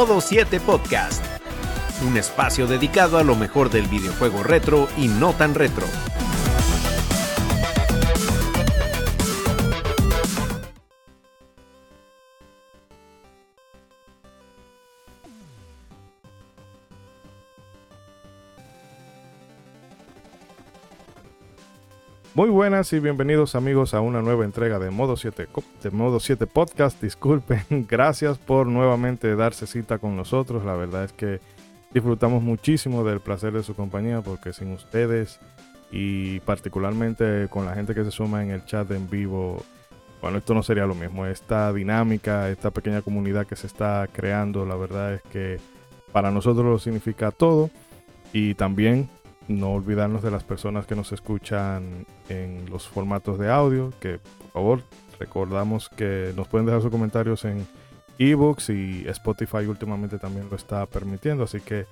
Modo 7 Podcast, un espacio dedicado a lo mejor del videojuego retro y no tan retro. Muy buenas y bienvenidos amigos a una nueva entrega de Modo 7, de Modo 7 Podcast. Disculpen, gracias por nuevamente darse cita con nosotros. La verdad es que disfrutamos muchísimo del placer de su compañía porque sin ustedes y particularmente con la gente que se suma en el chat en vivo, bueno, esto no sería lo mismo. Esta dinámica, esta pequeña comunidad que se está creando, la verdad es que para nosotros lo significa todo. Y también no olvidarnos de las personas que nos escuchan en los formatos de audio, que por favor recordamos que nos pueden dejar sus comentarios en ebooks y Spotify últimamente también lo está permitiendo, así que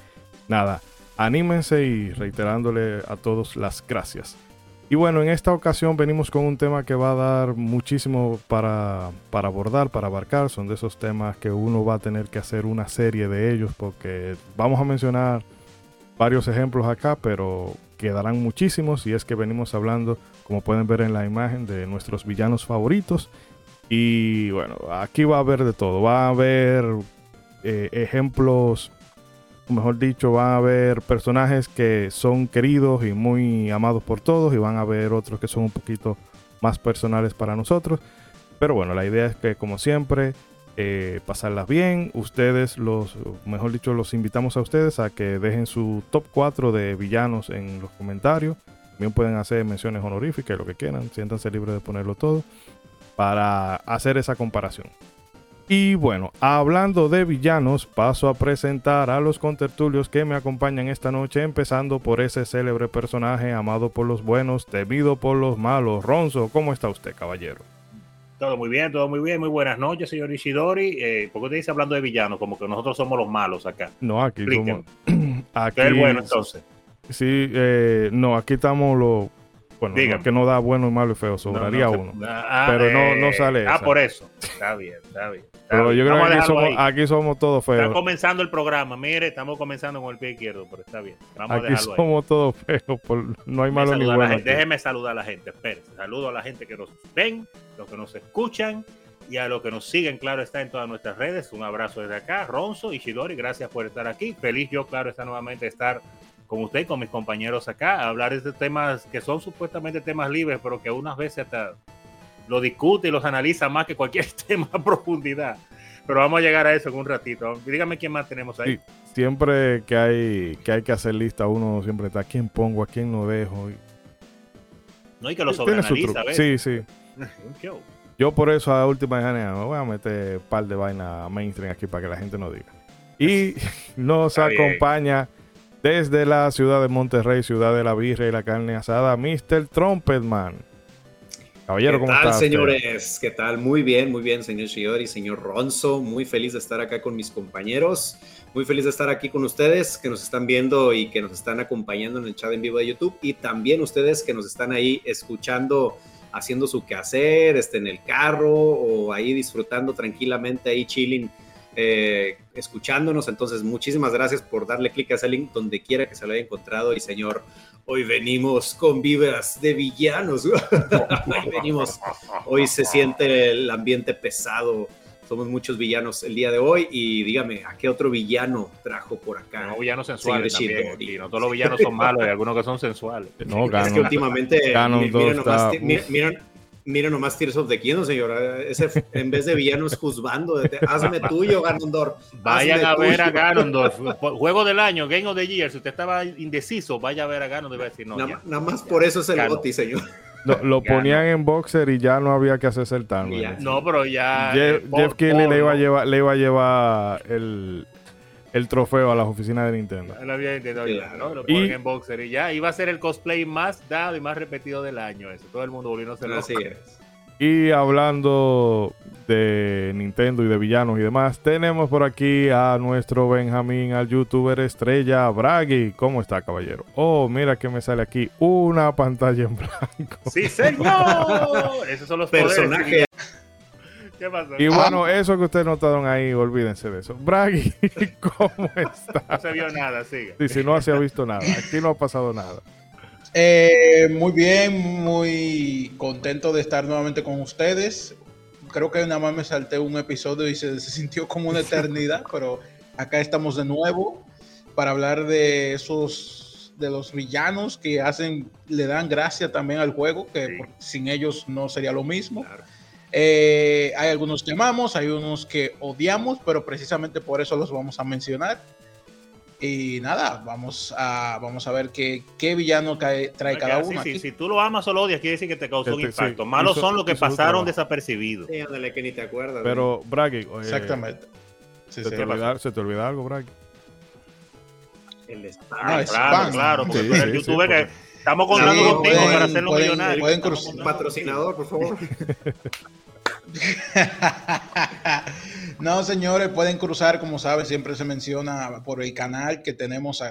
nada, anímense y reiterándole a todos las gracias. Y bueno, en esta ocasión venimos con un tema que va a dar muchísimo para, para abordar, para abarcar. Son de esos temas que uno va a tener que hacer una serie de ellos porque vamos a mencionar varios ejemplos acá, pero quedarán muchísimos y es que venimos hablando, como pueden ver en la imagen, de nuestros villanos favoritos. Y bueno, aquí va a haber de todo. Va a haber eh, ejemplos, mejor dicho, va a haber personajes que son queridos y muy amados por todos y van a haber otros que son un poquito más personales para nosotros. Pero bueno, la idea es que como siempre eh, pasarlas bien. Ustedes, los, mejor dicho, los invitamos a ustedes a que dejen su top 4 de villanos en los comentarios. También pueden hacer menciones honoríficas, lo que quieran. Siéntanse libres de ponerlo todo para hacer esa comparación. Y bueno, hablando de villanos, paso a presentar a los contertulios que me acompañan esta noche, empezando por ese célebre personaje amado por los buenos, temido por los malos. Ronzo, ¿cómo está usted, caballero? Todo muy bien, todo muy bien. Muy buenas noches, señor Ishidori. Eh, ¿Por qué usted dice hablando de villanos? Como que nosotros somos los malos acá. No, aquí somos. Aquí, es bueno entonces. Sí, eh, no, aquí estamos los. Bueno, que no da bueno, malo y feo, sobraría uno. Ah, pero no, no eh, sale Ah, por eso. Está bien, está bien. Pero yo creo que aquí somos, aquí somos, todos feos. Está comenzando el programa. Mire, estamos comenzando con el pie izquierdo, pero está bien. Vamos aquí somos todos feos. no hay malo ni bueno. Déjeme saludar a la gente. Espérense. Saludo a la gente que nos ven los que nos escuchan y a los que nos siguen, claro, está en todas nuestras redes. Un abrazo desde acá, Ronzo y Shidori, gracias por estar aquí. Feliz yo, claro, está nuevamente estar con usted y con mis compañeros acá, a hablar de temas que son supuestamente temas libres, pero que unas veces hasta lo discute y los analiza más que cualquier tema a profundidad. Pero vamos a llegar a eso en un ratito. Dígame quién más tenemos ahí. siempre que hay, que hay que hacer lista, uno siempre está a quién pongo, a quién no dejo. No, hay que lo sobreanaliza, Sí, sí. Yo por eso a última me voy a meter un par de vainas mainstream aquí para que la gente no diga. Y nos acompaña desde la ciudad de Monterrey, ciudad de la birra y la carne asada, Mr. Trumpetman. Caballero, ¿cómo ¿Qué tal, señores? ¿Qué tal? Muy bien, muy bien, señor Shiori, señor Ronzo. Muy feliz de estar acá con mis compañeros. Muy feliz de estar aquí con ustedes que nos están viendo y que nos están acompañando en el chat en vivo de YouTube. Y también ustedes que nos están ahí escuchando haciendo su quehacer, este, en el carro o ahí disfrutando tranquilamente, ahí chilling, eh, escuchándonos. Entonces, muchísimas gracias por darle clic a ese link donde quiera que se lo haya encontrado. Y señor, hoy venimos con vibras de villanos. hoy venimos, hoy se siente el ambiente pesado somos muchos villanos el día de hoy y dígame, ¿a qué otro villano trajo por acá? No, villanos sensuales también, y no todos los villanos son malos, hay algunos que son sensuales. No, es que últimamente, miren, nomás, miren, miren, nomás Tears of the Kingdom, señor. Ese, en vez de villanos juzgando, hazme tuyo, Ganondorf. Vayan a ver a Ganondorf. Juego del año, Game of the Year. Si usted estaba indeciso, vaya a ver a Ganondorf decir no. Nada, nada más por eso es el Goti, señor. Lo, ponían en boxer y ya no había que hacer tan No, pero ya. Jeff, eh, le iba a llevar, le iba a llevar el, el trofeo a las oficinas de Nintendo. Lo había intentado ya, ¿no? Lo ponen en boxer y ya. Iba a ser el cosplay más dado y más repetido del año. Eso. Todo el mundo volviendo a hacerlo. Así es. Y hablando de Nintendo y de villanos y demás, tenemos por aquí a nuestro Benjamín, al youtuber estrella Bragi. ¿Cómo está, caballero? Oh, mira que me sale aquí una pantalla en blanco. ¡Sí, señor! Esos son los personajes. ¿Qué pasó? Y bueno, eso que ustedes notaron ahí, olvídense de eso. Bragi, ¿cómo está? No se vio nada, sigue. Sí, si no se ha visto nada. Aquí no ha pasado nada. Eh, muy bien, muy contento de estar nuevamente con ustedes. Creo que nada más me salté un episodio y se, sintió como una eternidad, pero acá estamos de nuevo para hablar de esos de los villanos que hacen le dan gracia también al juego, que sin ellos no sería lo mismo. Eh, hay algunos que amamos, hay unos que odiamos, pero precisamente por eso los vamos a mencionar. Y nada, vamos a, vamos a ver qué, qué villano trae cada uno. Si tú lo amas o lo odias, quiere decir que te causó un impacto. Malos son los que pasaron desapercibidos. Sí, ándale, que ni te acuerdas. Pero, Bragi, exactamente. ¿se, te olvida, ¿Se te olvida algo, Bragi? El spam. Ah, claro, claro, porque sí, el youtuber que estamos contando contigo para hacerlo millonario. Pueden patrocinador, por favor. no, señores, pueden cruzar, como saben, siempre se menciona por el canal que tenemos,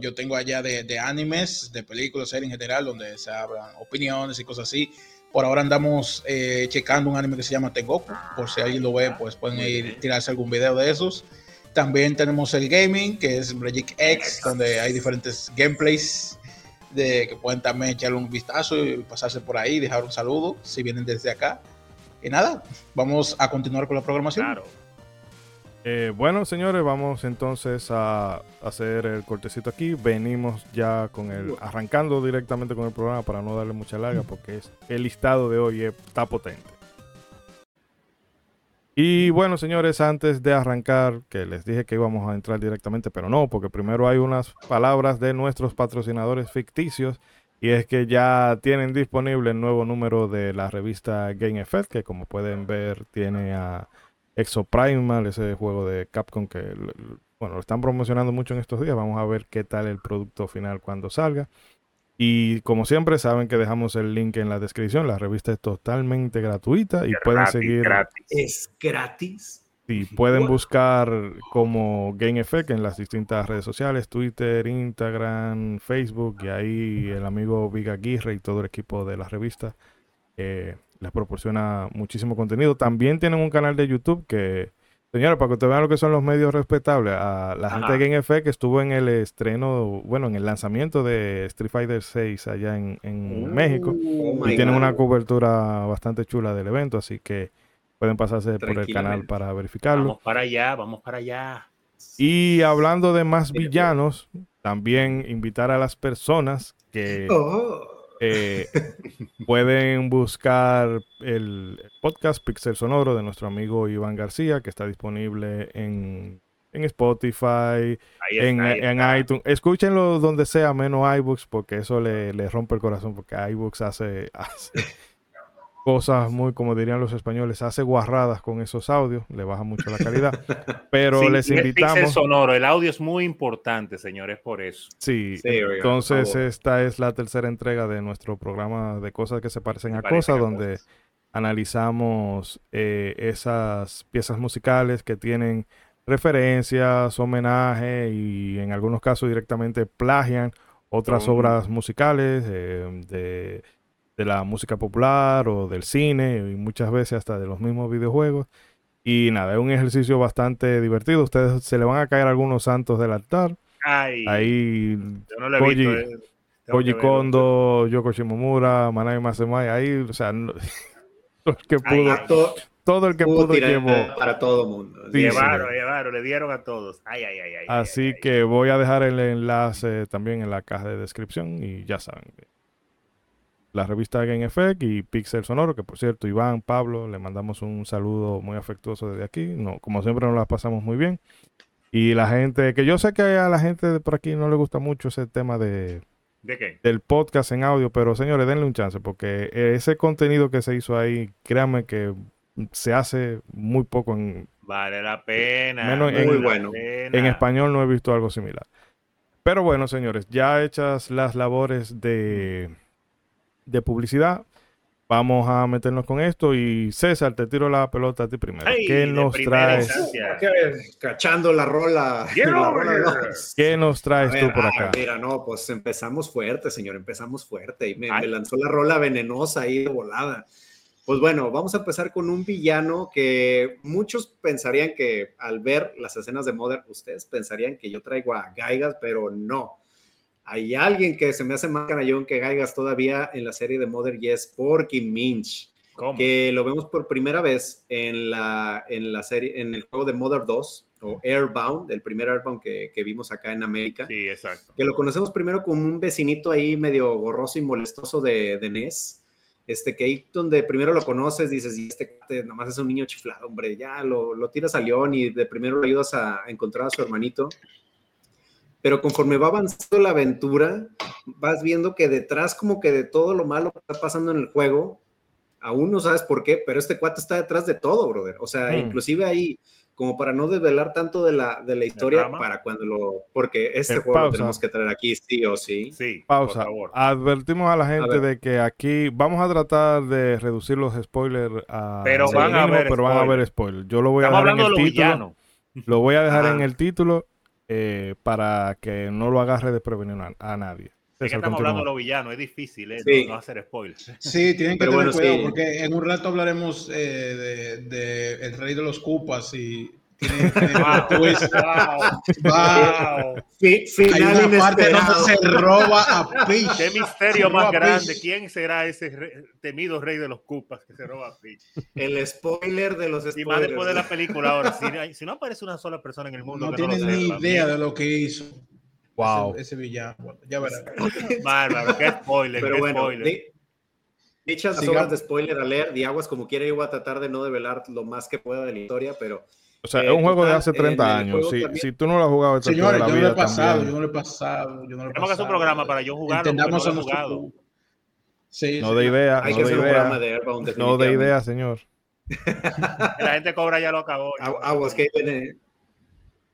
yo tengo allá de, animes, de películas, series en general, donde se hablan opiniones y cosas así. Por ahora andamos eh, checando un anime que se llama Tengoku, por si alguien lo ve, pues pueden ir tirarse algún video de esos. También tenemos el gaming, que es Magic X, donde hay diferentes gameplays de que pueden también echarle un vistazo y pasarse por ahí, dejar un saludo si vienen desde acá. Y nada, vamos a continuar con la programación. Claro. Eh, bueno, señores, vamos entonces a hacer el cortecito aquí. Venimos ya con el arrancando directamente con el programa para no darle mucha larga porque es, el listado de hoy está potente. Y bueno, señores, antes de arrancar, que les dije que íbamos a entrar directamente, pero no, porque primero hay unas palabras de nuestros patrocinadores ficticios y es que ya tienen disponible el nuevo número de la revista Game Effect, que como pueden ver tiene a Exoprimal, ese juego de Capcom que bueno, lo están promocionando mucho en estos días. Vamos a ver qué tal el producto final cuando salga. Y como siempre, saben que dejamos el link en la descripción. La revista es totalmente gratuita y pueden seguir. Es gratis. Sí, pueden buscar como Game Effect en las distintas redes sociales, Twitter, Instagram, Facebook, y ahí el amigo Viga Aguirre y todo el equipo de la revista eh, les proporciona muchísimo contenido. También tienen un canal de YouTube que, señores, para que ustedes vean lo que son los medios respetables, a la gente de Game Effect que estuvo en el estreno, bueno, en el lanzamiento de Street Fighter 6 allá en, en México, oh y tienen una cobertura bastante chula del evento, así que Pueden pasarse por el canal para verificarlo. Vamos para allá, vamos para allá. Y hablando de más villanos, también invitar a las personas que oh. Eh, pueden buscar el podcast Pixel Sonoro de nuestro amigo Iván García, que está disponible en, Spotify, en, iTunes. Escúchenlo donde sea, menos iBooks, porque eso le, rompe el corazón, porque iBooks hace, hace cosas muy, como dirían los españoles, hace guarradas con esos audios, le baja mucho la calidad. Pero les invitamos. El sonoro, el audio es muy importante, señores, por eso. Sí, entonces esta es la tercera entrega de nuestro programa de cosas que se parecen a cosas, donde analizamos eh, esas piezas musicales que tienen referencias, homenaje y en algunos casos directamente plagian otras obras musicales eh, de de la música popular o del cine y muchas veces hasta de los mismos videojuegos. Y nada, es un ejercicio bastante divertido. Ustedes se le van a caer algunos santos del altar. ahí yo no Koji, visto, eh. Kondo, Yoko Shimomura, Manami Masemai, ahí, o sea, todo el que pudo, todo el que pudo llevó. Para todo el mundo. llevaron, llevaron, le dieron a todos. Ay, ay, ay, Así que voy a dejar el enlace también en la caja de descripción y ya saben la revista Game Effect y Pixel Sonoro, que por cierto, Iván, Pablo, le mandamos un saludo muy afectuoso desde aquí. No, como siempre nos la pasamos muy bien. Y la gente, que yo sé que a la gente de por aquí no le gusta mucho ese tema de, ¿De qué? del podcast en audio, pero señores, denle un chance, porque ese contenido que se hizo ahí, créanme que se hace muy poco en... Vale la pena. Menos en, bueno. En español no he visto algo similar. Pero bueno, señores, ya hechas las labores de de publicidad. Vamos a meternos con esto y César, te tiro la pelota a ti primero. ¿Qué nos traes? Cachando la rola. ¿Qué nos traes tú por acá? Mira, no, pues empezamos fuerte, señor, empezamos fuerte y me, lanzó la rola venenosa ahí de volada. Pues bueno, vamos a empezar con un villano que muchos pensarían que al ver las escenas de Mother, ustedes pensarían que yo traigo a Gaigas, pero no. Hay alguien que se me hace más canallón que Gaigas todavía en la serie de Mother y es Porky Minch. Que lo vemos por primera vez en la, en la serie, en el juego de Mother 2 o Airbound, el primer Airbound que, que vimos acá en América. Sí, exacto. Que lo conocemos primero como un vecinito ahí medio gorroso y molestoso de, de NES este, que ahí donde primero lo conoces, dices, y este nomás es un niño chiflado, hombre, ya lo, lo tiras a León y de primero lo ayudas a, encontrar a su hermanito. Pero conforme va avanzando la aventura, vas viendo que detrás como que de todo lo malo que está pasando en el juego, aún no sabes por qué, pero este cuate está detrás de todo, brother. O sea, hmm. inclusive ahí como para no desvelar tanto de la, de la historia para cuando lo... Porque este eh, juego lo tenemos que traer aquí sí o sí. Sí, pausa. Advertimos a la gente de que aquí vamos a tratar de reducir los spoilers a... Pero van a haber pero van a haber spoilers. Yo lo voy a dejar en el título. Lo voy a dejar en el título eh, para que no lo agarre de prevenir a nadie. Es que estamos hablando de los villanos, es difícil ¿eh? no, hacer spoilers. Sí, tienen que tener cuidado porque en un rato hablaremos eh, de, El Rey de los Cupas y tiene, wow, wow, Hay una parte donde se roba a Peach. Qué misterio más grande. ¿Quién será ese temido rey de los Cupas que se roba a Peach? El spoiler de los spoilers. Y más después de la película ahora. Si, no aparece una sola persona en el mundo no que no ni idea de lo que hizo. Wow. Ese, villano. Ya verás. Bárbaro, qué spoiler. Pero qué bueno, spoiler. dichas horas de spoiler alert, y aguas como quiera, yo voy a tratar de no develar lo más que pueda de la historia, pero. O sea, es un juego de hace 30 años. Si, si, tú no lo has jugado, Señores, yo no lo he pasado, yo no lo he pasado. Yo no lo he pasado. que un programa para yo jugar. Entendamos no. Sí, no de idea. Hay no que de hacer idea. un programa de Airbound. No de idea, señor. la gente cobra ya lo acabó. Aguas que.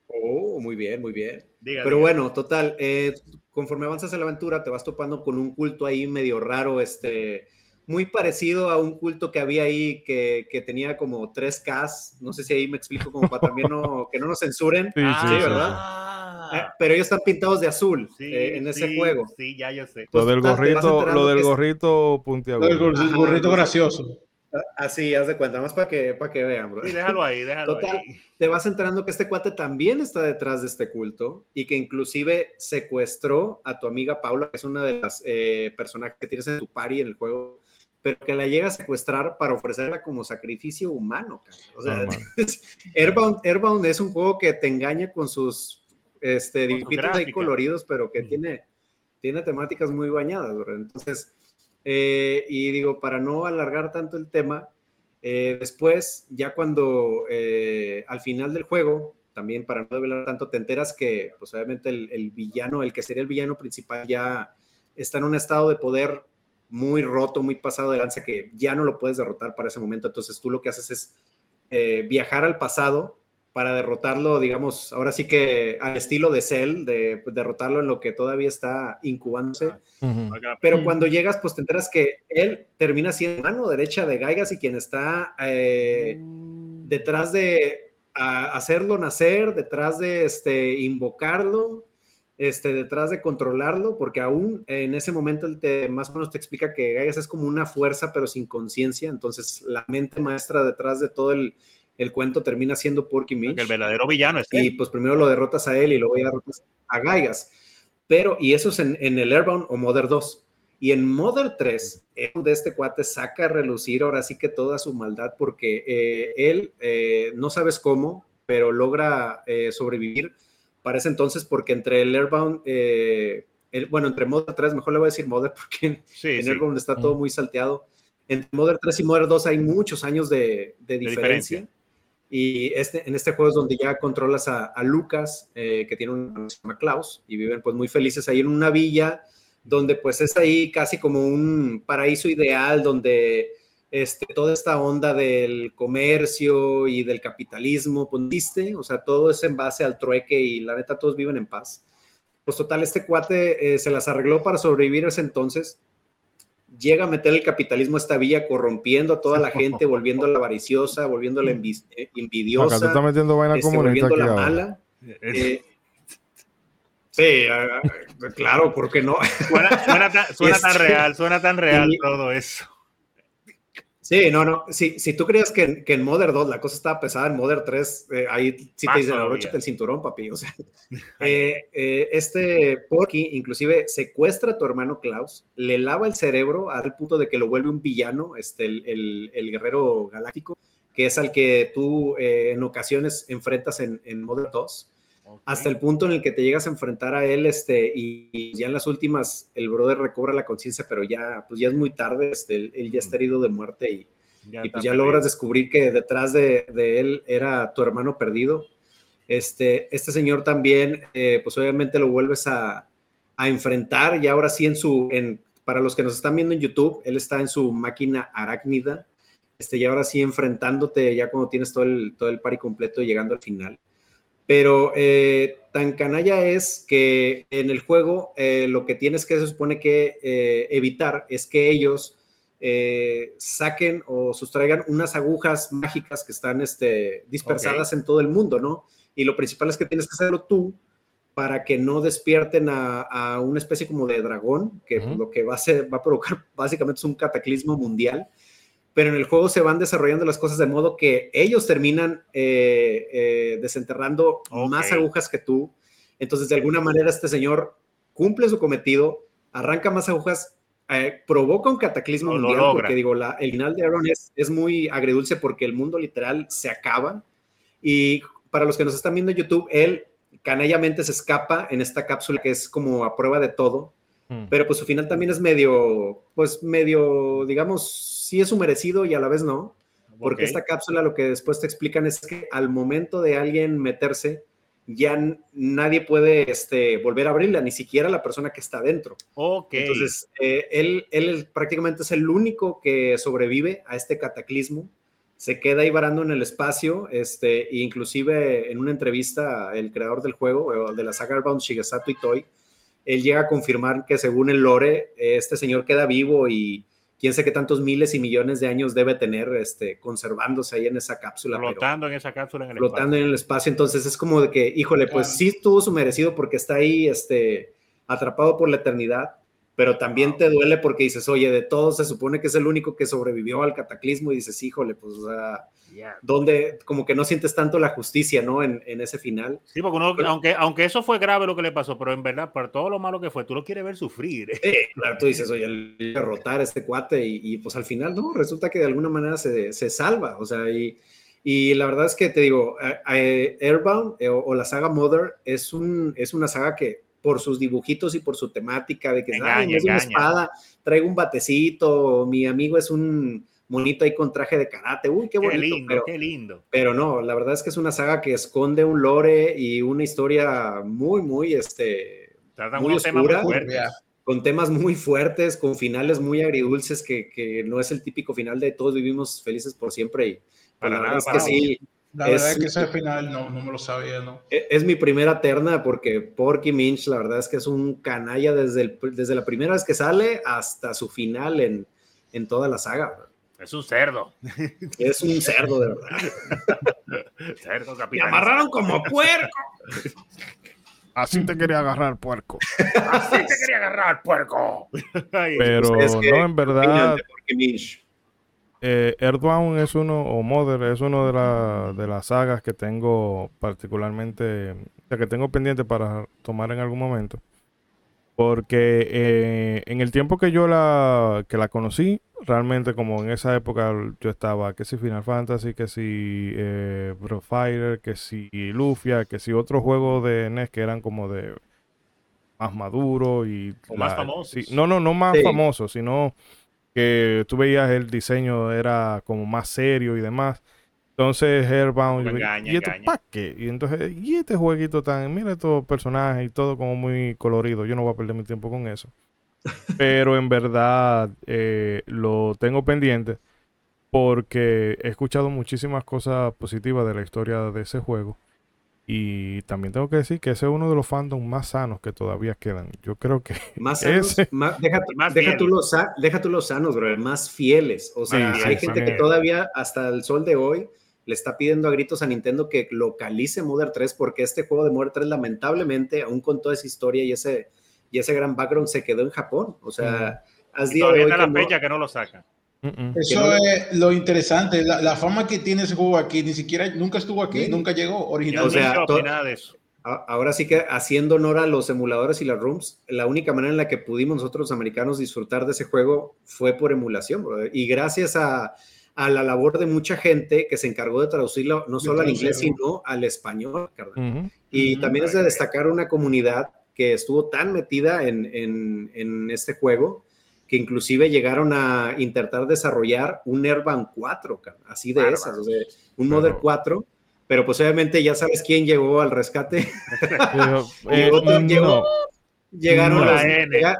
Oh, muy bien, muy bien. Pero bueno, total, eh, conforme avanzas en la aventura, te vas topando con un culto ahí medio raro, este, muy parecido a un culto que había ahí que, que tenía como tres Ks. No sé si ahí me explico como para también no, que no nos censuren. Sí, sí, ¿verdad? Eh, pero ellos están pintados de azul eh, en ese juego. Sí, ya yo sé. lo del gorrito, lo del gorrito puntiagudo. Lo del gorrito gracioso. Así, haz de cuenta, más para que, para que vean, bro. Y déjalo ahí, déjalo Total, ahí. Te vas enterando que este cuate también está detrás de este culto y que inclusive secuestró a tu amiga Paula, que es una de las eh, personajes que tienes en tu party en el juego, pero que la llega a secuestrar para ofrecerla como sacrificio humano. O sea, Airbound, es un juego que te engaña con sus este, dibujitos ahí coloridos, pero que tiene, tiene temáticas muy bañadas, bro. Entonces eh, y digo, para no alargar tanto el tema, eh, después, ya cuando eh, al final del juego, también para no develar tanto, te enteras que, pues obviamente el, villano, el que sería el villano principal, ya está en un estado de poder muy roto, muy pasado de lanza, que ya no lo puedes derrotar para ese momento. Entonces tú lo que haces es viajar al pasado para derrotarlo, digamos, ahora sí que al estilo de Cell, de pues, derrotarlo en lo que todavía está incubándose. Pero cuando llegas, pues te enteras que él termina siendo mano derecha de Gaigas y quien está eh, detrás de hacerlo nacer, detrás de este, invocarlo, este, detrás de controlarlo, porque aún en ese momento él te, más o menos te explica que Gaigas es como una fuerza, pero sin conciencia. Entonces, la mente maestra detrás de todo el el cuento termina siendo Porky Minch. el verdadero villano es Y pues primero lo derrotas a él y luego ya derrotas a Gaigas. Pero, y eso es en, el Airbound o Mother 2. Y en Mother 3, de este cuate saca a relucir ahora sí que toda su maldad porque eh, él, eh, no sabes cómo, pero logra eh, sobrevivir para ese entonces porque entre el Airbound, bueno, entre Mother 3, mejor le voy a decir Mother porque en Airbound está todo muy salteado. Entre Mother 3 y Mother 2 hay muchos años de, diferencia. Y este, en este juego es donde ya controlas a, Lucas, eh, que tiene un se llama Klaus, y viven pues muy felices ahí en una villa, donde pues es ahí casi como un paraíso ideal, donde este, toda esta onda del comercio y del capitalismo, pues, o sea, todo es en base al trueque y la neta todos viven en paz. Pues total, este cuate eh, se las arregló para sobrevivir ese entonces, llega a meter el capitalismo a esta villa, corrompiendo a toda la gente, volviéndola avariciosa, volviéndola eh, envidiosa, Acá está metiendo vaina este, volviéndola mala. Eh, sí, ah, claro, ¿por qué no? Suena, tan, real, suena tan real todo eso. Sí, no, no. Si, si tú creías que, que, en Modern 2 la cosa estaba pesada, en Modern 3, eh, ahí sí te dicen, abróchate el cinturón, papi. O sea, eh, eh, este Porky inclusive secuestra a tu hermano Klaus, le lava el cerebro al punto de que lo vuelve un villano, este, el, el, guerrero galáctico, que es al que tú en ocasiones enfrentas en, en Modern 2. Hasta el punto en el que te llegas a enfrentar a él, este, y, ya en las últimas el brother recobra la conciencia, pero ya, pues ya es muy tarde, este, él, ya está herido de muerte y ya, pues ya logras descubrir que detrás de, él era tu hermano perdido. Este, este señor también, eh, pues obviamente lo vuelves a, enfrentar y ahora sí en su, en, para los que nos están viendo en YouTube, él está en su máquina arácnida, este, y ahora sí enfrentándote ya cuando tienes todo el, todo el pari completo y llegando al final. Pero eh, tan canalla es que en el juego eh, lo que tienes que se supone que eh, evitar es que ellos saquen o sustraigan unas agujas mágicas que están este, dispersadas en todo el mundo, ¿no? Y lo principal es que tienes que hacerlo tú para que no despierten a, una especie como de dragón, que lo que va a, va a provocar básicamente es un cataclismo mundial pero en el juego se van desarrollando las cosas de modo que ellos terminan eh, eh, desenterrando más agujas que tú. Entonces, de alguna manera, este señor cumple su cometido, arranca más agujas, eh, provoca un cataclismo mundial, porque digo, la, el final de Aaron es, es, muy agridulce porque el mundo literal se acaba. Y para los que nos están viendo en YouTube, él canallamente se escapa en esta cápsula que es como a prueba de todo. Hmm. Pero pues su final también es medio, pues medio, digamos, sí es su merecido y a la vez no, porque esta cápsula lo que después te explican es que al momento de alguien meterse, ya nadie puede este, volver a abrirla, ni siquiera la persona que está dentro. Ok. Entonces, eh, él, él prácticamente es el único que sobrevive a este cataclismo. Se queda ahí varando en el espacio, este, e inclusive en una entrevista, el creador del juego, de la saga Bound Shigesato Itoi, él llega a confirmar que según el lore, este señor queda vivo y quién sé qué tantos miles y millones de años debe tener este, conservándose ahí en esa cápsula. Flotando en esa cápsula en el flotando en el espacio. Entonces es como de que, híjole, pues sí tuvo su merecido porque está ahí este, atrapado por la eternidad, pero también te duele porque dices, oye, de todos se supone que es el único que sobrevivió al cataclismo y dices, híjole, pues, o sea, donde como que no sientes tanto la justicia, ¿no? En, en ese final. Sí, porque uno, aunque, aunque eso fue grave lo que le pasó, pero en verdad, por todo lo malo que fue, tú lo quieres ver sufrir. ¿eh? claro, tú dices, oye, derrotar a este cuate y, pues al final, no, resulta que de alguna manera se, se salva, o sea, y, y, la verdad es que te digo, Airbound eh, o, la saga Mother es, un, es una saga que por sus dibujitos y por su temática de que es una espada, traigo un batecito, mi amigo es un monito ahí con traje de karate. Uy, qué bonito. Qué lindo, pero, qué lindo. Pero no, la verdad es que es una saga que esconde un lore y una historia muy, muy, este, muy oscura. con temas muy fuertes, con finales muy agridulces, que, que, no es el típico final de todos vivimos felices por siempre. Y pues, la verdad es que sí. La verdad es que ese final no, no me lo sabía, ¿no? E, es, mi primera terna porque Porky Minch, la verdad es que es un canalla desde, el, desde la primera vez que sale hasta su final en, en toda la saga. Es un cerdo. Es un cerdo, de verdad. cerdo, capitán. Me amarraron como puerco. Así te quería agarrar, puerco. Así te quería agarrar, puerco. Pero no, en verdad. Eh, Erdogan es uno, o Mother es uno de, de las sagas que tengo particularmente, que tengo pendiente para tomar en algún momento. Porque eh, en el tiempo que yo la, que la conocí, realmente como en esa época yo estaba, que si Final Fantasy, que si eh, Fighter, que si Lufia, que si otros juegos de NES que eran como de más maduro y... más famosos. no, no, no más famosos, sino que tú veías el diseño era como más serio y demás. Entonces Airbound y, este qué? y entonces y este jueguito tan, mira estos personajes y todo como muy colorido. Yo no voy a perder mi tiempo con eso. Pero en verdad eh, lo tengo pendiente porque he escuchado muchísimas cosas positivas de la historia de ese juego. Y también tengo que decir que ese es uno de los fandoms más sanos que todavía quedan. Yo creo que. Más sanos, deja, tú los, deja, tú los, sanos, bro, más fieles. O sea, hay gente que todavía, hasta el sol de hoy, le está pidiendo a gritos a Nintendo que localice Mother 3 porque este juego de Mother 3 lamentablemente, aún con toda esa historia y ese, y ese gran background se quedó en Japón. O sea, has día de hoy la fecha que no lo sacan. Eso es lo interesante. La, fama que tiene ese juego aquí, ni siquiera, nunca estuvo aquí, nunca llegó originalmente. O sea, de eso. Ahora sí que haciendo honor a los emuladores y las rooms, la única manera en la que pudimos nosotros americanos disfrutar de ese juego fue por emulación, y gracias a, a, la labor de mucha gente que se encargó de traducirlo no solo al inglés, sino al español. Y también es de destacar una comunidad que estuvo tan metida en, en, en este juego que inclusive llegaron a intentar desarrollar un Airban 4, así de esas, un Model 4, pero pues obviamente ya sabes quién llegó al rescate. Eh, llegaron,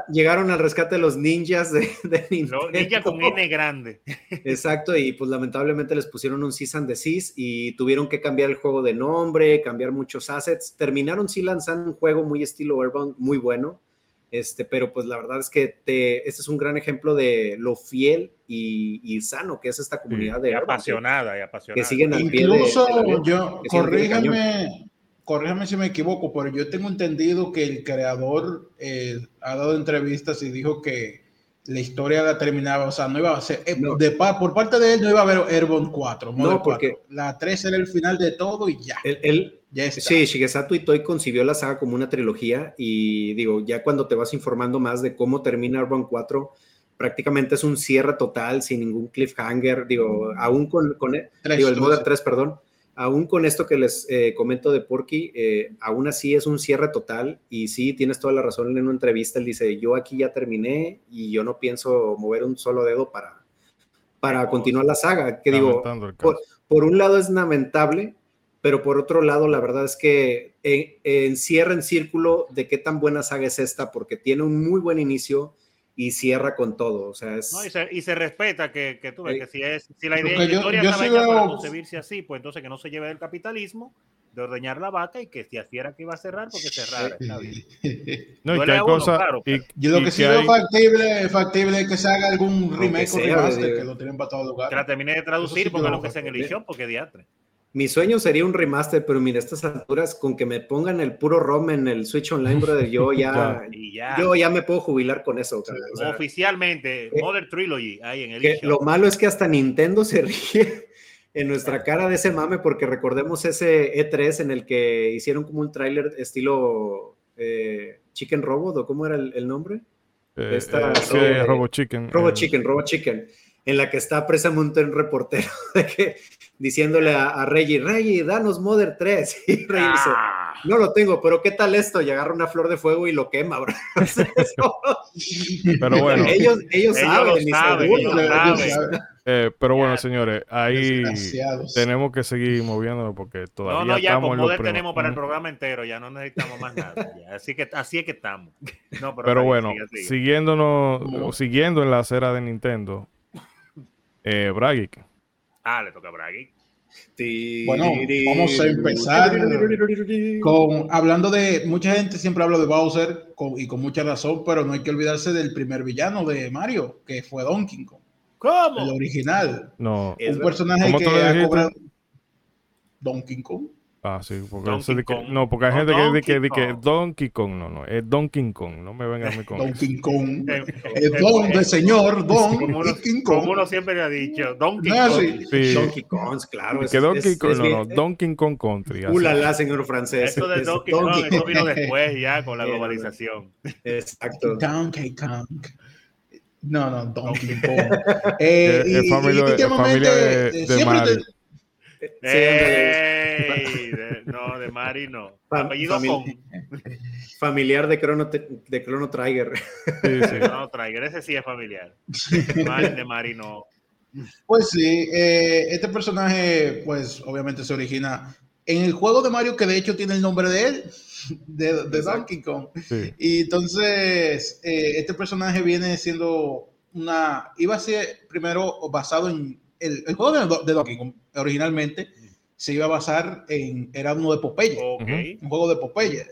llegaron al rescate los ninjas de, Nintendo. ninja con N grande. Exacto, y pues lamentablemente les pusieron un cease and desist y tuvieron que cambiar el juego de nombre, cambiar muchos assets. Terminaron sí lanzando un juego muy estilo Airbound, muy bueno este, pero pues la verdad es que te, este es un gran ejemplo de lo fiel y, sano que es esta comunidad de apasionada y apasionada. Que siguen Incluso yo, corrígame, corrígame si me equivoco, pero yo tengo entendido que el creador eh, ha dado entrevistas y dijo que la historia la terminaba, o sea, no iba a ser, eh, de, por parte de él no iba a haber Airborne 4, no, porque la 3 era el final de todo y ya. Él, Sí, Shigesato Itoi concibió la saga como una trilogía y digo, ya cuando te vas informando más de cómo termina Urban 4, prácticamente es un cierre total, sin ningún cliffhanger, digo, aún con, con digo, el Modern 3, perdón, aún con esto que les eh, comento de Porky, eh, aún así es un cierre total y sí, tienes toda la razón en una entrevista, él dice, yo aquí ya terminé y yo no pienso mover un solo dedo para, para continuar la saga, que digo, por, por un lado es lamentable, pero por otro lado, la verdad es que eh, encierra en círculo de qué tan buena saga es esta, porque tiene un muy buen inicio y cierra con todo. O sea, es... y, se, respeta que, que tú ves que si, es, si la idea de la historia estaba hecha para concebirse así, pues entonces que no se lleve del capitalismo, de ordeñar la vaca y que si así era que iba a cerrar, porque cerrar está bien. No, y que hay cosas. yo lo que, sí veo factible, factible es que se haga algún remake o remaster, que lo tienen para todo lugar. Que la termine de traducir, porque lo que sea en edición, porque diatre. Mi sueño sería un remaster, pero mira, estas alturas, con que me pongan el puro ROM en el Switch Online, brother, yo ya, yo ya me puedo jubilar con eso. Oficialmente, eh, Modern Trilogy, ahí en el Lo malo es que hasta Nintendo se ríe en nuestra cara de ese mame, porque recordemos ese E3 en el que hicieron como un tráiler estilo eh, Chicken Robot, ¿o cómo era el, nombre? Eh, eh Robo Chicken. Robo Chicken, Robo Chicken en la que está precisamente un reportero de que, diciéndole a, Reggie, Reggie, danos Mother 3. Y Reggie dice, ah. no lo tengo, pero ¿qué tal esto? Y agarra una flor de fuego y lo quema, bro. pero bueno. Ellos, ellos, saben, eh, pero bueno, señores, ahí tenemos que seguir moviéndonos porque todavía no, no, ya estamos con Mother tenemos para el programa entero, ya no necesitamos más nada. Así que así es que estamos. pero, bueno, siguiéndonos, siguiendo en la acera de Nintendo, eh, Bragic. Ah, le toca a Bragic. Bueno, vamos a empezar con hablando de mucha gente siempre habla de Bowser y con mucha razón, pero no hay que olvidarse del primer villano de Mario, que fue Donkey Kong. ¿Cómo? El original. No. Un personaje que ha cobrado Donkey Kong. Ah, sí, porque no, porque hay gente que dice que, que, Donkey Kong, no, no, es Donkey Kong, no me vengan a mí con Donkey Kong, es Don de señor, Don como uno, Kong. Como uno siempre le ha dicho, Donkey no, Kong. Sí. Donkey Kong, claro. que Donkey Kong, no, no, Donkey Kong Country. Ulala, señor francés. Eso de Donkey Kong, eso vino después ya con la globalización. Exacto. Donkey Kong. No, no, Donkey Kong. Eh, y, es familia, y, de, de, de Mario. no, de Mari no. Familiar de Chrono, de Chrono Trigger. Sí, sí. Chrono Trigger, ese sí es familiar. de Mari no. Pues sí, eh, este personaje, pues obviamente se origina en el juego de Mario, que de hecho tiene el nombre de él, de, de Donkey Kong. Y entonces, eh, este personaje viene siendo una. Iba a ser primero basado en el, juego de, de, Donkey Kong originalmente se iba a basar en, era uno de Popeye, un juego de Popeye.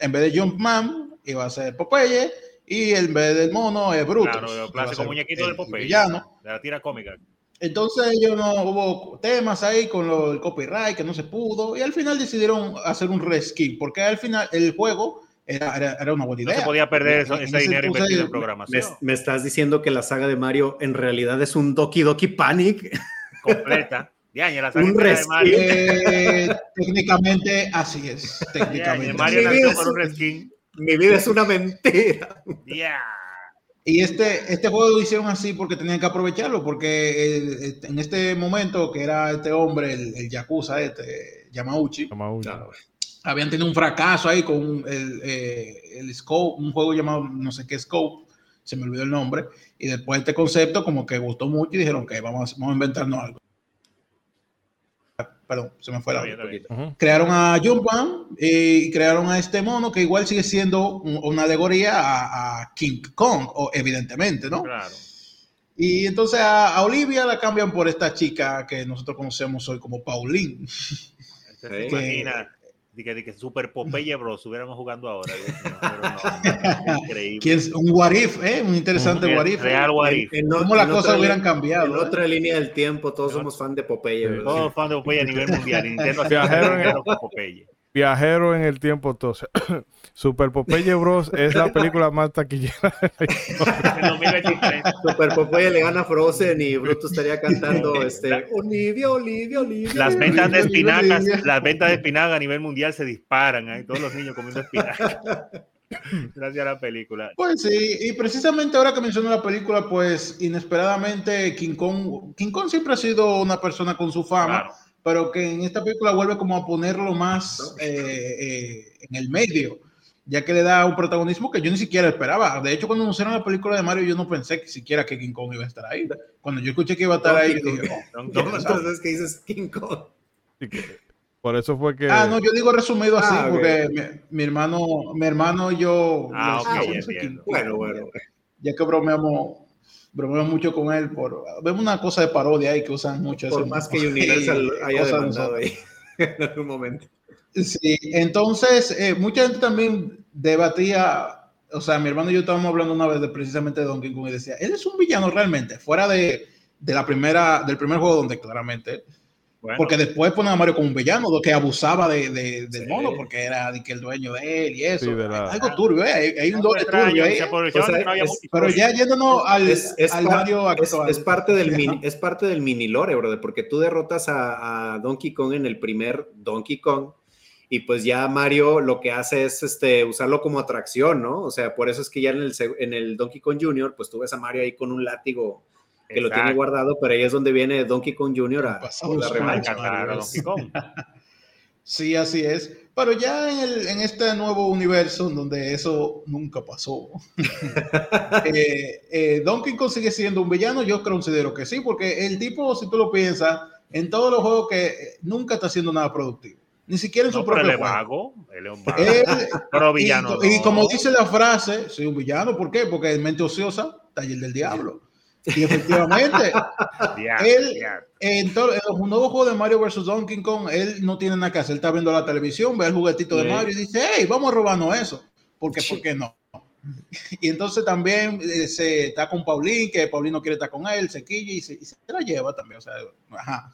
En vez de Jumpman, iba a ser Popeye, y en vez del mono es Brutus. Claro, el clásico muñequito de Popeye, de la tira cómica. Entonces ellos no hubo temas ahí con el copyright que no se pudo y al final decidieron hacer un reskin porque al final el juego era, era, una buena idea. No se podía perder eso, ese dinero invertido en programación. Me, estás diciendo que la saga de Mario en realidad es un Doki Doki Panic. Completa. la saga de Mario. Eh, técnicamente así es. Técnicamente. Mario nació por un reskin. Mi vida es una mentira. Y este, este juego lo hicieron así porque tenían que aprovecharlo, porque en este momento que era este hombre, el, el Yakuza, este, Yamauchi, Yamauchi. habían tenido un fracaso ahí con el, eh, el Scope, un juego llamado no sé qué Scope, se me olvidó el nombre, y después este concepto como que gustó mucho y dijeron que vamos, vamos a inventarnos algo perdón, se me fue la uh Crearon a Jumpman y crearon a este mono que igual sigue siendo una alegoría a, King Kong, o, evidentemente, ¿no? Claro. Y entonces a, Olivia la cambian por esta chica que nosotros conocemos hoy como Pauline. Imagina de que, Super Popeye Bros hubiéramos jugando ahora. increíble. un what if, ¿eh? Un interesante un, what if. Real what if. ¿Cómo las cosas hubieran cambiado? En ¿eh? otra línea del tiempo, todos somos fan de Popeye. Todos fan de Popeye a nivel mundial. Nintendo en. Popeye. Viajero en el tiempo, entonces. Super Popeye Bros. es la película más taquillera de la Super Popeye le gana a Frozen y Bruto estaría cantando este, Olivia, Olivia, Olivia. Las ventas de espinacas, las ventas de espinaca a nivel mundial se disparan. ¿eh? Todos los niños comiendo espinaca. Gracias a la película. Pues sí, y precisamente ahora que menciono la película, pues inesperadamente King Kong, King Kong siempre ha sido una persona con su fama pero que en esta película vuelve como a ponerlo más eh, eh, en el medio, ya que le da un protagonismo que yo ni siquiera esperaba. De hecho, cuando anunciaron la película de Mario, yo no pensé que siquiera que King Kong iba a estar ahí. Cuando yo escuché que iba a estar ahí, dije, oh, entonces que dices King Kong. Por eso fue que. Ah, no, yo digo resumido así, ah, porque mi, hermano, mi hermano y yo. Ah, bueno, bueno. Ya que bromeamos bromeo mucho con él por vemos una cosa de parodia ahí que usan mucho por más que Universal haya demandado ahí en algún momento. Sí entonces eh, mucha gente también debatía o sea mi hermano y yo estábamos hablando una vez de precisamente de Donkey Kong y decía él es un villano realmente fuera de, de la primera del primer juego donde claramente porque después ponen a Mario como un villano que abusaba de, de del mono porque era que el dueño de él y eso. Algo turbio, ¿eh? hay, un doble turbio ahí. pero ya yéndonos al, es, al Mario actual. Es, parte del mini, es parte del mini lore, brother, porque tú derrotas a, a, Donkey Kong en el primer Donkey Kong y pues ya Mario lo que hace es este, usarlo como atracción, ¿no? O sea, por eso es que ya en el, en el Donkey Kong Jr., pues tú ves a Mario ahí con un látigo que lo tiene guardado, pero ahí es donde viene Donkey Kong Jr. a, a Donkey Kong. sí, así es. Pero ya en, el, en este nuevo universo, donde eso nunca pasó, eh, eh, Donkey Kong sigue siendo un villano, yo considero que sí, porque el tipo, si tú lo piensas, en todos los juegos que nunca está haciendo nada productivo. Ni siquiera en su propio juego. Él es un vago. pero villano. Y, como dice la frase, soy un villano, ¿por qué? Porque es mente ociosa, taller del diablo. Y efectivamente, él, en, todo, en, los nuevos juegos de Mario vs. Donkey Kong, él no tiene nada que hacer. Él está viendo la televisión, ve el juguetito de Mario y dice, hey, vamos a robarnos eso. Porque, ¿por qué no? Y entonces también eh, se está con Paulín, que Paulín no quiere estar con él, se quilla y se, y se la lleva también. O sea, ajá.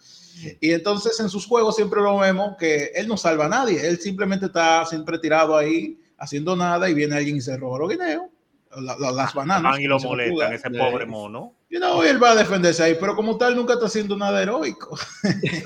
Y entonces en sus juegos siempre lo vemos que él no salva a nadie. Él simplemente está siempre tirado ahí, haciendo nada, y viene alguien y se roba los guineos las bananas. Van y lo molestan, ese pobre mono. Y no, él va a defenderse ahí, pero como tal nunca está haciendo nada heroico.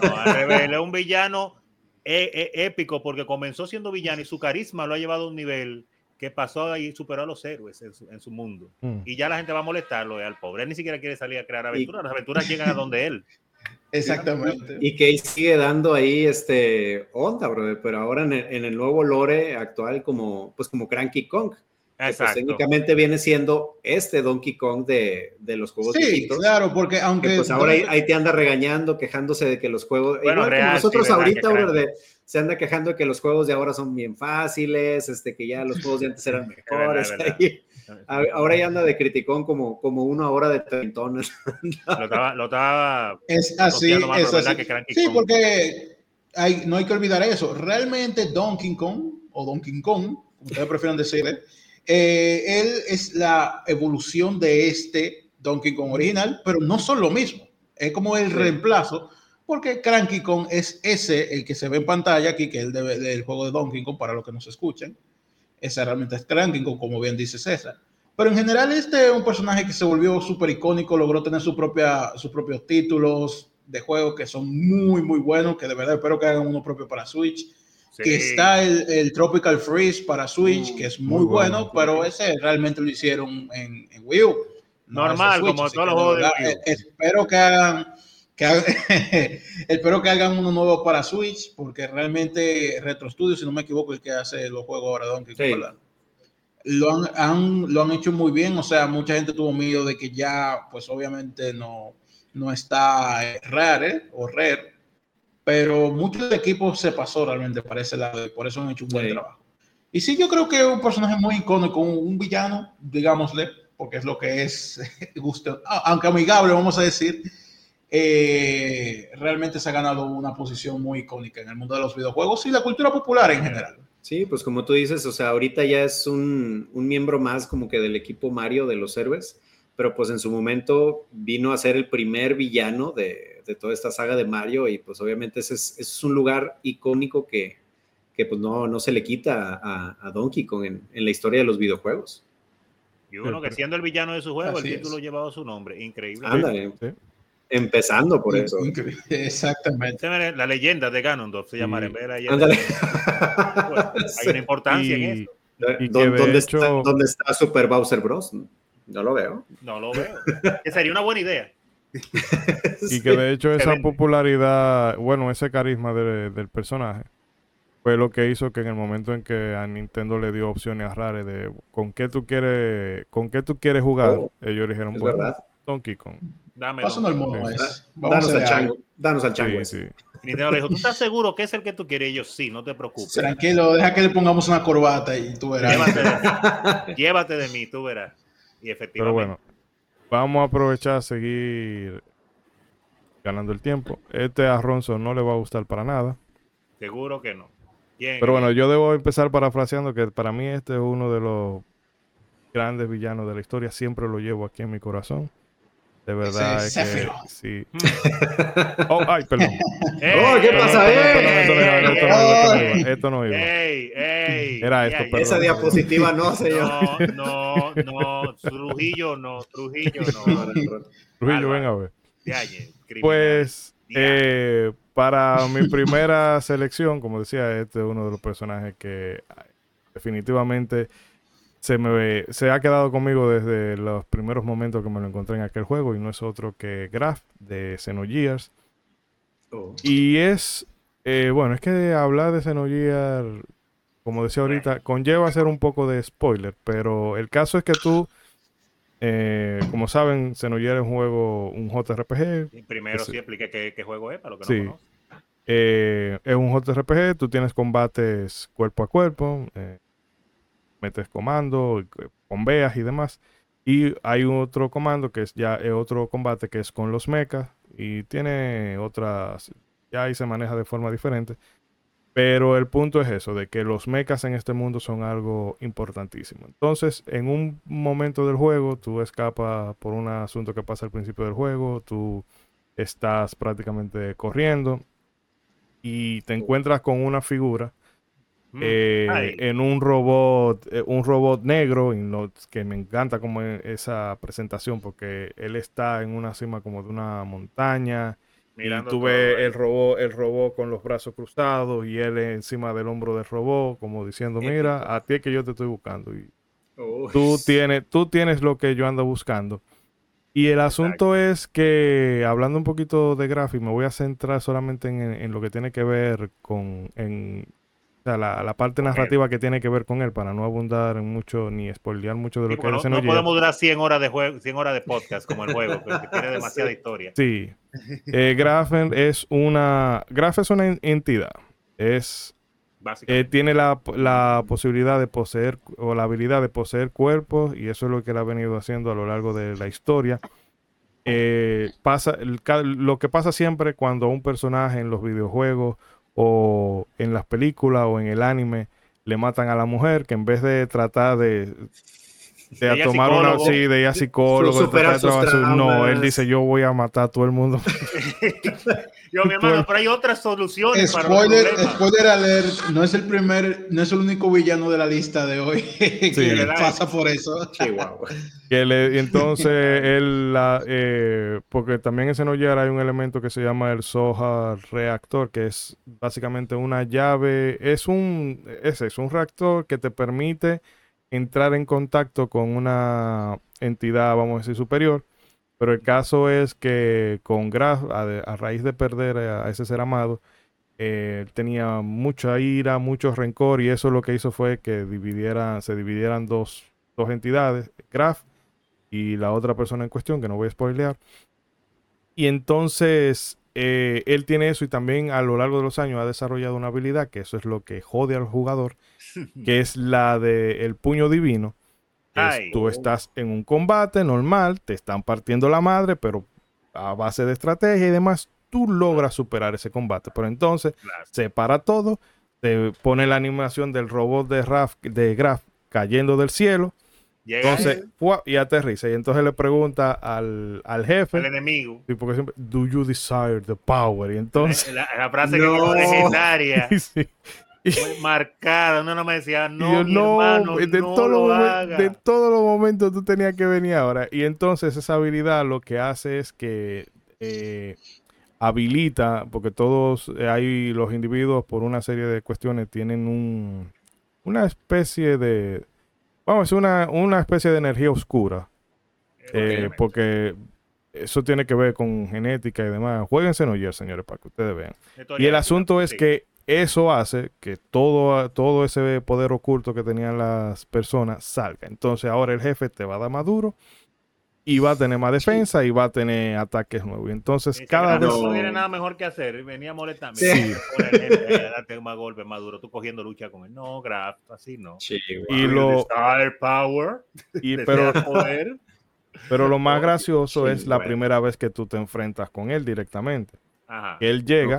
No, al revés, es un villano e, e, épico porque comenzó siendo villano y su carisma lo ha llevado a un nivel que pasó y superó a los héroes en su, mundo. Mm. Y ya la gente va a molestarlo eh, al pobre. Él ni siquiera quiere salir a crear aventuras. Las aventuras llegan a donde él. Exactamente. Y que sigue dando ahí este onda, brother, pero ahora en el, en el, nuevo lore actual como pues como Cranky Kong, pues, técnicamente viene siendo este Donkey Kong de, de los juegos sí, claro, porque aunque... pues ahora ahí, te anda regañando, quejándose de que los juegos... Bueno, nosotros ahorita, se anda quejando de que los juegos de ahora son bien fáciles, este, que ya los juegos de antes eran mejores. ahora ya anda de criticón como, como uno ahora de treintones. lo estaba... Lo estaba es así, es así. sí, porque hay, no hay que olvidar eso. Realmente Donkey Kong, o Donkey Kong, como ustedes prefieren decirle, eh, él es la evolución de este Donkey Kong original, pero no son lo mismo. Es como el reemplazo, porque Cranky Kong es ese, el que se ve en pantalla aquí, que es el del juego de Donkey Kong, para los que nos escuchen. ese realmente es Cranking, como bien dice César. Pero en general este es un personaje que se volvió súper icónico, logró tener su propia, sus propios títulos de juego que son muy, muy buenos, que de verdad espero que hagan uno propio para Switch. Que está el, Tropical Freeze para Switch, que es muy, bueno, pero ese realmente lo hicieron en, Wii U. Normal, como todos los juegos de Wii U. Eh, espero que hagan espero que hagan uno nuevo para Switch, porque realmente Retro Studio, si no me equivoco, el que hace los juegos ahora Donkey Kong, lo han, lo han hecho muy bien. O sea, mucha gente tuvo miedo de que ya, pues obviamente no, no está eh, Rare o Rare, pero muchos equipos se pasó realmente para ese lado y por eso han hecho un buen trabajo. Y sí, yo creo que es un personaje muy icónico, un, un villano, digámosle, porque es lo que es, gusto, aunque amigable, vamos a decir eh, realmente se ha ganado una posición muy icónica en el mundo de los videojuegos y la cultura popular en general. Sí, pues como tú dices, o sea, ahorita ya es un, miembro más como que del equipo Mario de los héroes, pero pues en su momento vino a ser el primer villano de, toda esta saga de Mario y pues obviamente ese es, un lugar icónico que, pues no, no se le quita a, Donkey Kong en, la historia de los videojuegos. Y uno que siendo el villano de su juego, el título llevaba su nombre, increíble. Ándale. Empezando por eso. Exactamente. La leyenda de Ganondorf se llama. hay una importancia en eso. ¿Dónde, está, ¿Dónde, está, Super Bowser Bros? No lo veo. No lo veo. que sería una buena idea. y que de hecho esa popularidad, bueno, ese carisma del personaje fue lo que hizo que en el momento en que a Nintendo le dio opciones a Rare de con qué tú quieres, con qué tú quieres jugar, oh, ellos dijeron, bueno, Donkey Kong. Dame Danos al chango. Danos al chango. Sí, Nintendo le dijo, ¿tú estás seguro que es el que tú quieres? Y yo, sí, no te preocupes. Tranquilo, deja que le pongamos una corbata y tú verás. Llévate de mí, Llévate de mí tú verás. Y efectivamente. Pero bueno, vamos a aprovechar a seguir ganando el tiempo. Este a Ronson no le va a gustar para nada. Seguro que no. Pero bueno, yo debo empezar parafraseando que para mí este es uno de los grandes villanos de la historia. Siempre lo llevo aquí en mi corazón. De verdad es que sí. Oh, ay, perdón. oh, ¿qué pasa? Esto no iba. Ey, ey, Era esto, perdón. Esa diapositiva no, señor. No, no, no. Trujillo no. Trujillo no. Trujillo, ven a ver. Pues, eh, para mi primera selección, como decía, este es uno de los personajes que definitivamente se me se ha quedado conmigo desde los primeros momentos que me lo encontré en aquel juego y no es otro que Graf de Xenogears. Oh. Y es, eh, bueno, es que hablar de Xenogears, como decía ahorita, conlleva hacer un poco de spoiler, pero el caso es que tú, eh, como saben, Xenogears es un juego, un JRPG. primero sí explique qué, juego es, para lo que no conocen. Eh, es un JRPG, tú tienes combates cuerpo a cuerpo metes comando, bombeas y demás. Y hay otro comando que es ya otro combate que es con los mechas y tiene otras, ya ahí se maneja de forma diferente. Pero el punto es eso, de que los mechas en este mundo son algo importantísimo. Entonces, en un momento del juego, tú escapas por un asunto que pasa al principio del juego, tú estás prácticamente corriendo y te encuentras con una figura. Eh, en un robot, eh, un robot negro, que me encanta como e, esa presentación, porque él está en una cima como de una montaña. y tú ves el robot, el robot con los brazos cruzados y él encima del hombro del robot, como diciendo, mira, a ti es que yo te estoy buscando. Y tú, tienes, tú tienes lo que yo ando buscando. Y el asunto es que, hablando un poquito de gráfico, me voy a centrar solamente en, en, lo que tiene que ver con en, o sea, la, parte narrativa que tiene que ver con él, para no abundar en mucho ni spoilear mucho de lo que no, no podemos durar 100 horas de juego, 100 horas de podcast como el juego, porque tiene demasiada historia. Sí. Eh, Grafen es una. Graf es una entidad. Es. Eh, tiene la, la, posibilidad de poseer o la habilidad de poseer cuerpos y eso es lo que él ha venido haciendo a lo largo de la historia. Eh, pasa, lo que pasa siempre cuando un personaje en los videojuegos o en las películas o en el anime le matan a la mujer, que en vez de tratar de de, tomar una, sí, de ir a psicólogo. no, él dice, yo voy a matar a todo el mundo. yo, mi hermano, pero hay otras soluciones spoiler, para Spoiler alert, no es el primer, no es el único villano de la lista de hoy que pasa por eso. que le, entonces, él, la, eh, porque también en Xenogear hay un elemento que se llama el Soja Reactor, que es básicamente una llave, es un, es, es un reactor que te permite entrar en contacto con una entidad, vamos a decir, superior. Pero el caso es que con Graf, a, raíz de perder a, ese ser amado, eh, tenía mucha ira, mucho rencor, y eso lo que hizo fue que dividiera, se dividieran dos, dos entidades, Graf y la otra persona en cuestión, que no voy a spoilear. Y entonces eh, él tiene eso y también a lo largo de los años ha desarrollado una habilidad, que eso es lo que jode al jugador, que es la de el puño divino. tú estás en un combate normal, te están partiendo la madre, pero a base de estrategia y demás, tú logras superar ese combate. Pero entonces se para todo, te pone la animación del robot de, Raf, de Graf cayendo del cielo. entonces, y aterriza. Y entonces le pregunta al, al jefe. Al enemigo. porque siempre, ¿Do you desire the power? Y entonces. La, frase que es legendaria. sí marcada. Uno no me decía, no, mi hermano, de, no lo de todos los momentos tú tenías que venir ahora. Y entonces esa habilidad lo que hace es que eh, habilita, porque todos eh, hay los individuos por una serie de cuestiones tienen un, una especie de, vamos una, una especie de energía oscura. Eh, porque eso tiene que ver con genética y demás. Jueguense en Oyer, señores, para que ustedes vean. Y el asunto es que eso hace que todo, todo ese poder oculto que tenían las personas salga. Entonces ahora el jefe te va a dar más duro y va a tener más defensa y va a tener ataques nuevos. Entonces cada vez... No tiene nada mejor que hacer. Venía a molestarme. Sí. darte más golpe más duro. Tú cogiendo lucha con él. No, Graf, así no. Y lo... Star power. Y, pero... Pero lo más gracioso es la primera vez que tú te enfrentas con él directamente. Ajá. él llega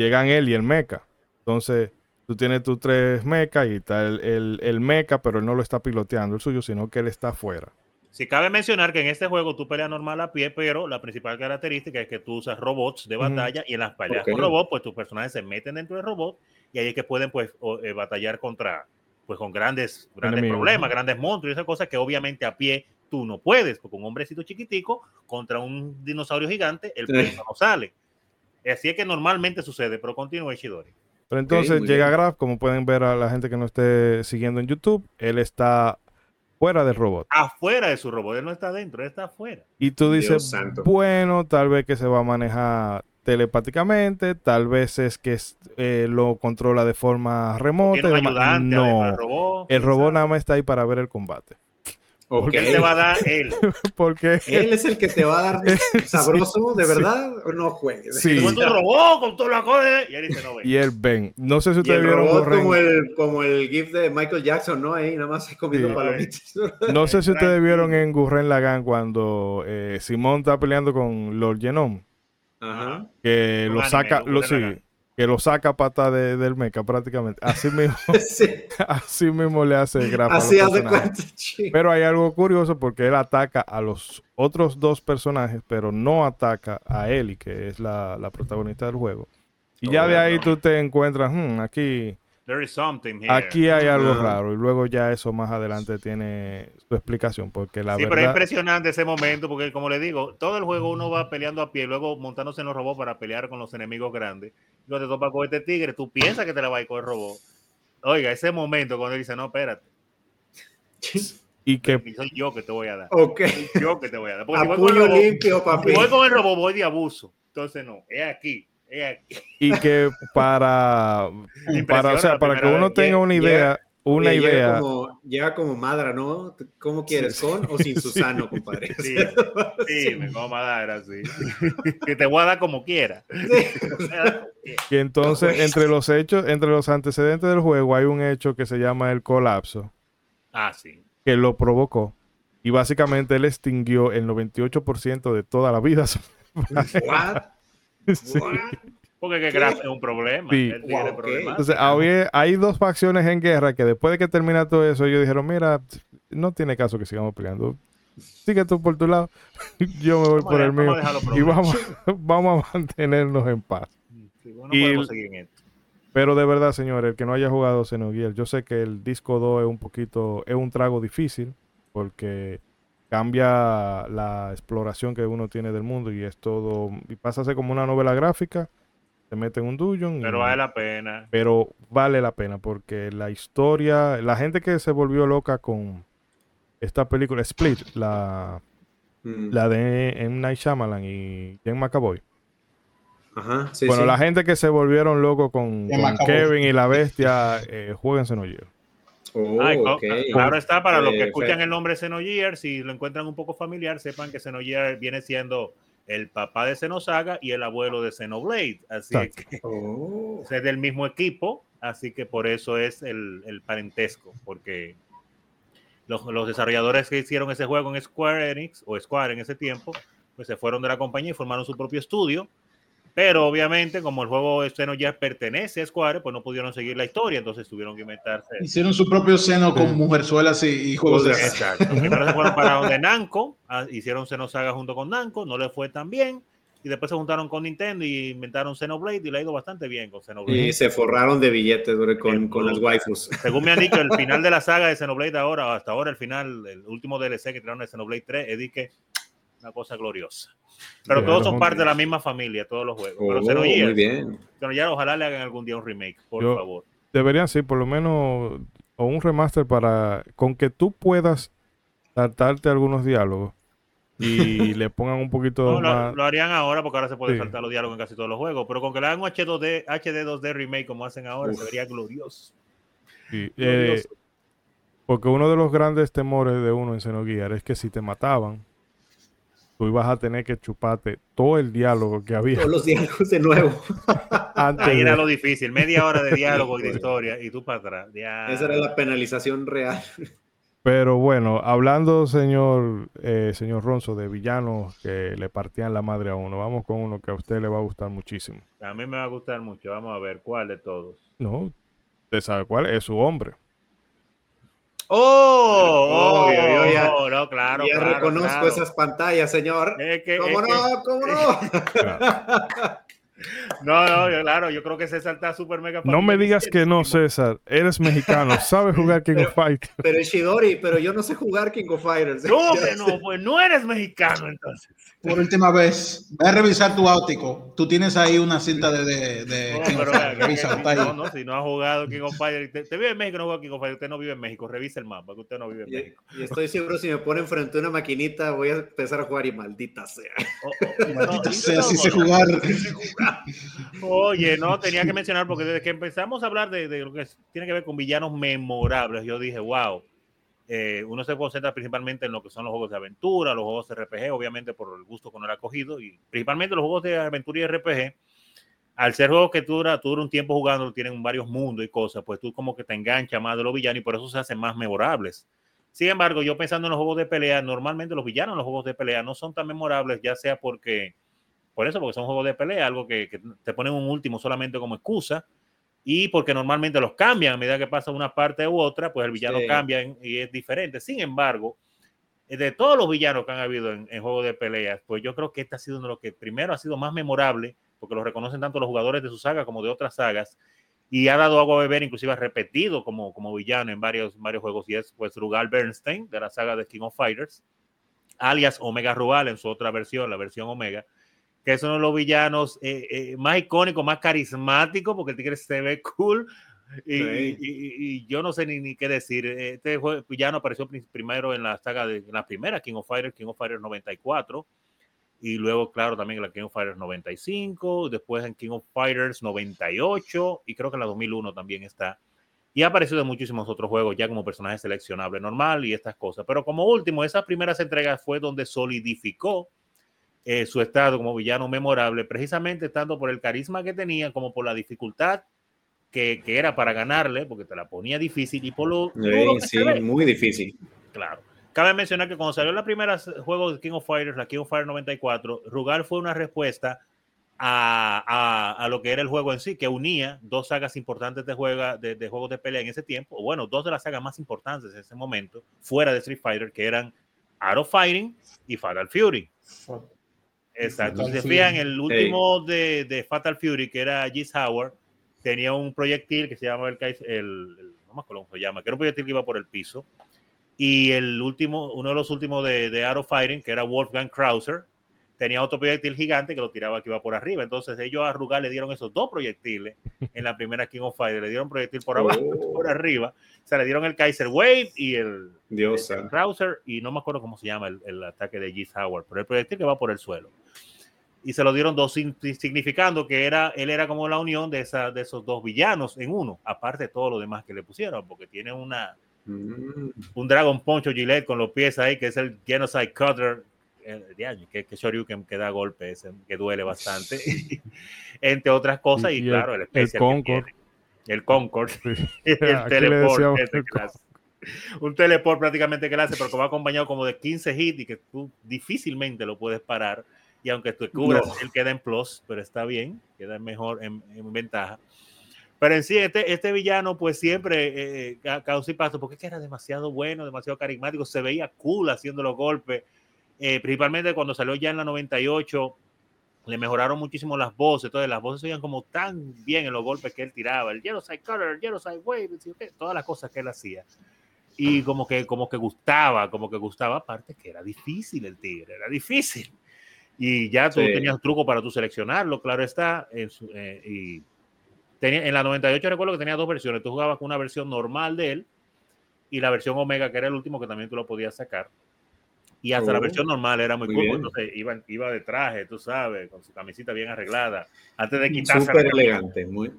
llegan él y el mecha. Entonces, tú tienes tus tres mechas y está el, el, mecha, pero él no lo está piloteando el suyo, sino que él está afuera. Si cabe mencionar que en este juego tú peleas normal a pie, pero la principal característica es que tú usas robots de batalla y en las peleas con robots, pues tus personajes se meten dentro del robot y ahí es que pueden pues eh, batallar contra, pues con grandes, grandes problemas, grandes monstruos y esas cosas que obviamente a pie tú no puedes, porque un hombrecito chiquitico contra un dinosaurio gigante, el peso no sale. Así es que normalmente sucede, pero continúa Ishidori. Pero entonces llega Graf, como pueden ver a la gente que no esté siguiendo en YouTube, él está fuera del robot. Afuera de su robot, él no está dentro, él está afuera. Y tú dices, bueno, tal vez que se va a manejar telepáticamente, tal vez es que eh, lo controla de forma remota. No, el robot nada más está ahí para ver el combate. Porque él te va a dar él. Porque él es el que te va a dar sabroso, de verdad, o no juegues. Sí. Con tu robot, con todo lo cosas, y él dice no ven. Y él ven. No sé si ustedes vieron como el, como el GIF de Michael Jackson, ¿no? Ahí nada más comiendo palomitas. No sé si ustedes vieron en Gurren Lagan cuando eh, Simón está peleando con Lord Genome. Ajá. Que lo saca, lo sigue que lo saca pata del mecha prácticamente. Así mismo, así mismo le hace grapa. Así hace Pero hay algo curioso porque él ataca a los otros dos personajes, pero no ataca a Ellie, que es la, protagonista del juego. Y ya de ahí tú te encuentras, hmm, aquí Aquí hay algo raro y luego ya eso más adelante tiene su explicación porque la sí, verdad... pero es impresionante ese momento porque como le digo, todo el juego uno va peleando a pie, luego montándose en los robots para pelear con los enemigos grandes. Y cuando te topa con este tigre, tú piensas que te la va a ir con el robot. Oiga, ese momento cuando él dice, no, espérate. Y que soy yo que te voy a dar. Ok. yo que te voy a dar. Porque a puño limpio, papi. Si voy con el robot, voy de abuso. Entonces no, es aquí y que para, para, o sea, para que uno tenga una idea, una idea. Llega como, llega como madra, ¿no? ¿Cómo quieres? ¿Con o sin Susano, compadre? Sí, sí me como madra, así. que te voy a dar como quiera. y entonces, entre los hechos, entre los antecedentes del juego, hay un hecho que se llama el colapso. Ah, sí. Que lo provocó. Y básicamente él extinguió el 98% de toda la vida. ¿What? Porque que Graf es un problema. Entonces, hay dos facciones en guerra que después de que termina todo eso, ellos dijeron, mira, no tiene caso que sigamos peleando. Sigue tú por tu lado, yo me voy por el mío y vamos, vamos a mantenernos en paz. Pero de verdad, señores, el que no haya jugado Xenogears, yo sé que el disco 2 es un poquito, es un trago difícil porque cambia la exploración que uno tiene del mundo y es todo, y pasa a ser como una novela gráfica, se mete en un dungeon. Pero vale la pena. Pero vale la pena porque la historia, la gente que se volvió loca con esta película Split, la, mm. la de M. Night Shyamalan y Jen McAvoy. Ajá, bueno, la gente que se volvieron locos con, Kevin y la bestia, eh, jueguen Xenogears. Oh, Claro está, para los que escuchan el nombre Xenogears, si lo encuentran un poco familiar, sepan que Xenogears viene siendo el papá de Xenosaga y el abuelo de Xenoblade. Así que oh. es del mismo equipo, así que por eso es el, el parentesco, porque los, los, desarrolladores que hicieron ese juego en Square Enix o Square en ese tiempo, pues se fueron de la compañía y formaron su propio estudio pero obviamente, como el juego seno ya pertenece a Square, pues no pudieron seguir la historia, entonces tuvieron que inventarse. Hicieron su propio seno con mujerzuelas y, juegos de Exacto. Primero se fueron para donde Namco, ah, hicieron Saga junto con Namco, no le fue tan bien. Y después se juntaron con Nintendo y inventaron Xenoblade y le ha ido bastante bien con Xenoblade. Y se forraron de billetes con, con las waifus. Según me han dicho, el final de la saga de Xenoblade ahora, hasta ahora el final, el último DLC que tiraron de Xenoblade 3, es que una cosa gloriosa. Pero todos son parte de la misma familia, todos los juegos. Pero se oh, muy bien. ya ojalá le hagan algún día un remake, por favor. Deberían ser por lo menos o un remaster para con que tú puedas saltarte algunos diálogos y le pongan un poquito más. Lo, harían ahora porque ahora se puede saltar los diálogos en casi todos los juegos. Pero con que le hagan un HD, HD 2D remake como hacen ahora, se vería glorioso. Eh, porque uno de los grandes temores de uno en Xenogears es que si te mataban, tú ibas a tener que chuparte todo el diálogo que había. Todos los diálogos de nuevo. Ahí era lo difícil, media hora de diálogo y de historia, y tú para atrás. Esa era la penalización real. Pero bueno, hablando, señor, eh, señor Ronzo, de villanos que le partían la madre a uno, vamos con uno que a usted le va a gustar muchísimo. A mí me va a gustar mucho, vamos a ver, ¿cuál de todos? No, usted sabe cuál es su hombre. Oh, oh, ya, no, claro. Ya reconozco esas pantallas, señor. ¿Cómo no? ¿Cómo no? No, no, claro, yo creo que César está súper mega. No me digas que no, César. Eres mexicano, sabes jugar King of Fighters. Pero Shidori, pero yo no sé jugar King of Fighters. No, no, pues no eres mexicano entonces. Por última vez, voy a revisar tu áutico. Tú tienes ahí una cinta de, de, de no, King pero, of Fighters. No, no, si no ha jugado King of Fighters, te, vive en México, no juega King of Fighters, usted no vive en México, revisa el mapa, que usted no vive en México. Y estoy seguro si me pone enfrente a una maquinita, voy a empezar a jugar y maldita sea. Oh, oh, maldita sea, si sé jugar. Oye, no, tenía que mencionar porque desde que empezamos a hablar de, lo que tiene que ver con villanos memorables, yo dije, wow, eh, uno se concentra principalmente en lo que son los juegos de aventura, los juegos de RPG, obviamente por el gusto que uno ha cogido, y principalmente los juegos de aventura y RPG. Al ser juegos que tú duras un tiempo jugando, tienen varios mundos y cosas, pues tú como que te enganchas más de los villanos y por eso se hacen más memorables. Sin embargo, yo pensando en los juegos de pelea, normalmente los villanos en los juegos de pelea no son tan memorables, ya sea porque por eso, porque son juegos de pelea, algo que, te ponen un último solamente como excusa, y porque normalmente los cambian a medida que pasa una parte u otra, pues el villano cambia y es diferente. Sin embargo, eh, de todos los villanos que han habido en, juegos de peleas, pues yo creo que este ha sido uno de los que primero ha sido más memorable, porque lo reconocen tanto los jugadores de su saga como de otras sagas, y ha dado agua a beber, inclusive ha repetido como, como villano en varios, varios juegos, y es pues Rugal Bernstein, de la saga de King of Fighters, alias Omega Rugal en su otra versión, la versión Omega, que es uno de los villanos eh, eh, más icónicos, más carismáticos, porque el tigre se ve cool. Y, yo no sé ni, qué decir. Este villano apareció primero en la saga de la primera King of Fighters, King of Fighters 94, y luego, claro, también en la King of Fighters 95, después en King of Fighters 98, y creo que en la 2001 también está. Y ha aparecido en muchísimos otros juegos ya como personaje seleccionable normal y estas cosas. Pero como último, esas primeras entregas fue donde solidificó eh, su estado como villano memorable, precisamente tanto por el carisma que tenía como por la dificultad que, que era para ganarle, porque te la ponía difícil y por lo... Sí, muy difícil. Claro. Cabe mencionar que cuando salió la primera juego de King of Fighters, la King of Fighters 94, Rugal fue una respuesta a, lo que era el juego en sí, que unía dos sagas importantes de, juega, de, juegos de pelea en ese tiempo, o bueno, dos de las sagas más importantes en ese momento, fuera de Street Fighter, que eran Art of Fighting y Fatal Fury. Exacto. Si se fijan, el último de, de, Fatal Fury, que era G. Howard, tenía un proyectil que se llama el, el, no me acuerdo cómo se llama, que era un proyectil que iba por el piso. Y el último, uno de los últimos de, de Art of Fighting, que era Wolfgang Krauser, tenía otro proyectil gigante que lo tiraba que iba por arriba. Entonces ellos a Rugal le dieron esos dos proyectiles en la primera King of Fighters. Le dieron proyectil por abajo, oh. por arriba. O sea, le dieron el Kaiser Wave y el, Dios el, Krauser y no me acuerdo cómo se llama el, ataque de G. Howard, pero el proyectil que va por el suelo. Y se lo dieron dos, significando que era, él era como la unión de, esa, de esos dos villanos en uno, aparte de todo lo demás que le pusieron, porque tiene una, mm. un Dragon Poncho Gillette con los pies ahí, que es el Genocide Cutter de que, que Shoryuken que da golpes, que duele bastante, entre otras cosas, y, claro, el, el Concord. El Concord, el teleport, un teleport prácticamente que le hace, pero que va acompañado como de 15 hits y que tú difícilmente lo puedes parar. Y aunque tú cubras, él queda en plus, pero está bien, queda mejor en, ventaja. Pero en sí, este, este villano, pues siempre eh, eh causó paso, porque es que era demasiado bueno, demasiado carismático, se veía cool haciendo los golpes eh, principalmente cuando salió ya en la 98, le mejoraron muchísimo las voces, entonces las voces se oían como tan bien en los golpes que él tiraba, el Yellow Side el Yellow Side Wave, todas las cosas que él hacía. Y como que, como que gustaba, como que gustaba, aparte que era difícil el tigre, era difícil. Y ya tú tenías un truco para tú seleccionarlo, claro está. En, eh, y tenía, en la 98 recuerdo que tenía dos versiones. Tú jugabas con una versión normal de él y la versión Omega, que era el último que también tú lo podías sacar. Y hasta la oh, versión normal era muy, muy cool. Entonces iba, iba de traje, tú sabes, con su camisita bien arreglada. Antes de quitarse. Súper elegante, muy.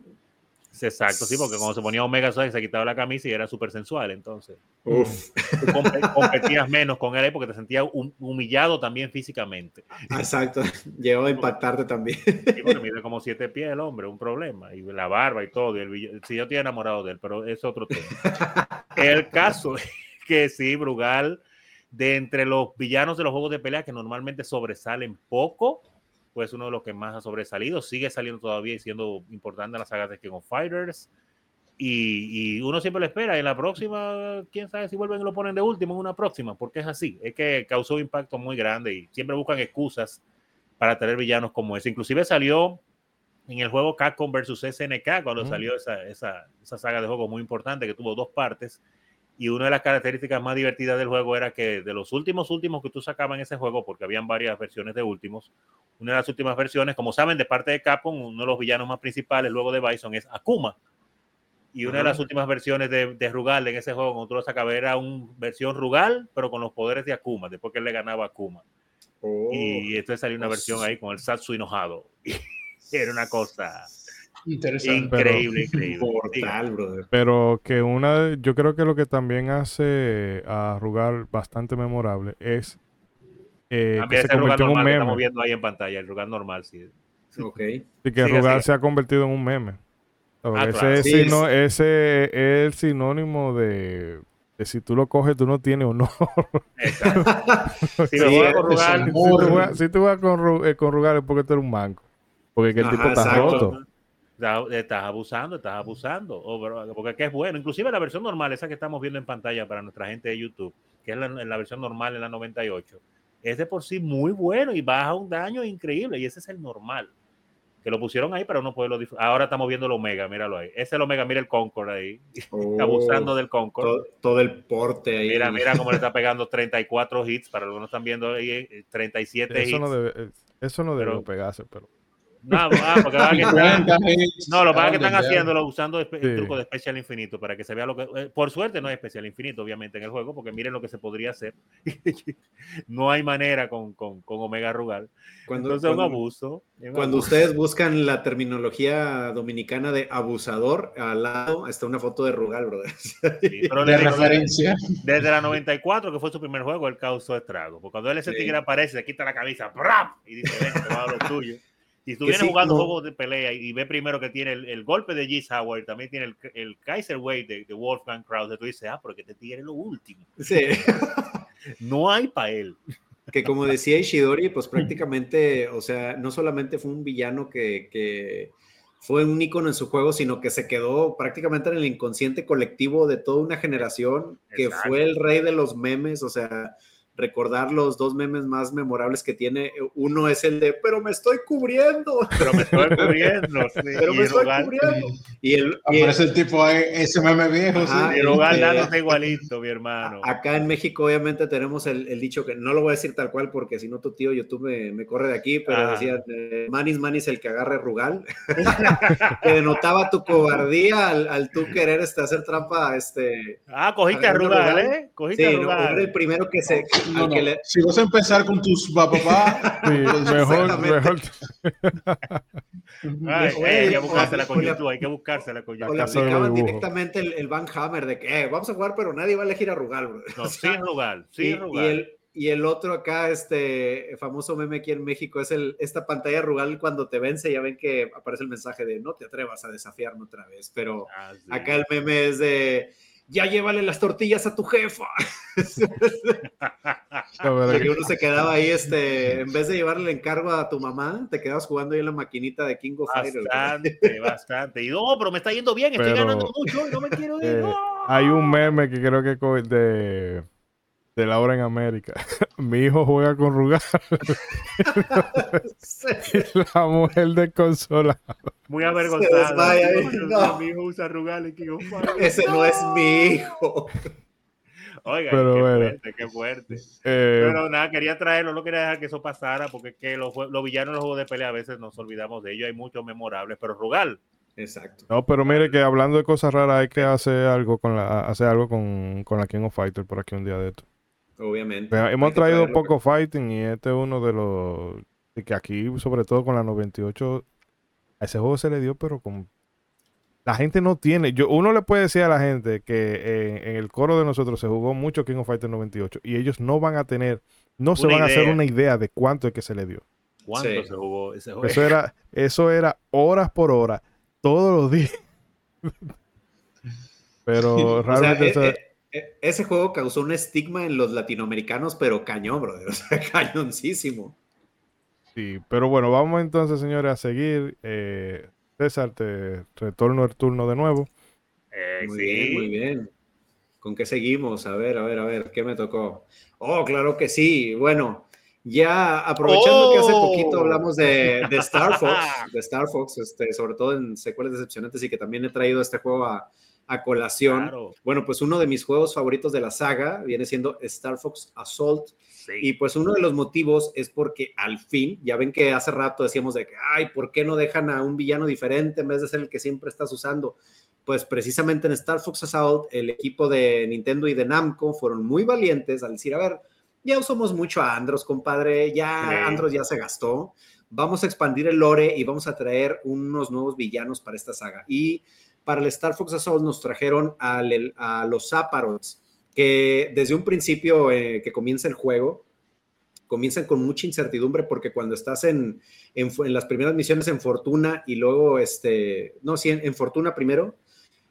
Exacto, sí, porque cuando se ponía Omega se quitaba la camisa y era súper sensual. Entonces, Uf. tú competías menos con él porque te sentías humillado también físicamente. Exacto, llegó a impactarte también. Sí, porque mide como siete pies el hombre, un problema. Y la barba y todo. Y el, sí, yo estoy enamorado de él, pero es otro tema. el caso es que sí, Brugal de entre los villanos de los juegos de pelea que normalmente sobresalen poco, pues uno de los que más ha sobresalido, sigue saliendo todavía y siendo importante en las sagas de King of Fighters. Y, uno siempre lo espera. En la próxima, quién sabe si vuelven y lo ponen de último en una próxima, porque es así. Es que causó un impacto muy grande y siempre buscan excusas para tener villanos como ese. Inclusive salió en el juego Capcom versus SNK cuando salió esa, esa, esa saga de juego muy importante que tuvo dos partes y una de las características más divertidas del juego era que de los últimos últimos que tú sacabas en ese juego, porque habían varias versiones de últimos, una de las últimas versiones, como saben, de parte de Capcom, uno de los villanos más principales luego de Bison es Akuma. Y una de las últimas versiones de, de, Rugal en ese juego, cuando tú lo sacabas, era una versión Rugal, pero con los poderes de Akuma, después que él le ganaba a Akuma. y oh. entonces salió una versión ahí con el Satsu enojado. era una cosa Interesante. Increíble, increíble. Pero que una, yo creo que lo que también hace a Rugal bastante memorable es eh, que se convirtió en un meme. estamos viendo ahí en pantalla, el Rugal normal, sí. Y que Rugal se ha convertido en un meme. Ah, ese, ese es el sinónimo de, de, si tú lo coges, tú no tienes honor. si, tú vas con, eh, con, Rugal es porque tú eres un manco. Porque el tipo está roto estás abusando, estás abusando, porque es bueno. Inclusive la versión normal, esa que estamos viendo en pantalla para nuestra gente de YouTube, que es la, versión normal en la 98, es de por sí muy bueno y baja un daño increíble y ese es el normal. Que lo pusieron ahí para uno poderlo disfrutar. Ahora estamos viendo el Omega, míralo ahí. Ese es el Omega, mira el Concord ahí. Oh, abusando del Concord. Todo, el porte ahí. Mira, mira cómo le está pegando 34 hits. Para los que no están viendo ahí, 37 eh, eso No debe, eh, eso no debe pegarse, pero. No, ah, porque que no, lo que están haciéndolo usando el truco de especial infinito para que se vea lo que. Eh, por suerte no hay especial infinito, obviamente, en el juego, porque miren lo que se podría hacer. no hay manera con, con, con Omega Rugal. Cuando, Entonces, un abuso. cuando ustedes buscan la terminología dominicana de abusador, al lado está una foto de Rugal, brother. de referencia. Desde la 94, que fue su primer juego, él causó estrago. Porque cuando él ese tigre aparece, se quita la camisa y dice: Ven, te va a lo tuyo. Si tú vienes jugando juegos de pelea y ve primero que tiene el, golpe de G. Howard, también tiene el, el Kaiser Wave de, de, Wolfgang Krause, tú dices, ah, porque te tiene lo último. Sí. no hay para él. que como decía Ishidori, pues prácticamente, o sea, no solamente fue un villano que, que fue un ícono en su juego, sino que se quedó prácticamente en el inconsciente colectivo de toda una generación, que fue el rey de los memes, o sea, recordar los dos memes más memorables que tiene. Uno es el de, pero me estoy cubriendo. Pero me estoy cubriendo. pero me estoy cubriendo. Y el, y el, tipo, ese meme viejo. Ajá, sí. Y igualito, mi hermano. Acá en México, obviamente, tenemos el, el, dicho que no lo voy a decir tal cual, porque si no, tu tío YouTube me, me corre de aquí, pero decía, eh, Manis, Manis, el que agarre Rugal, que denotaba tu cobardía al, al tú querer este, hacer trampa. Este, ah, cogiste a Rugal, ¿eh? Cogiste sí, a Rugal. No, era el primero que se no, no. Le... Si vas a empezar con tus papás, sí, mejor, mejor. Ay, hay que buscársela con YouTube, hay que buscársela con YouTube. O le aplicaban directamente el, el Van Hammer de que eh, vamos a jugar, pero nadie va a elegir a Rugal. Bro. No, sí, Rugal, sí, y, Rugal. Y el, y el otro acá, este famoso meme aquí en México, es el, esta pantalla Rugal cuando te vence, ya ven que aparece el mensaje de no te atrevas a desafiarme otra vez, pero ah, sí. acá el meme es de ya llévale las tortillas a tu jefa. Porque uno se quedaba ahí, este, en vez de llevarle el encargo a tu mamá, te quedabas jugando ahí en la maquinita de King of. Bastante, bastante. Y no, pero me está yendo bien, estoy pero, ganando mucho y no me quiero ir. Eh, no. Hay un meme que creo que de de la hora en América. Mi hijo juega con Rugal. la mujer desconsolada. Muy avergonzada. No. Mi hijo usa Rugal. Ese no es mi hijo. Oiga, Pero, qué bueno. fuerte, qué fuerte. Eh, Pero nada, quería traerlo, no quería dejar que eso pasara, porque es que los, los villanos en los juegos de pelea a veces nos olvidamos de ellos, hay muchos memorables, pero Rugal, Exacto. No, pero mire que hablando de cosas raras, hay que hacer algo con la, hacer algo con, con la King of Fighters por aquí un día de esto. Obviamente. Pero hemos traído un poco fighting y este es uno de los que aquí, sobre todo con la 98, a ese juego se le dio, pero con la gente no tiene. Yo, uno le puede decir a la gente que eh, en el coro de nosotros se jugó mucho King of Fighters 98 y ellos no van a tener, no se van idea. a hacer una idea de cuánto es que se le dio. ¿Cuánto sí. se jugó ese juego? Eso era, eso era horas por hora, todos los días. pero realmente. O sea, eh, eh, ese juego causó un estigma en los latinoamericanos, pero cañón, brother. O sea, cañoncísimo. Sí, pero bueno, vamos entonces, señores, a seguir. Eh, César, te retorno el turno de nuevo. Eh, muy sí. bien, muy bien. ¿Con qué seguimos? A ver, a ver, a ver, ¿qué me tocó? Oh, claro que sí. Bueno, ya aprovechando oh. que hace poquito oh. hablamos de, de Star Fox, de Star Fox, este, sobre todo en secuelas decepcionantes y que también he traído este juego a, a colación. Claro. Bueno, pues uno de mis juegos favoritos de la saga viene siendo Star Fox Assault. Sí. Y pues uno de los motivos es porque al fin, ya ven que hace rato decíamos de que, ay, ¿por qué no dejan a un villano diferente en vez de ser el que siempre estás usando? Pues precisamente en Star Fox Assault, el equipo de Nintendo y de Namco fueron muy valientes al decir, a ver, ya usamos mucho a Andros, compadre, ya sí. Andros ya se gastó, vamos a expandir el lore y vamos a traer unos nuevos villanos para esta saga. Y para el Star Fox Assault nos trajeron al, a los Zaparots, que desde un principio eh, que comienza el juego, comienzan con mucha incertidumbre porque cuando estás en, en, en, las primeras misiones en Fortuna y luego, este, no, sí, en, en Fortuna primero,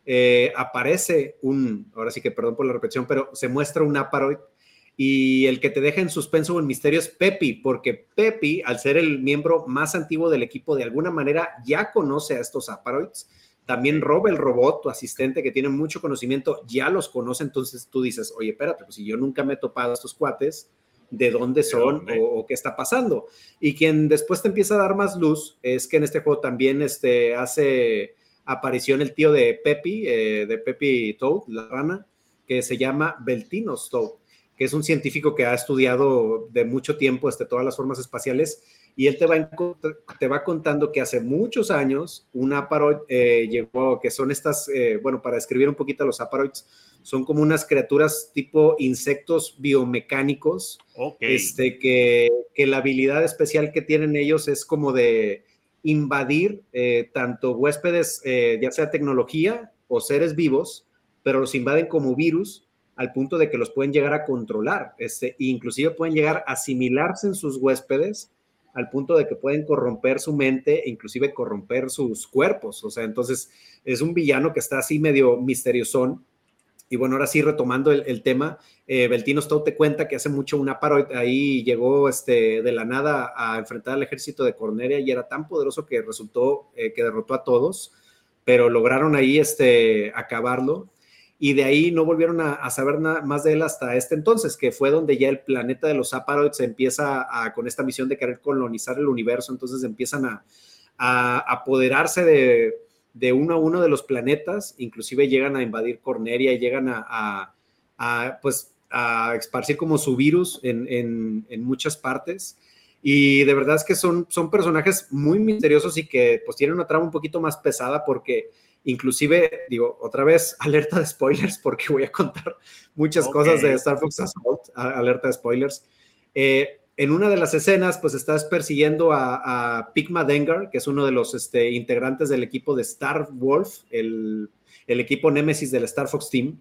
eh, aparece un, ahora sí que perdón por la repetición, pero se muestra un Aparoid y el que te deja en suspenso o en misterio es Pepi, porque Pepi, al ser el miembro más antiguo del equipo, de alguna manera ya conoce a estos Aparoids también Rob, el robot, tu asistente que tiene mucho conocimiento, ya los conoce. Entonces tú dices, oye, espérate, pues si yo nunca me he topado a estos cuates, ¿de dónde son. O, o, qué está pasando? Y quien después te empieza a dar más luz es que en este juego también este, hace aparición el tío de Pepi, eh, de Pepi Toad, la rana, que se llama Beltinos Toad, que es un científico que ha estudiado de mucho tiempo este, todas las formas espaciales y él te va, te va contando que hace muchos años un aparoid eh, llegó, que son estas, eh, bueno, para describir un poquito a los aparoids, son como unas criaturas tipo insectos biomecánicos, okay. este, que, que, la habilidad especial que tienen ellos es como de invadir eh, tanto huéspedes, eh, ya sea tecnología o seres vivos, pero los invaden como virus al punto de que los pueden llegar a controlar, este, inclusive pueden llegar a asimilarse en sus huéspedes al punto de que pueden corromper su mente e inclusive corromper sus cuerpos. O sea, entonces es un villano que está así medio misteriosón. y bueno, ahora sí, retomando el, tema, eh, Beltino te cuenta que hace mucho un Aparoid ahí llegó este, de la nada a enfrentar al ejército de Corneria y era tan poderoso que resultó eh, que derrotó a todos, pero lograron ahí este, acabarlo. Y de ahí no volvieron a, saber nada más de él hasta este entonces, que fue donde ya el planeta de los Aparoids empieza con esta misión de querer colonizar el universo, entonces empiezan a, apoderarse de, uno a uno de los planetas, inclusive llegan a invadir Corneria y llegan a, pues, a esparcir como su virus en, muchas partes. Y de verdad es que son, son personajes muy misteriosos y que pues tienen una trama un poquito más pesada porque inclusive, digo, otra vez, alerta de spoilers porque voy a contar muchas cosas de Star Fox Assault, alerta de spoilers. Eh, en una de las escenas, pues estás persiguiendo a, a Pigma Dengar, que es uno de los este, integrantes del equipo de Star Wolf, el, equipo Nemesis del Star Fox Team.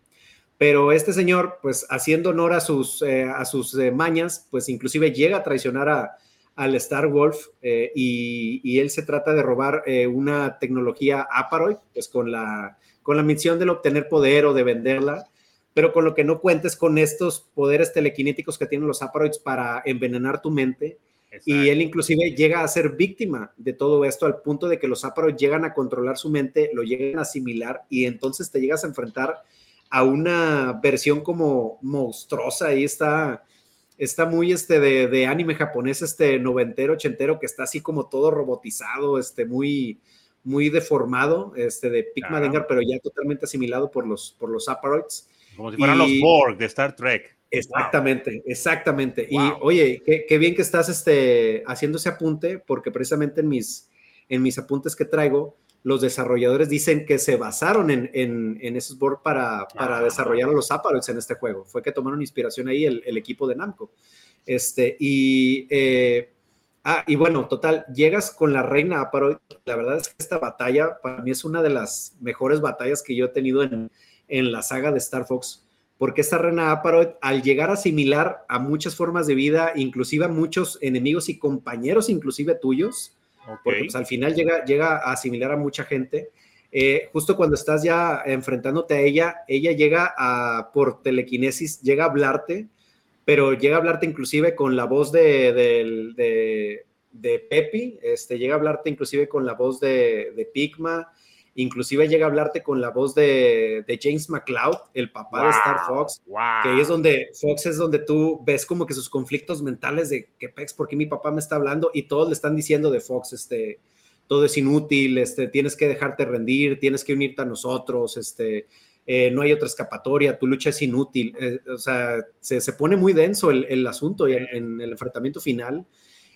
Pero este señor, pues haciendo honor a sus, eh, a sus eh, mañas, pues inclusive llega a traicionar a, al Star Wolf eh, y, él se trata de robar una tecnología Aparoid, pues con la, con la misión de obtener poder o de venderla pero con lo que no cuentes con estos poderes telequinéticos que tienen los Aparoids para envenenar tu mente. Y él inclusive llega a ser víctima de todo esto al punto de que los Aparoids llegan a controlar su mente, lo llegan a asimilar y entonces te llegas a enfrentar a una versión como monstruosa. Ahí está, está muy este de, de, anime japonés, este noventero, ochentero, que está así como todo robotizado, este muy, muy deformado, este de Pigma Dengar, pero ya totalmente asimilado por los, por los Aparoids. Como si fueran los Borg de Star Trek. Exactamente, exactamente. Y oye, qué, bien que estás este, haciendo ese apunte, porque precisamente en mis, en mis apuntes que traigo, los desarrolladores dicen que se basaron en, en, esos Borg para, para desarrollar los Aparoids en este juego. Fue que tomaron inspiración ahí el, equipo de Namco. Este, y, eh, ah, y bueno, total, llegas con la reina Aparoid. La verdad es que esta batalla para mí es una de las mejores batallas que yo he tenido en, en la saga de Star Fox, porque esta reina Aparoid, al llegar a asimilar a muchas formas de vida, inclusive a muchos enemigos y compañeros, inclusive tuyos, porque pues, al final llega, llega a asimilar a mucha gente. Eh, justo cuando estás ya enfrentándote a ella, ella llega a, por telequinesis, llega a hablarte, pero llega a hablarte inclusive con la voz de, de, de, Pepi, este, llega a hablarte inclusive con la voz de, de Pigma, Inclusive llega a hablarte con la voz de, James McCloud, el papá de Star Fox, que ahí es donde Fox es donde tú ves como que sus conflictos mentales de que Pex, ¿por qué mi papá me está hablando? Y todos le están diciendo de Fox, este, todo es inútil, este, tienes que dejarte rendir, tienes que unirte a nosotros, este, eh, no hay otra escapatoria, tu lucha es inútil. Eh, o sea, se, pone muy denso el, asunto en, en, el enfrentamiento final.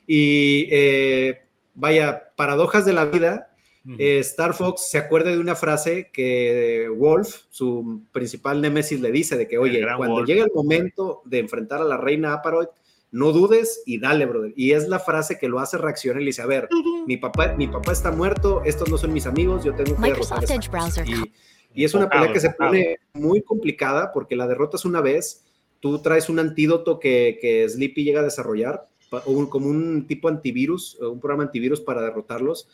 Y eh, vaya, paradojas de la vida, eh, Star Fox se acuerda de una frase que Wolf, su principal némesis, le dice de que, oye, cuando llegue el momento de enfrentar a la reina Aparoid, no dudes y dale, brother. Y es la frase que lo hace reaccionar y le dice, a ver, mi papá, mi papá está muerto, estos no son mis amigos, yo tengo que derrotar y, y, es una pelea que se pone muy complicada porque la derrotas una vez, tú traes un antídoto que, que Sleepy llega a desarrollar, como un tipo antivirus, un programa antivirus para derrotarlos,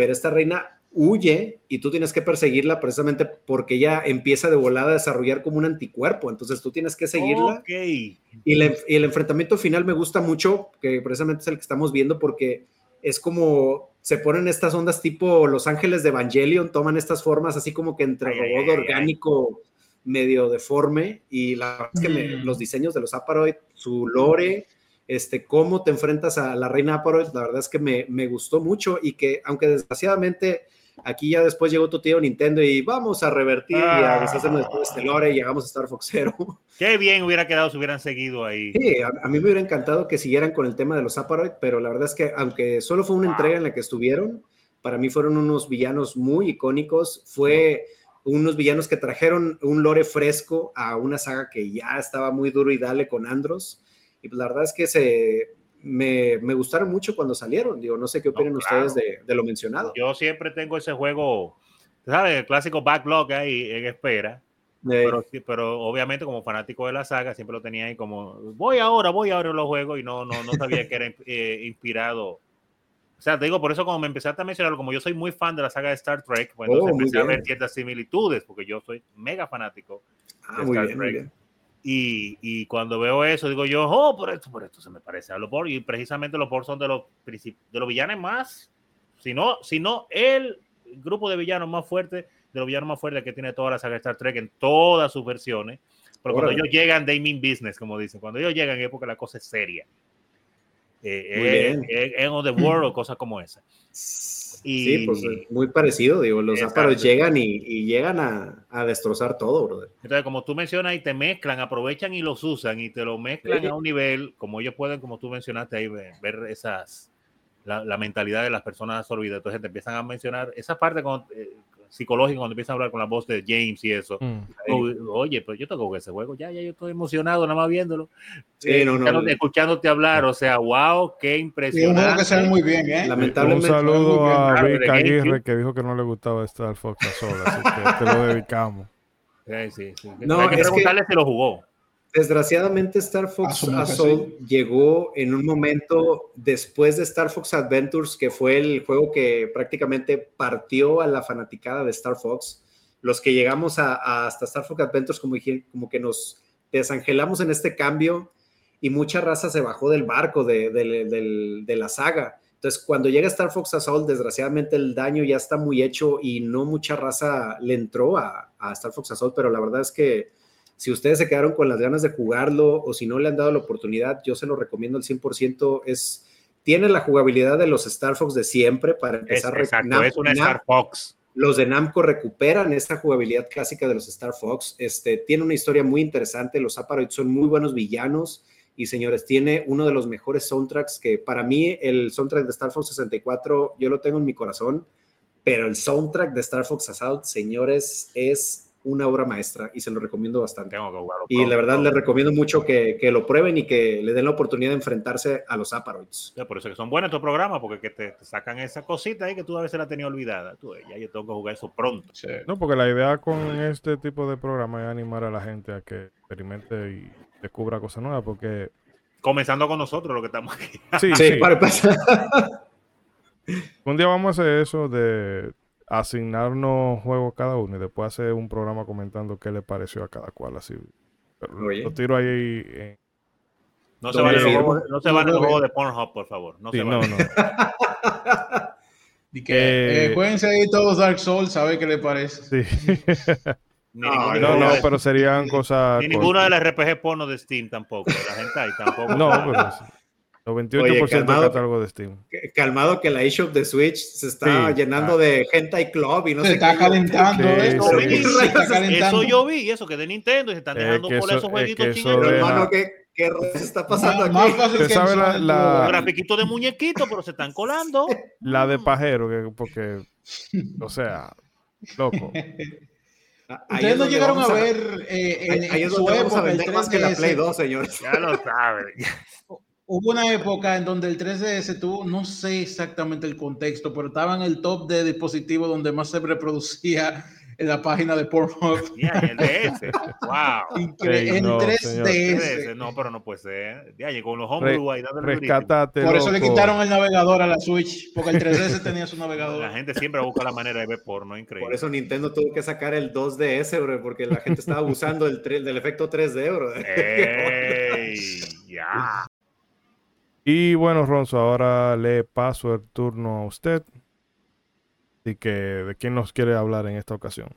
pero esta reina huye y tú tienes que perseguirla precisamente porque ella empieza de volada a desarrollar como un anticuerpo, entonces tú tienes que seguirla. Y, el enfrentamiento final me gusta mucho, que precisamente es el que estamos viendo porque es como se ponen estas ondas tipo Los Ángeles de Evangelion, toman estas formas así como que entre robot orgánico medio deforme y la que mm. los diseños de los Aparoid, su lore, este, cómo te enfrentas a la reina Aparoid, la verdad es que me, me, gustó mucho y que aunque desgraciadamente aquí ya después llegó tu tío Nintendo y vamos a revertir y a ah. deshacernos de este lore y llegamos a Star Fox Zero. Qué bien hubiera quedado si hubieran seguido ahí. Sí, a, mí me hubiera encantado que siguieran con el tema de los Aparoid, pero la verdad es que aunque solo fue una entrega en la que estuvieron, para mí fueron unos villanos muy icónicos, fue unos villanos que trajeron un lore fresco a una saga que ya estaba muy duro y dale con Andros y pues la verdad es que se, me, me, gustaron mucho cuando salieron. Digo, no sé qué opinan ustedes de, de, lo mencionado. Yo siempre tengo ese juego, ¿sabes? El clásico backlog ahí en espera. Pero, pero, obviamente como fanático de la saga siempre lo tenía ahí como voy ahora, voy ahora los juegos y no, no, no sabía que era eh, inspirado O sea, te digo, por eso como me empezaste a mencionarlo, como yo soy muy fan de la saga de Star Trek, pues entonces oh, empecé a ver ciertas similitudes, porque yo soy mega fanático ah, de Star Trek. Y, y, cuando veo eso, digo yo, oh, por esto, por esto se me parece a los Borg. Y precisamente los Borg son de los, de los villanos más, si no, si no el grupo de villanos más fuerte, de los villanos más fuertes que tiene toda la saga Star Trek en todas sus versiones. Pero cuando ellos llegan, they mean business, como dicen. Cuando ellos llegan es porque la cosa es seria eh, en the World o cosas como esa. Y, sí, pues muy parecido, digo, los áparos llegan y, llegan a, a, destrozar todo, brother. Entonces, como tú mencionas, y te mezclan, aprovechan y los usan y te lo mezclan a un nivel, como ellos pueden, como tú mencionaste ahí, ver, esas, la, mentalidad de las personas absorbidas. Entonces te empiezan a mencionar esa parte con, eh, psicológico cuando empieza a hablar con la voz de James y eso. Mm. Oye, pues yo tengo ese juego, ya, ya yo estoy emocionado nada más viéndolo. Sí, eh, no, no, escuchándote hablar, o sea, wow, qué impresionante. Sí, un que muy bien, ¿eh? Lamentablemente. Un saludo a Vic Aguirre que dijo que no le gustaba Star Fox a sola, así que te lo dedicamos. Sí, sí, sí. No, Hay que preguntarle si lo jugó. Desgraciadamente Star Fox Assault llegó en un momento después de Star Fox Adventures, que fue el juego que prácticamente partió a la fanaticada de Star Fox. Los que llegamos a, hasta Star Fox Adventures como, como que nos desangelamos en este cambio y mucha raza se bajó del barco de, de la saga. Entonces, cuando llega Star Fox Assault, desgraciadamente el daño ya está muy hecho y no mucha raza le entró a, a Star Fox Assault, pero la verdad es que si ustedes se quedaron con las ganas de jugarlo o si no le han dado la oportunidad, yo se lo recomiendo al 100%. Es, tiene la jugabilidad de los Star Fox de siempre para empezar. Es, exacto, es una Star Fox. Los de Namco recuperan esta jugabilidad clásica de los Star Fox. Este, tiene una historia muy interesante. Los Aparoids son muy buenos villanos. Y señores, tiene uno de los mejores soundtracks que para mí el soundtrack de Star Fox 64 yo lo tengo en mi corazón, pero el soundtrack de Star Fox Assault, señores, es una obra maestra y se lo recomiendo bastante. y la verdad les recomiendo mucho que, que, lo prueben y que le den la oportunidad de enfrentarse a los Aparoids. por eso que son buenos estos programas, porque que te, sacan esa cosita ahí que tú a veces la tenías olvidada. Tú, ya yo tengo que jugar eso pronto. No, porque la idea con este tipo de programa es animar a la gente a que experimente y descubra cosas nuevas, porque... Comenzando con nosotros, lo que estamos aquí. Sí, sí, Para pasar. Un día vamos a hacer eso de asignarnos juegos cada uno y después hacer un programa comentando qué le pareció a cada cual. Así. lo tiro ahí. no, se van el juego, no se van el juego de Pornhub, por favor. No se no, no. y que eh, eh seguir todos Dark Souls, sabe qué le parece. Sí. no, no, pero serían cosas. Ni ninguna de las RPG porno de Steam tampoco. La gente ahí tampoco. No, pero 98% calmado, de catálogo de Steam. Calmado que la eShop de Switch se está llenando de gente y club y no se está calentando eso, eso yo vi, eso que de Nintendo y se están dejando por esos jueguitos chingados. Hermano, ¿qué, ¿qué está pasando aquí? Más fácil que sabe la, la... grafiquito de muñequito, pero se están colando. La de pajero, que, porque, o sea, loco. Ustedes no llegaron a, ver eh, en, ahí, en su época, a vender más que la Play 2, señores. Ya lo saben. Hubo una época en donde el 3DS tuvo, no sé exactamente el contexto, pero estaba en el top de dispositivos donde más se reproducía en la página de Pornhub. Ya, el DS. Wow. Increíble. en 3DS. No, pero no puede ser. Ya llegó los homebrew ahí Rescatate. Por eso le quitaron el navegador a la Switch, porque el 3DS tenía su navegador. La gente siempre busca la manera de ver porno, increíble. Por eso Nintendo tuvo que sacar el 2DS, bro, porque la gente estaba abusando del, del efecto 3D, bro. Ey, ya. Y bueno, Ronzo, ahora le paso el turno a usted. Así que, ¿de quién nos quiere hablar en esta ocasión?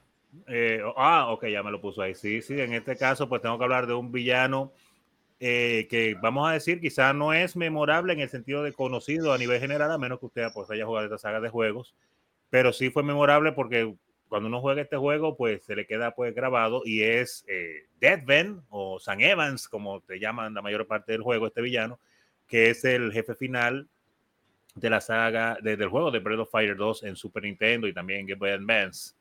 Eh, ah, ok, ya me lo puso ahí. Sí, sí, en este caso, pues tengo que hablar de un villano eh, que vamos a decir quizás no es memorable en el sentido de conocido a nivel general, a menos que usted pues, haya jugado esta saga de juegos, pero sí fue memorable porque cuando uno juega este juego, pues se le queda pues grabado y es eh, Deadven o San Evans, como te llaman la mayor parte del juego, este villano, que es el jefe final de la saga, del juego de Breath of Fire 2 en Super Nintendo y también en Game Boy Advance.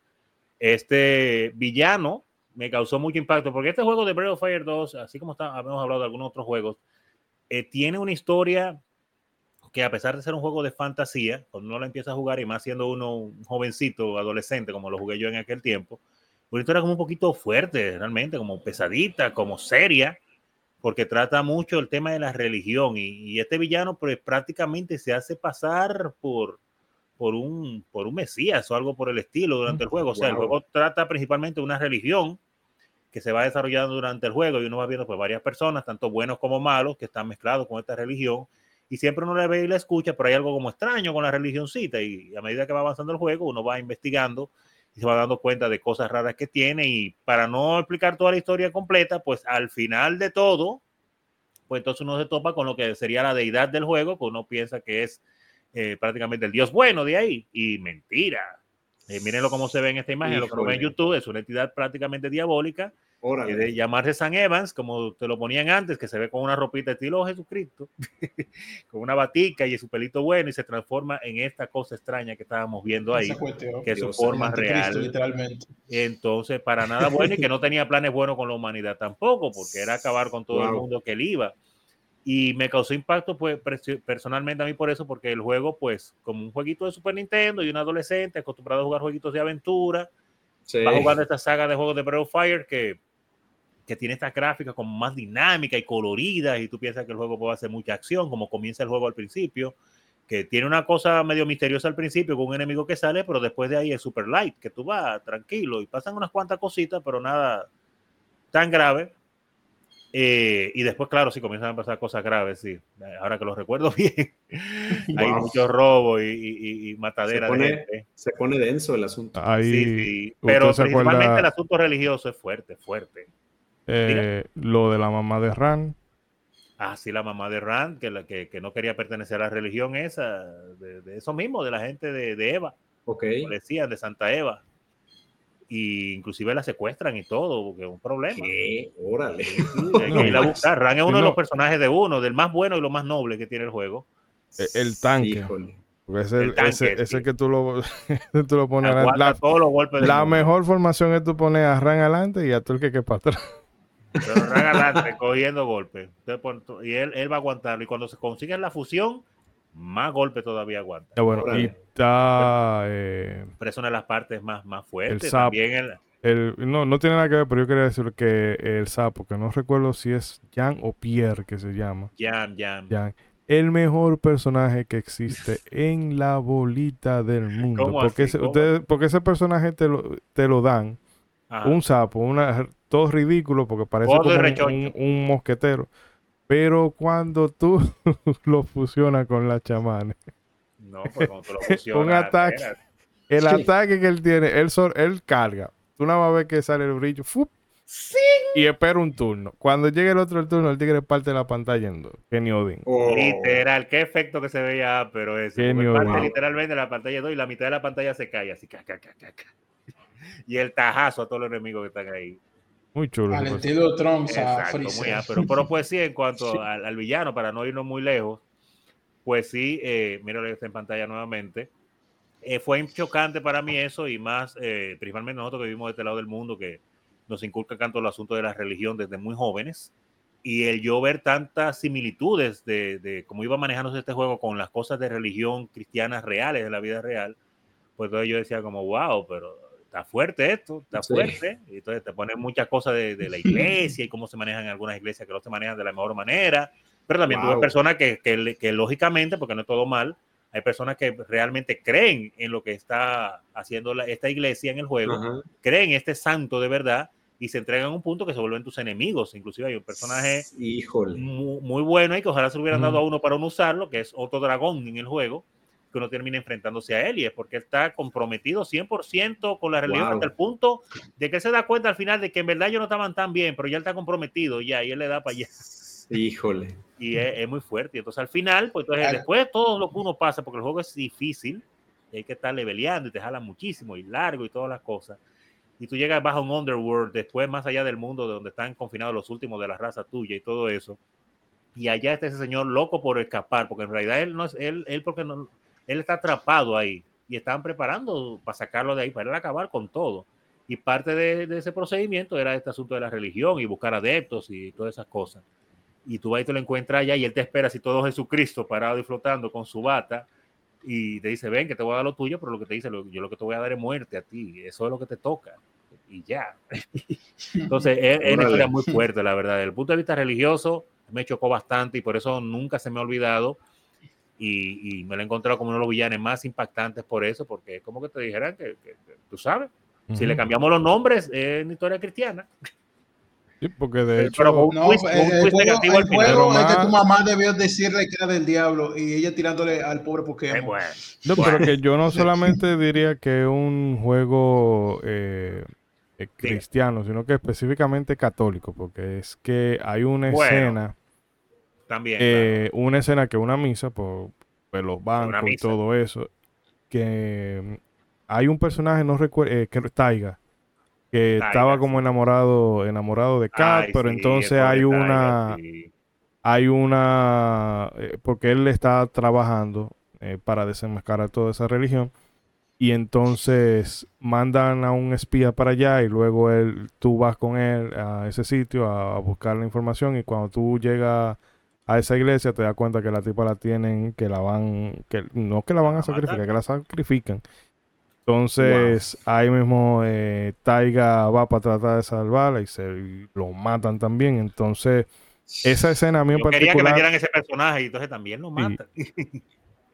Este villano me causó mucho impacto porque este juego de Breath of Fire 2, así como hemos hablado de algunos otros juegos, eh, tiene una historia que a pesar de ser un juego de fantasía, cuando uno lo empieza a jugar y más siendo uno un jovencito, adolescente, como lo jugué yo en aquel tiempo, una historia como un poquito fuerte, realmente, como pesadita, como seria, porque trata mucho el tema de la religión y, este villano pues prácticamente se hace pasar por, por, un, por un mesías o algo por el estilo durante el juego. O sea, el juego trata principalmente de una religión que se va desarrollando durante el juego y uno va viendo pues varias personas, tanto buenos como malos, que están mezclados con esta religión y siempre uno la ve y la escucha, pero hay algo como extraño con la religioncita y a medida que va avanzando el juego uno va investigando y se va dando cuenta de cosas raras que tiene y para no explicar toda la historia completa, pues al final de todo, pues entonces uno se topa con lo que sería la deidad del juego, que uno piensa que es eh, prácticamente el dios bueno de ahí y mentira. Eh, mírenlo cómo se ve en esta imagen, lo que uno ve en YouTube, es una entidad prácticamente diabólica de llamarse San Evans, como te lo ponían antes, que se ve con una ropita estilo Jesucristo, con una batica y su pelito bueno, y se transforma en esta cosa extraña que estábamos viendo ahí, que es su forma real. Literalmente. Entonces, para nada bueno y que no tenía planes buenos con la humanidad tampoco, porque era acabar con todo el mundo que él iba. Y me causó impacto pues, personalmente a mí por eso, porque el juego, pues, como un jueguito de Super Nintendo y un adolescente acostumbrado a jugar jueguitos de aventura, va jugando esta saga de juegos de Breath of Fire que que tiene esta gráfica como más dinámica y colorida y tú piensas que el juego puede hacer mucha acción, como comienza el juego al principio, que tiene una cosa medio misteriosa al principio con un enemigo que sale, pero después de ahí es super light, que tú vas tranquilo y pasan unas cuantas cositas, pero nada tan grave. Eh, y después, claro, sí comienzan a pasar cosas graves, sí. Ahora que lo recuerdo bien, hay muchos robos y, y, matadera se pone, Se pone denso el asunto. sí, sí. Pero principalmente el asunto religioso es fuerte, fuerte. Eh, lo de la mamá de Ran. Ah, sí, la mamá de Ran, que, la, que, que no quería pertenecer a la religión esa, de, eso mismo, de la gente de, de Eva. Ok. decían, de Santa Eva. Y inclusive la secuestran y todo, porque es un problema. ¿Qué? Órale. Ran es uno de los personajes de uno, del más bueno y lo más noble que tiene el juego. E, el, tanque. ese, ese, que tú lo, tú lo pones la, la mejor formación es tú pones a Ran adelante y a tú el que que para atrás. Pero adelante, cogiendo golpes. Y él, él va a aguantarlo. Y cuando se consigue la fusión, más golpes todavía aguanta. bueno, y está. Eh, pero es una de las partes más, más fuertes. El sapo, el, no, no tiene nada que ver, pero yo quería decir que el sapo, que no recuerdo si es Jan o Pierre que se llama. Jan, Jan. Jan el mejor personaje que existe en la bolita del mundo. Porque, ese, porque ese personaje te lo, te lo dan. Un sapo, una todo ridículo porque parece como un, mosquetero. Pero cuando tú lo fusionas con la chamanes. No, pues cuando lo fusionas. un ataque. El ataque que él tiene, él, él carga. Tú nada más ves que sale el brillo. Y espera un turno. Cuando llegue el otro turno, el tigre parte la pantalla en dos. Kenny Odin. Oh. Literal, qué efecto que se veía, pero es. Parte literalmente la pantalla 2 y la mitad de la pantalla se cae así. y el tajazo a todos los enemigos que están ahí. Muy chulo. Al pues. estilo Trunks a pero, pero pues sí, en cuanto al, villano, para no irnos muy lejos, pues sí, eh, míralo está en pantalla nuevamente. Eh, fue chocante para mí eso y más, eh, principalmente nosotros que vivimos de este lado del mundo, que nos inculca tanto el asunto de la religión desde muy jóvenes. Y el yo ver tantas similitudes de, de cómo iba manejándose este juego con las cosas de religión cristianas reales de la vida real, pues entonces yo decía como, wow, pero está fuerte esto, está fuerte. Y entonces te ponen muchas cosas de, la iglesia y cómo se manejan algunas iglesias que no se manejan de la mejor manera. Pero también tuve personas que, que, lógicamente, porque no es todo mal, hay personas que realmente creen en lo que está haciendo esta iglesia en el juego, creen en este santo de verdad y se entregan a un punto que se vuelven tus enemigos. Inclusive hay un personaje Muy, bueno y que ojalá se lo hubieran dado a uno para no usarlo, que es otro dragón en el juego, que uno termina enfrentándose a él y es porque está comprometido 100% con la religión hasta el punto de que él se da cuenta al final de que en verdad ellos no estaban tan bien, pero ya él está comprometido ya y él le da para allá. Híjole. Y es, muy fuerte. Y entonces al final, pues entonces, después de todo lo que uno pasa, porque el juego es difícil, hay que estar leveleando y te jala muchísimo y largo y todas las cosas. Y tú llegas bajo un underworld, después más allá del mundo de donde están confinados los últimos de la raza tuya y todo eso. Y allá está ese señor loco por escapar, porque en realidad él no es él, él porque no, él está atrapado ahí y estaban preparando para sacarlo de ahí, para él acabar con todo. Y parte de, ese procedimiento era este asunto de la religión y buscar adeptos y todas esas cosas. Y tú ahí te lo encuentras allá y él te espera así todo Jesucristo parado y flotando con su bata y te dice, ven que te voy a dar lo tuyo, pero lo que te dice, yo lo que te voy a dar es muerte a ti, eso es lo que te toca. y ya. Entonces, es, una historia muy fuerte, la verdad. Desde el punto de vista religioso, me chocó bastante y por eso nunca se me ha olvidado. Y, me lo he encontrado como uno de los villanos más impactantes por eso, porque es como que te dijeran que, tú sabes, si le cambiamos los nombres, es una historia cristiana. Sí, porque de hecho. Pero no, twist, el, juego, el juego es que tu mamá debió decirle que era del diablo y ella tirándole al pobre Pokémon. bueno. No, pero que yo no solamente diría que es un juego eh, eh, cristiano, sino que específicamente católico, porque es que hay una escena. También. Eh, una escena que una misa por, pues, los bancos y todo eso. Que mm, hay un personaje, no recuerdo, que Taiga que estaba como enamorado, enamorado de Kat, pero entonces hay una, hay una, eh, porque él está trabajando eh, para desenmascarar toda esa religión y entonces mandan a un espía para allá y luego él, tú vas con él a ese sitio a, buscar la información y cuando tú llegas a esa iglesia te das cuenta que la tipa la tienen, que la van, que no que la van a sacrificar, que la sacrifican entonces, ahí mismo eh, Taiga va para tratar de salvarla y se lo matan también. Entonces, esa escena a mí en particular. Quería que metieran ese personaje y entonces también lo matan.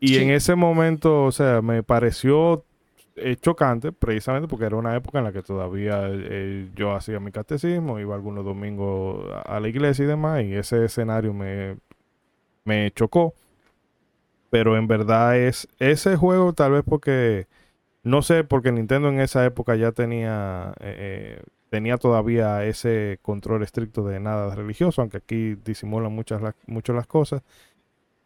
Y, en ese momento, o sea, me pareció eh, chocante, precisamente porque era una época en la que todavía eh, yo hacía mi catecismo, iba algunos domingos a la iglesia y demás, y ese escenario me, me chocó. Pero en verdad es ese juego, tal vez porque no sé, porque Nintendo en esa época ya tenía, eh, tenía todavía ese control estricto de nada religioso, aunque aquí disimulan muchas las cosas.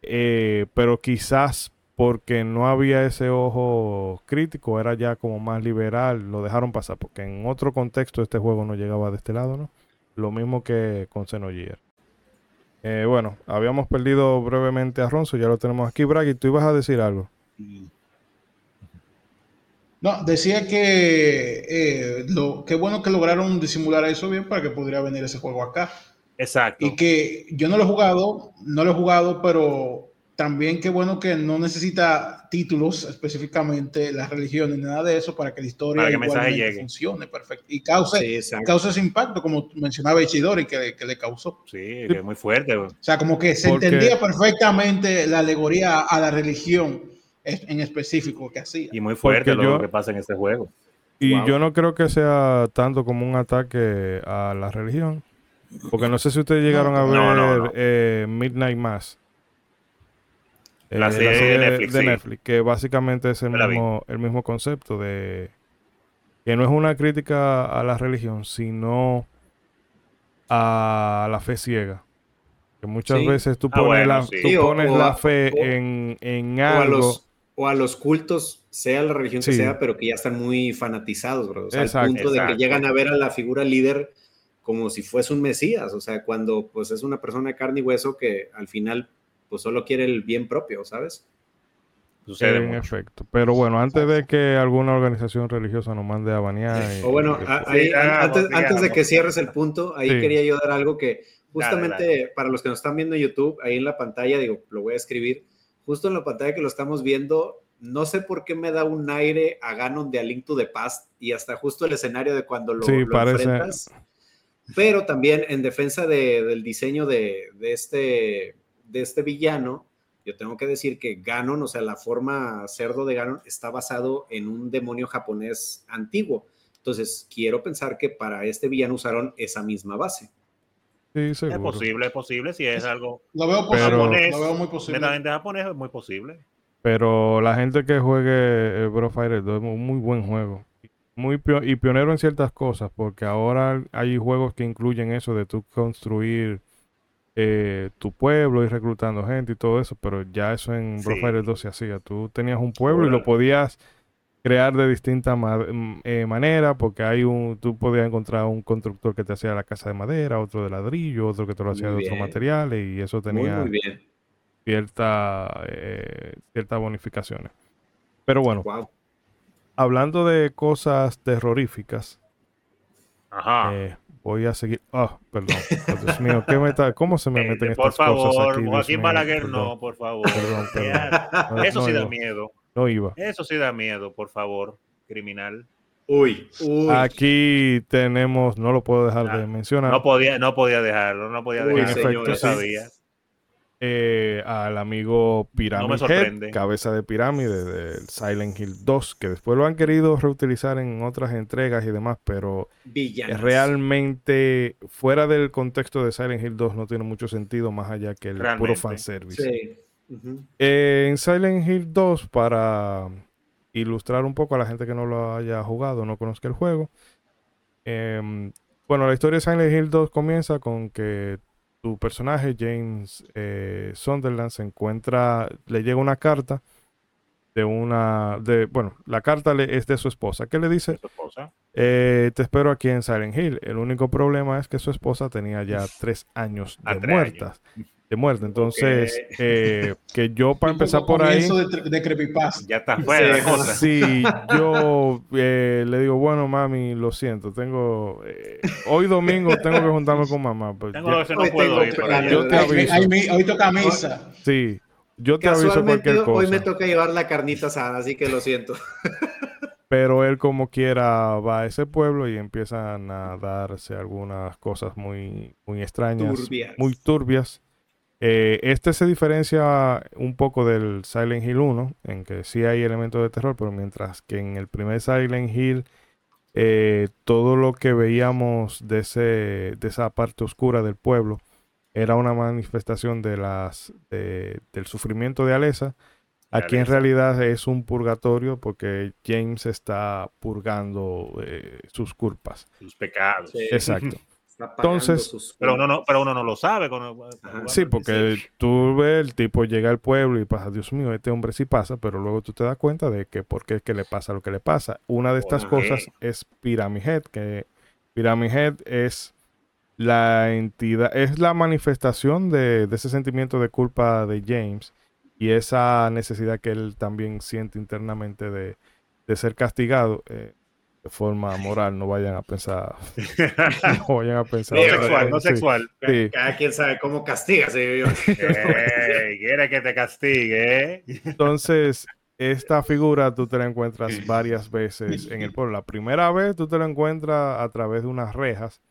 Pero quizás porque no había ese ojo crítico, era ya como más liberal, lo dejaron pasar, porque en otro contexto este juego no llegaba de este lado, ¿no? Lo mismo que con Xenogear. bueno, habíamos perdido brevemente a Ronzo, ya lo tenemos aquí. Bragi, tú ibas a decir algo. No, decía que eh, lo, qué bueno que lograron disimular eso bien para que pudiera venir ese juego acá. Exacto. Y que yo no lo he jugado, no lo he jugado, pero también qué bueno que no necesita títulos específicamente, las religiones, nada de eso, para que la historia igualmente funcione perfecto y cause, cause ese impacto, como mencionaba Ichidori, que, que le causó. Sí, que es muy fuerte. O sea, como que se entendía perfectamente la alegoría a la religión en específico que hacía. Y muy fuerte lo que pasa en este juego. Y yo no creo que sea tanto como un ataque a la religión. Porque no sé si ustedes llegaron a ver eh, Midnight Mass. Eh, la, serie de, Netflix, que básicamente es el mismo, el mismo concepto de que no es una crítica a la religión, sino a la fe ciega. Que muchas veces tú ah, pones, la, pones la fe en, en algo. o a los cultos, sea la religión que sea, pero que ya están muy fanatizados, bro. O sea, al punto de que llegan a ver a la figura líder como si fuese un mesías, o sea, cuando pues es una persona de carne y hueso que al final pues solo quiere el bien propio, ¿sabes? Sucede en efecto. Pero bueno, antes de que alguna organización religiosa nos mande a banear. o bueno, antes, de que cierres el punto, ahí quería yo dar algo que justamente para los que nos están viendo en YouTube, ahí en la pantalla, digo, lo voy a escribir justo en la pantalla que lo estamos viendo, no sé por qué me da un aire a Ganon de A Link to the Past y hasta justo el escenario de cuando lo, enfrentas. Pero también en defensa del diseño de, este, de este villano, yo tengo que decir que Ganon, o sea, la forma cerdo de Ganon está basado en un demonio japonés antiguo. Entonces, quiero pensar que para este villano usaron esa misma base. Es posible, es posible, si es algo. Lo veo, japonés, lo veo muy posible. japonés es muy posible. Pero la gente que juegue Bro Fighter es un muy buen juego. Muy y pionero en ciertas cosas, porque ahora hay juegos que incluyen eso de tú construir eh, tu pueblo y reclutando gente y todo eso, pero ya eso en Fighter 2 se hacía. Tú tenías un pueblo y lo podías crear de distintas mm, eh, maneras, porque hay un, tú podías encontrar un constructor que te hacía la casa de madera, otro de ladrillo, otro que te lo hacía de otros materiales, y eso tenía cierta, eh, ciertas bonificaciones. Pero bueno, hablando de cosas terroríficas, eh, voy a seguir. Ah, perdón. Oh, Dios mío, ¿qué me ¿cómo se me meten estas cosas aquí? Por favor, Balaguer, no, por favor. Eso sí da miedo. No iba. Eso sí da miedo, por favor, criminal. Uy, Aquí tenemos, no lo puedo dejar de mencionar. No podía, no podía dejarlo, no podía dejarlo. En sabía. Eh, al amigo Pyramid cabeza de pirámide del Silent Hill 2, que después lo han querido reutilizar en otras entregas y demás, pero realmente fuera del contexto de Silent Hill 2 no tiene mucho sentido más allá que el puro fanservice. Sí. Eh, en Silent Hill 2, para ilustrar un poco a la gente que no lo haya jugado, no conozca el juego, em, bueno, la historia de Silent Hill 2 comienza con que tu personaje, James eh, Sunderland, se encuentra, le llega una carta de una, de, bueno, la carta es de su esposa. ¿Qué le dice? Eh, te espero aquí en Silent Hill. El único problema es que su esposa tenía ya tres años de muertas de muerte. Entonces, eh, que yo para empezar por ahí. De, de creepypasta. Ya está fuera sí. Sí, yo eh, le digo, bueno, mami, lo siento, tengo. Eh, hoy domingo tengo que juntarme con mamá. Pues tengo ya, no puedo ir, yo te aviso. hoy toca misa. Sí, yo te aviso cualquier cosa. Hoy me toca llevar la carnita asada, así que lo siento. Pero él como quiera va a ese pueblo y empiezan a darse algunas cosas muy, muy extrañas, muy turbias. Eh, este se diferencia un poco del Silent Hill 1, en que sí hay elementos de terror, pero mientras que en el primer Silent Hill eh, todo lo que veíamos de, ese, de esa parte oscura del pueblo era una manifestación de las, del sufrimiento de Alesa. Aquí en realidad es un purgatorio porque James está purgando eh, sus culpas. Sus pecados. Exacto. Entonces, pero uno no, pero uno no lo sabe. sí, porque tú ves el tipo llega al pueblo y pasa, Dios mío, este hombre sí pasa, pero luego tú te das cuenta de que por qué es que le pasa lo que le pasa. Una de estas cosas es Pyramid Head, que Pyramid Head es la entidad, es la manifestación de, ese sentimiento de culpa de James y esa necesidad que él también siente internamente de, ser castigado. Eh, de forma moral, no vayan a pensar. no vayan a pensar. No sexual, no sexual. Cada quien sabe cómo castiga, Quiere que te castigue. ¿eh? Entonces, esta figura tú te la encuentras varias veces en el pueblo. La primera vez tú te la encuentras a través de unas rejas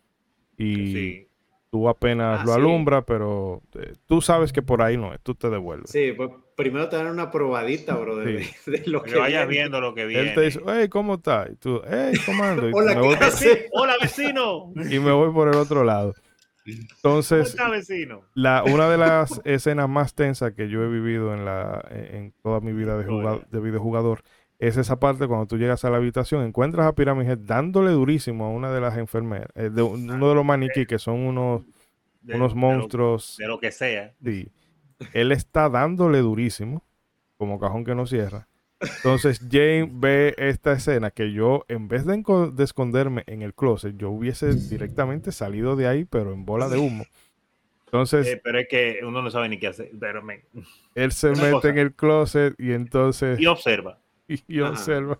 y tú apenas ah, lo alumbras, pero eh, tú sabes que por ahí no es, tú te devuelves. Sí, pues primero te dan una probadita, bro, de, lo que, vayas viendo lo que viene. Él te dice, hey, ¿cómo estás? Y tú, hey, comando. Hola, Hola, vecino. Y me voy por el otro lado. Entonces, ¿Cómo está, vecino? La, una de las escenas más tensas que yo he vivido en, la, en toda mi vida de, jugador, de videojugador es esa parte cuando tú llegas a la habitación, encuentras a Pyramid dándole durísimo a una de las enfermeras, eh, de, uno de los maniquí que son unos, unos monstruos. De lo, que sea. Sí. Él está dándole durísimo, como cajón que no cierra. Entonces Jane ve esta escena que yo, en vez de, esconderme en el closet, yo hubiese directamente salido de ahí, pero en bola de humo. Entonces. Eh, pero es que uno no sabe ni qué hacer. Pero él se mete en el closet y entonces. Y observa y observa.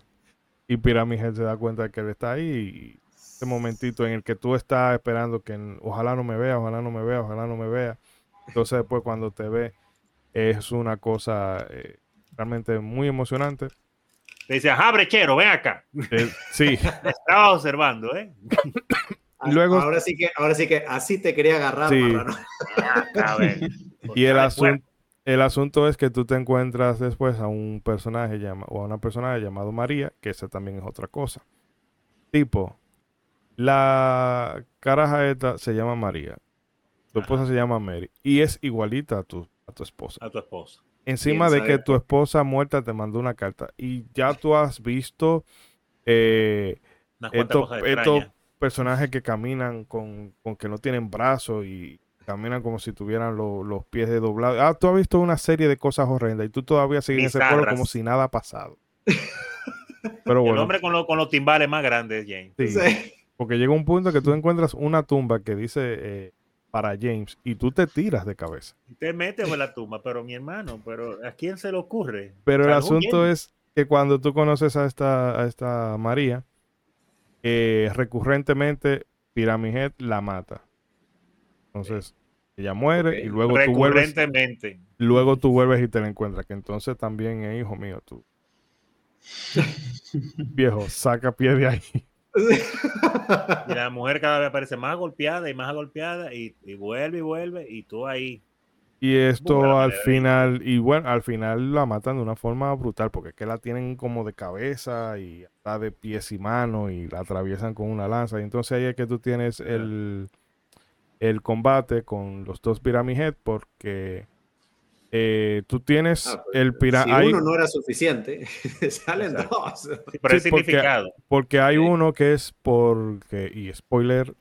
Y Pyramid se da cuenta de que él está ahí. Y ese momentito en el que tú estás esperando que ojalá no me vea, ojalá no me vea, ojalá no me vea. Entonces después cuando te ve es una cosa eh, realmente muy emocionante. Te dice, ajá, brechero, ven acá. Eh, sí. Estaba observando, ¿eh? Luego, ahora sí que, ahora sí que así te quería agarrar, sí. Ah, y el asunto, el asunto es que tú te encuentras después a un personaje llama, o a una persona llamado María, que esa también es otra cosa. Tipo, la caraja esta se llama María. Tu esposa se llama Mary. Y es igualita a tu, a tu esposa. A tu esposa. Encima de que tu esposa muerta te mandó una carta. Y ya tú has visto eh, estos, personajes que caminan con, con que no tienen brazos y Caminan como si tuvieran los pies de doblado. Ah, tú has visto una serie de cosas horrendas y tú todavía sigues en ese pueblo como si nada ha pasado. Pero bueno. El hombre con, con los timbales más grandes, James. Sí, Porque llega un punto que tú encuentras una tumba que dice eh, para James y tú te tiras de cabeza. Te metes en la tumba, pero mi hermano, pero ¿a quién se le ocurre? Pero el asunto es que cuando tú conoces a esta, a esta María, eh, recurrentemente Pyramid la mata. Entonces, ella muere y luego tú vuelves. Luego tú vuelves y te la encuentras. Que entonces también es hijo mío, tú. Viejo, saca pie de ahí. y la mujer cada vez aparece más golpeada y más golpeada y, vuelve y vuelve y tú ahí. Y esto al final, y bueno, al final la matan de una forma brutal porque es que la tienen como de cabeza y está de pies y manos y la atraviesan con una lanza. Y entonces ahí es que tú tienes el, el combate con los dos Pyramid Head porque eh, tú tienes ah, pues, el pirata. Si uno no era suficiente, salen dos. pero significado. Porque, hay uno que es porque, y spoiler.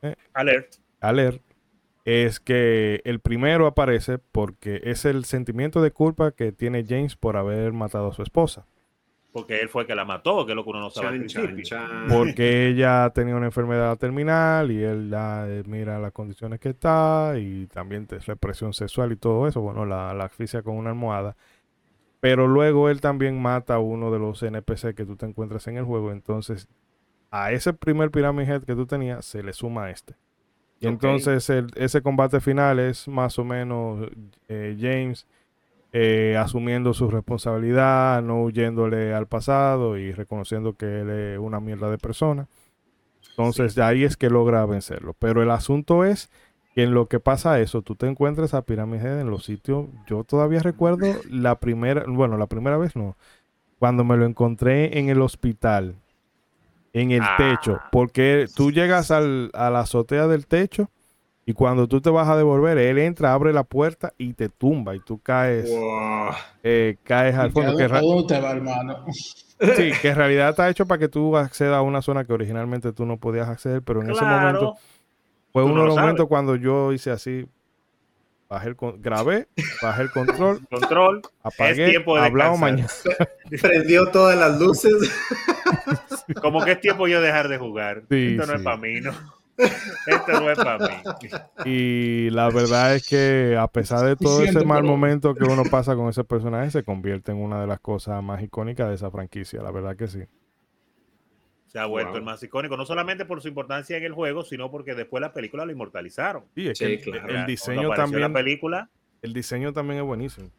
Eh, alert. Alert. Es que el primero aparece porque es el sentimiento de culpa que tiene James por haber matado a su esposa porque él fue el que la mató, que es lo que uno no sabe Porque ella tenía una enfermedad terminal y él la, eh, mira las condiciones que está y también represión sexual y todo eso, bueno, la, la asfixia con una almohada. Pero luego él también mata a uno de los NPC que tú te encuentras en el juego. Entonces, a ese primer Pyramid Head que tú tenías, se le suma este. Y entonces ese combate final es más o menos eh, James eh, asumiendo su responsabilidad, no huyéndole al pasado y reconociendo que él es una mierda de persona. Entonces, de ahí es que logra vencerlo. Pero el asunto es que en lo que pasa eso, tú te encuentras a Pyramid en los sitios. Yo todavía recuerdo la primera, bueno, la primera vez no, cuando me lo encontré en el hospital, en el ah. techo, porque tú llegas al, a la azotea del techo y cuando tú te vas a devolver, él entra, abre la puerta y te tumba y tú caes, eh, caes al fondo. Que hermano? Sí, que en realidad está hecho para que tú accedas a una zona que originalmente tú no podías acceder, pero en ese momento fue uno de los momentos cuando yo hice así, bajé el grabé, bajé el control, control, apagué, hablamos mañana. Prendió todas las luces. Como que es tiempo yo dejar de jugar. Esto no es para mí, ¿no? Esto no es para mí. Y la verdad es que a pesar de todo ese mal momento que uno pasa con ese personaje, se convierte en una de las cosas más icónicas de esa franquicia, la verdad que sí. Se ha vuelto el más icónico, no solamente por su importancia en el juego, sino porque después la película lo inmortalizaron. Sí, es que el, diseño también. película, el diseño también es buenísimo.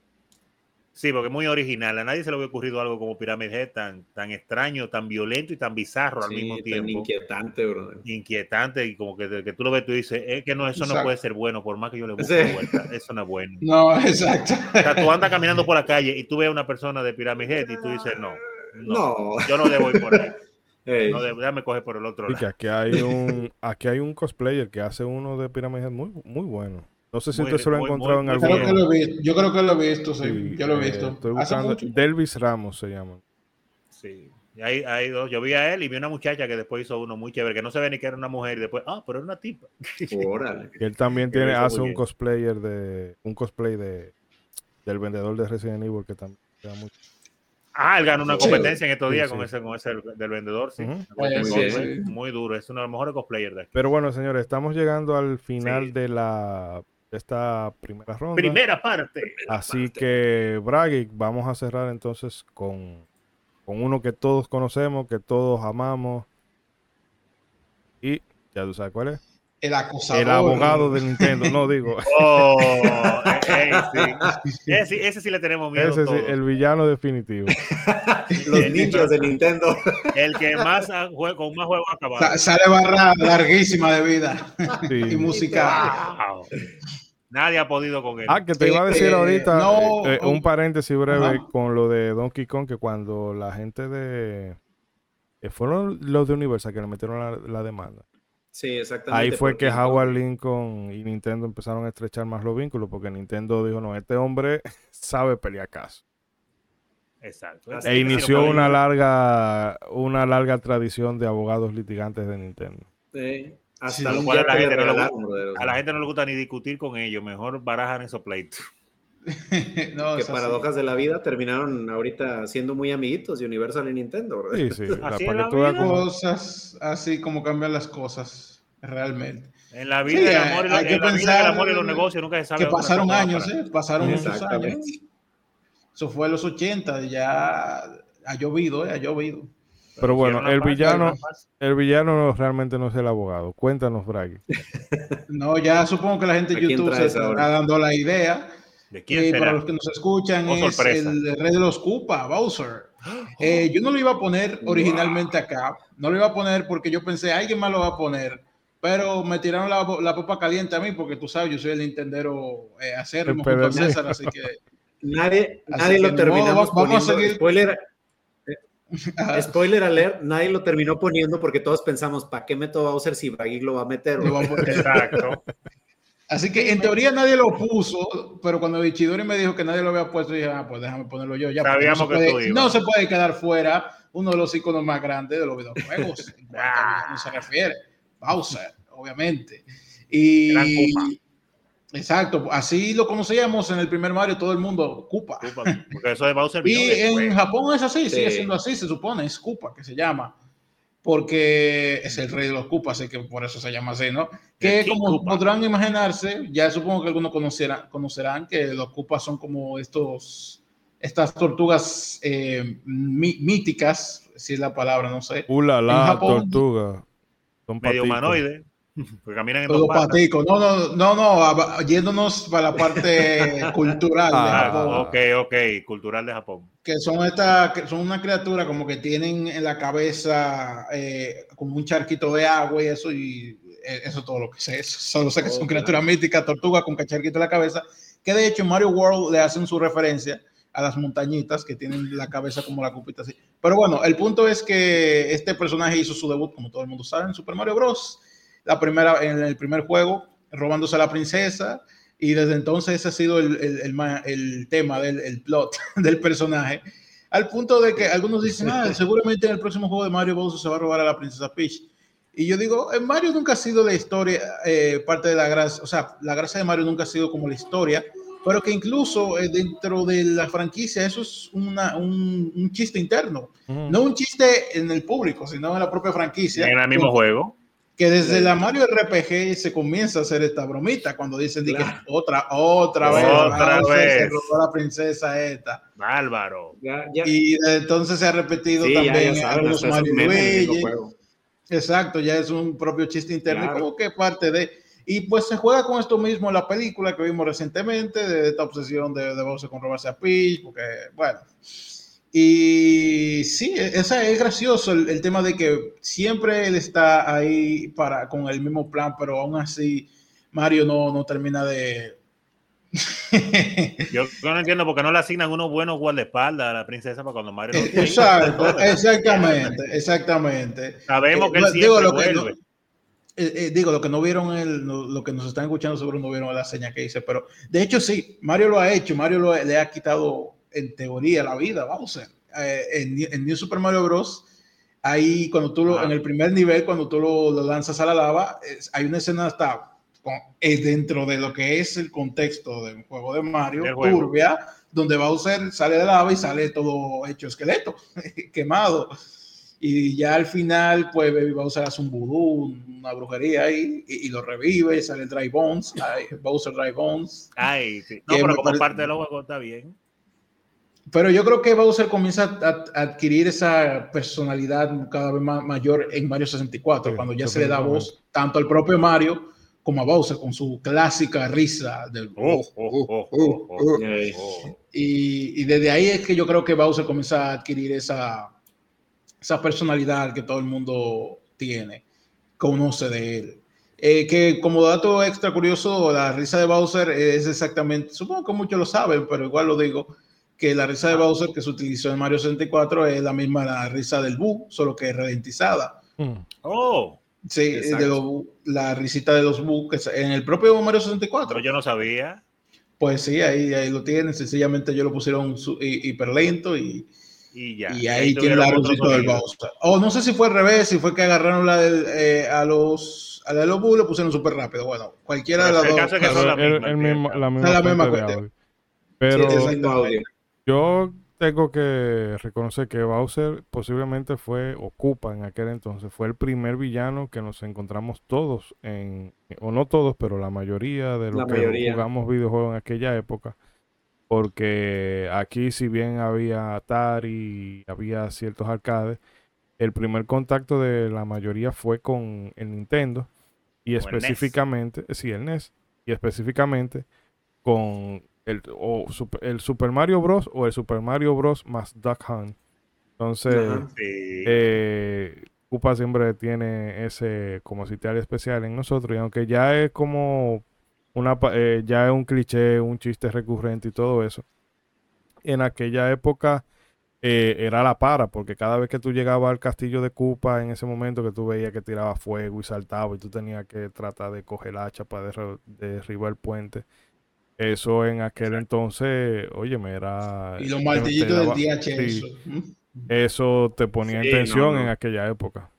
Sí, porque es muy original. A nadie se le había ocurrido algo como Pyramid Head tan, tan extraño, tan violento y tan bizarro al mismo tiempo. inquietante, brother. Inquietante y como que, que tú lo ves, tú dices, es que no, eso no puede ser bueno, por más que yo le busque vuelta, eso no es bueno. No, exacto. O sea, tú andas caminando por la calle y tú ves a una persona de Pyramid Head y tú dices, no, no, yo no debo ir por ahí. No, déjame coger por el otro lado. aquí hay un, aquí hay un cosplayer que hace uno de Pyramid Head muy, muy bueno. No sé si usted se lo ha encontrado en algún Yo creo que lo he visto, sí. yo lo he visto. estoy buscando. Delvis Ramos se llama. Sí. Hay, hay dos. Yo vi a él y vi una muchacha que después hizo uno muy chévere, que no se ve ni que era una mujer y después, ah, pero era una tipa. Órale. él también tiene, hace un cosplayer de, un cosplay de del vendedor de Resident Evil que también mucho. Ah, él ganó una competencia en estos días con ese, con ese del vendedor, sí. muy, duro, es uno de los mejores cosplayers de aquí. Pero bueno, señores, estamos llegando al final de la esta primera ronda. Primera parte. Así que, Bragic, vamos a cerrar entonces con, con uno que todos conocemos, que todos amamos. Y ya tú sabes cuál es. El acosador. El abogado de Nintendo, no digo. Oh, eh, eh, sí. ese, sí le tenemos miedo. Ese sí, el villano definitivo. Los nichos de Nintendo. El que más con más juegos acabado. Sale barra larguísima de vida y música. Nadie ha podido con él. Ah, que te iba a decir eh, ahorita un paréntesis breve con lo de Donkey Kong, que cuando la gente de... fueron los de Universal que le metieron la demanda Sí, exactamente. Ahí fue que Howard Lincoln y Nintendo empezaron a estrechar más los vínculos porque Nintendo dijo, no, este hombre sabe pelear caso. Exacto. e inició una larga, una larga tradición de abogados litigantes de Nintendo. Sí. Hasta a, la gente no le, a la gente no le gusta ni discutir con ellos, mejor barajan esos pleitos. no, que paradojas de la vida terminaron ahorita siendo muy amiguitos de Universal y Nintendo, ¿verdad? Sí, sí. así para que tú cosas, así como cambian las cosas, realmente. En la vida, el, amor y hay, que pensar el amor y los negocios nunca se sabe. Que pasaron años, ¿eh? Pasaron muchos años. Eso fue en los 80, ya ha llovido, ¿eh? Ha llovido. Pero bueno, el villano, el villano realmente no es el abogado. Cuéntanos, Bragi. no, ya supongo que la gente de YouTube se está dando la idea ¿De quién será? Para los que nos escuchan, es el rey de los Koopa, Bowser. Eh, yo no lo iba a poner originalmente acá, no lo iba a poner porque yo pensé, alguien más lo va a poner, pero me tiraron la, la papa caliente a mí porque tú sabes, yo soy el Nintendero eh, acérrimo junto a César, así que... Nadie, nadie lo terminamos vamos, poniendo. Spoiler, spoiler alert, nadie lo terminó poniendo porque todos pensamos, ¿para qué meto Bowser si Baggy lo va a meter? Exacto. Así que en teoría nadie lo puso, pero cuando Ichidori me dijo que nadie lo había puesto, dije, ah, pues déjame ponerlo yo. Ya, Sabíamos no, se puede, no se puede quedar fuera uno de los iconos más grandes de los videojuegos. no se refiere. Bowser, obviamente. Y. Exacto, así lo conocíamos en el primer Mario, todo el mundo, Koopa. porque eso de Bowser Y en Japón es así, sigue siendo así, se supone, es Koopa que se llama porque es el rey de los cupas, así que por eso se llama así, ¿no? Que como podrán imaginarse, ya supongo que algunos conocerán, conocerán que los cupas son como estos, estas tortugas eh, míticas, si es la palabra, no sé. Ula, la tortuga. Son medio humanoide. Porque caminan en dos paticos. No, no, no, no, yéndonos para la parte cultural de ah, Japón. Ok, ok, cultural de Japón. Que son esta, que son una criatura como que tienen en la cabeza eh, como un charquito de agua y eso, y eh, eso es todo lo que sé. Solo sé que son criaturas míticas, tortugas con cacharquito en la cabeza. Que de hecho en Mario World le hacen su referencia a las montañitas que tienen la cabeza como la cupita así. Pero bueno, el punto es que este personaje hizo su debut, como todo el mundo sabe, en Super Mario Bros la primera, en el primer juego, robándose a la princesa, y desde entonces ese ha sido el, el, el, tema del el plot del personaje, al punto de que algunos dicen, ah, seguramente en el próximo juego de Mario Bowser se va a robar a la princesa Peach. Y yo digo, en Mario nunca ha sido la historia, eh, parte de la gracia, o sea, la gracia de Mario nunca ha sido como la historia, pero que incluso eh, dentro de la franquicia eso es una, un, un, chiste interno, no un chiste en el público, sino en la propia franquicia. En el mismo juego que desde la Mario RPG se comienza a hacer esta bromita cuando dicen que otra, otra vez, otra vez. se robó la princesa esta. Bárbaro. Y entonces se ha repetido también en algunos Mario Luigi. Exacto, ya es un propio chiste interno, como que parte de. Y pues se juega con esto mismo en la película que vimos recientemente, de esta obsesión de, de Bowser con robarse a Peach, porque, bueno. Y sí, esa es gracioso el, tema de que siempre él está ahí para, con el mismo plan, pero aún así Mario no, no termina de... Yo no entiendo por qué no le asignan unos buenos guardaespaldas a la princesa para cuando Mario... No Exacto, exactamente, exactamente. Sabemos que él eh, siempre digo, vuelve. Eh, eh, digo, lo que no vieron, el, lo, que nos están escuchando seguro no vieron la seña que hice, pero de hecho sí, Mario lo ha hecho, Mario lo, le ha quitado en teoría la vida, Bowser. Eh, en, en, New Super Mario Bros. Ahí, cuando tú lo, en el primer nivel, cuando tú lo, lanzas a la lava, hay una escena hasta eh, dentro de lo que es el contexto del juego de Mario, turbia, donde Bowser sale de lava y sale todo hecho esqueleto, quemado. Y ya al final, pues Baby Bowser hace un vudú, una brujería ahí, y, lo revive, sale Dry Bones, Bowser Dry Bones. Ay, sí. No, pero como parte de los juegos está bien. Pero yo creo que Bowser comienza a, adquirir esa personalidad cada vez más mayor en Mario 64, cuando ya se le da voz tanto al propio Mario como a Bowser con su clásica risa del... y, desde ahí es que yo creo que Bowser comienza a adquirir esa, esa personalidad que todo el mundo tiene, conoce de él. Eh, que como dato extra curioso, la risa de Bowser es exactamente, supongo que muchos lo saben, pero igual lo digo, que la risa de Bowser que se utilizó en Mario 64 es la misma la risa del Boo, solo que ralentizada. Mm. Oh. Sí, de la risita de los Boo que en el propio Mario 64. yo no sabía. Pues sí, ahí, ahí lo tienen. Sencillamente ellos lo pusieron hiper lento y, y, ya, y ahí, tiene la risita del Bowser. O no sé si fue al revés, si fue que agarraron la del, eh, a los a la de los Boo lo pusieron súper rápido. Bueno, cualquiera de las dos. la misma, cuestión. Pero, yo tengo que reconocer que Bowser posiblemente fue, ocupa en aquel entonces, fue el primer villano que nos encontramos todos en, o no todos, pero la mayoría de los que jugamos videojuegos en aquella época. Porque aquí, si bien había Atari, había ciertos arcades, el primer contacto de la mayoría fue con el Nintendo y e específicamente, sí, el NES, y específicamente con el, o el Super Mario Bros. o el Super Mario Bros. más Duck Hunt. Entonces, eh, Koopa siempre tiene ese como sitial especial en nosotros. Y aunque ya es como una eh, ya es un cliché, un chiste recurrente y todo eso. En aquella época eh, era la para, porque cada vez que tú llegabas al castillo de Koopa, en ese momento que tú veías que tiraba fuego y saltaba y tú tenías que tratar de coger el hacha para derribar el puente. Eso en aquel entonces, oye, me era... Y los martillitos del DH, eso te ponía en tensión en aquella época.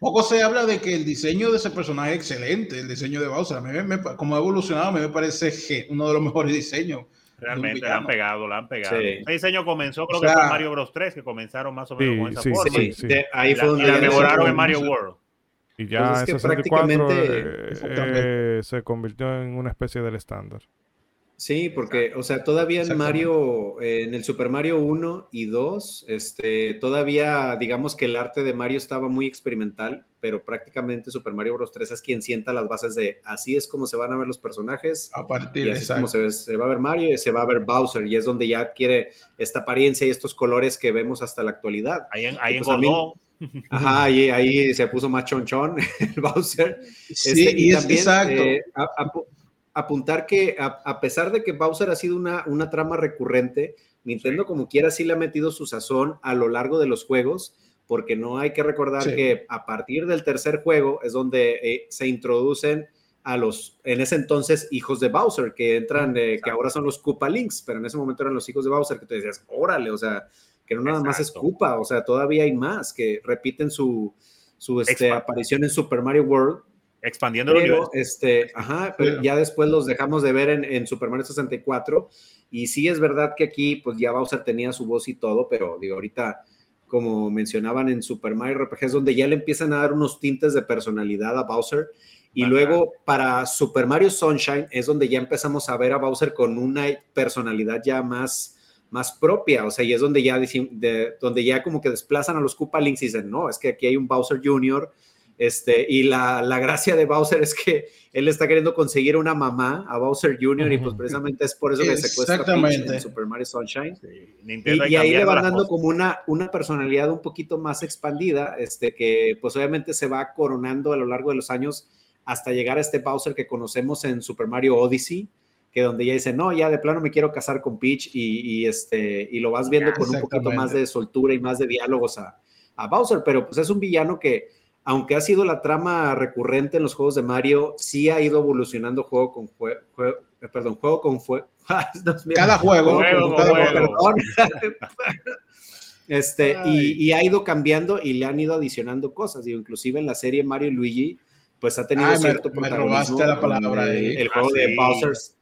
poco se habla de que el diseño de ese personaje es excelente, el diseño de Bowser. A mí me, como ha evolucionado, a mí me parece uno de los mejores diseños. Realmente la han pegado, la han pegado. El diseño comenzó, creo que fue Mario Bros 3, que comenzaron más o menos con esa forma. Sí, ahí fue donde la mejoraron en Mario World. Y ya en 64 eh, eh, se convirtió en una especie del estándar. Sí, porque, o sea, todavía en Mario, en el Super Mario 1 y 2, este, todavía digamos que el arte de Mario estaba muy experimental, pero prácticamente Super Mario Bros. 3 es quien sienta las bases de así es como se van a ver los personajes. A partir de como se, se, va a ver Mario y se va a ver Bowser, y es donde ya adquiere esta apariencia y estos colores que vemos hasta la actualidad. Ahí, ahí pues Ajá, ahí, ahí, se puso más chonchón el Bowser. Sí, este, y, es, exacto. Eh, apuntar que a, pesar de que Bowser ha sido una, una trama recurrente, Nintendo como quiera sí le ha metido su sazón a lo largo de los juegos, porque no hay que recordar que a partir del tercer juego es donde eh, se introducen a los, en ese entonces, hijos de Bowser, que entran, que ahora son los Koopa Links, pero en ese momento eran los hijos de Bowser, que tú decías, órale, o sea, que no nada más es Koopa, o sea, todavía hay más, que repiten su, su este, aparición en Super Mario World, expandiendo el universo. Este, ajá, pero ya después los dejamos de ver en, Super Mario 64. Y sí es verdad que aquí, pues ya Bowser tenía su voz y todo, pero digo, ahorita, como mencionaban en Super Mario RPG, es donde ya le empiezan a dar unos tintes de personalidad a Bowser. Y luego para Super Mario Sunshine es donde ya empezamos a ver a Bowser con una personalidad ya más, más propia, o sea, y es donde ya, de, donde ya como que desplazan a los Koopa Links y dicen, no, es que aquí hay un Bowser Jr., este, y la, la, gracia de Bowser es que él está queriendo conseguir una mamá a Bowser Jr. y pues precisamente es por eso que secuestra en Super Mario Sunshine. y, ahí le van dando como una, una personalidad un poquito más expandida, este, que pues obviamente se va coronando a lo largo de los años hasta llegar a este Bowser que conocemos en Super Mario Odyssey, que donde ya dice, no, ya de plano me quiero casar con Peach y, este, y lo vas viendo con un poquito más de soltura y más de diálogos a, a Bowser, pero pues es un villano que aunque ha sido la trama recurrente en los juegos de Mario, sí ha ido evolucionando juego con juego, eh, perdón, juego con fuego. cada juego, este, y, ha ido cambiando y le han ido adicionando cosas. Digo, inclusive en la serie Mario y Luigi, pues ha tenido cierto me, robaste la palabra el, el juego de Bowser's,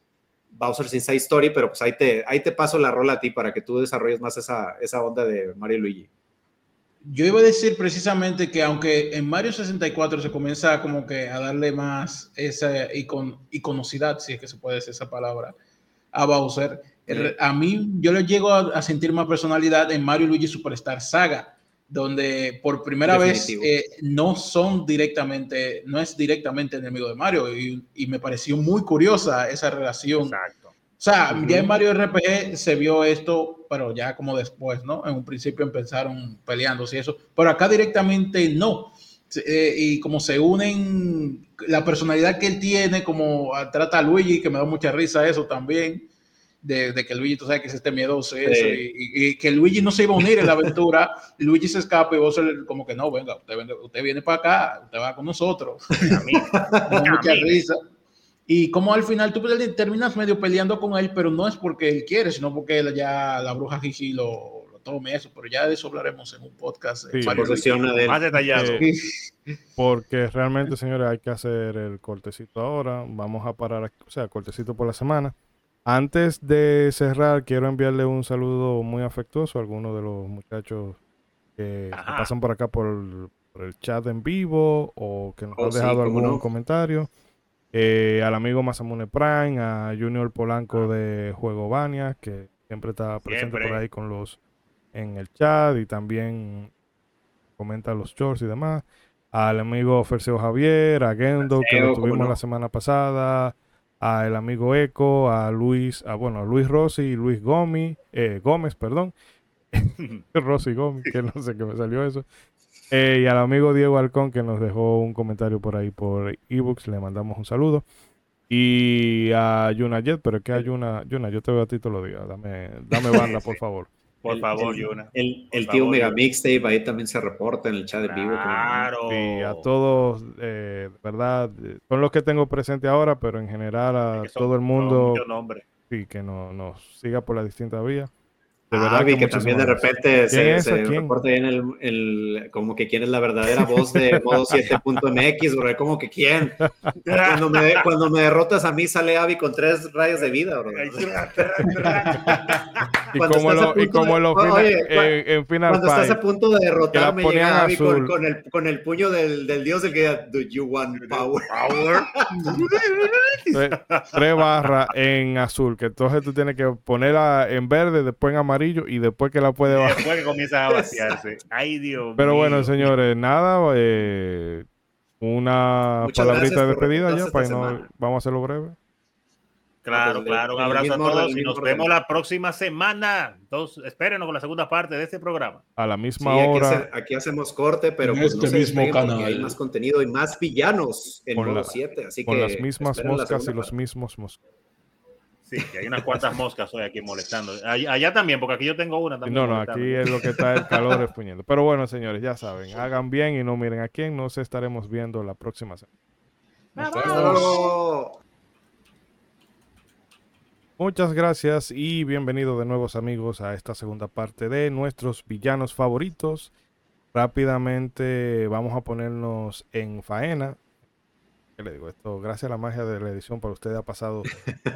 Bowser's Inside Story, pero pues ahí te, ahí te paso la rola a ti para que tú desarrolles más esa, esa onda de Mario y Luigi. Yo iba a decir precisamente que aunque en Mario 64 se comienza como que a darle más esa icon, iconocidad, si es que se puede decir esa palabra, a Bowser, a mí yo le llego a, sentir más personalidad en Mario Luigi Superstar Saga, donde por primera vez eh, no son directamente, no es directamente enemigo de Mario y, y me pareció muy curiosa esa relación. Exacto o sea, ya en Mario RPG se vio esto, pero ya como después, ¿no? En un principio empezaron peleándose y eso, pero acá directamente no. Eh, y como se unen la personalidad que él tiene, como trata a Luigi, que me da mucha risa eso también, de, que Luigi, tú sabes que es este miedoso eso, y, que Luigi no se iba a unir en la aventura, Luigi se escapa y vos como que no, venga, usted, usted viene para acá, usted va con nosotros. A mí, mucha risa. Y como al final tú terminas medio peleando con él, pero no es porque él quiere, sino porque ya la bruja Gigi lo, lo tome eso. Pero ya de eso hablaremos en un podcast sí, más detallado. Eh, porque realmente, señores, hay que hacer el cortecito ahora. Vamos a parar, o sea, cortecito por la semana. Antes de cerrar, quiero enviarle un saludo muy afectuoso a algunos de los muchachos que, pasan por acá por, el chat en vivo o que nos oh, han dejado algún comentario. Eh, al amigo Masamune Prime, a Junior Polanco ah. de Juego Bania, que siempre está presente por ahí con los en el chat y también comenta los shorts y demás. Al amigo Ferseo Javier, a Gendo, que lo tuvimos la semana pasada, a el amigo Eco, a Luis, a, bueno, a Luis Rossi y Luis Gómez, eh, Gómez, perdón. Rossi Gómez, que no sé qué me salió eso. Eh, y al amigo Diego Alcón que nos dejó un comentario por ahí por ebooks, le mandamos un saludo. Y a Yuna Jet, pero es que a Yuna, Yuna, yo te veo a ti todos los días. Dame, dame banda, por favor. Por favor, Yuna. El, el tío Mega Mixtape ahí también se reporta en el chat de vivo. Claro. Y a todos, eh, verdad, son los que tengo presente ahora, pero en general a todo el mundo. Sí, que no, nos siga por las distintas vías. De verdad que, también de repente se, se reporta en el, el, como que quién es la verdadera voz de modo 7.mx, bro. Como que quién. Cuando me, cuando me derrotas a mí sale Avi con tres rayos de vida, bro. y, como lo, y como lo oye, en, Final Cuando estás a punto de derrotarme, llega Avi con, con, el, con el puño del, del dios del que do you want power? power? tres barras en azul, que entonces tú tienes que ponerla en verde, después en amarillo y después que la puede bajar. Después que comienza a vaciarse. Ay, Dios Pero bueno, señores, nada, eh, una palabrita de despedida ya, para no, vamos a hacerlo breve. Claro, pues, claro, un abrazo a todos y nos vemos la próxima semana. Entonces, espérenos con la segunda parte de este programa. A la misma hora. Aquí, hacemos corte, pero pues este mismo canal. hay más contenido y más villanos en con 7. Así con las mismas moscas y los mismos moscos. Sí, hay unas cuantas moscas hoy aquí molestando. Allá, también, porque aquí yo tengo una también. No, no, aquí es lo que está el calor expuñendo. Pero bueno, señores, ya saben, hagan bien y no miren a quién. Nos estaremos viendo la próxima semana. Muchas gracias y bienvenidos de nuevos amigos a esta segunda parte de nuestros villanos favoritos. Rápidamente vamos a ponernos en faena le digo? Esto, gracias a la magia de la edición, para usted ha pasado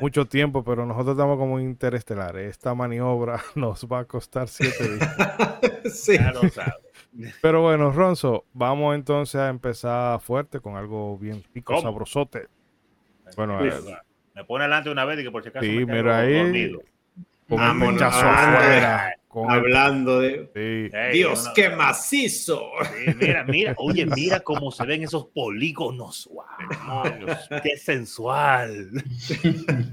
mucho tiempo, pero nosotros estamos como interestelares. Esta maniobra nos va a costar siete días. sí. Pero bueno, Ronzo, vamos entonces a empezar fuerte con algo bien pico, sabrosote. Bueno, eh, me pone adelante una vez y que por si acaso sí, mira ahí, con afuera. Hablando de Dios, qué macizo. mira, mira, oye, mira cómo se ven esos polígonos. qué sensual.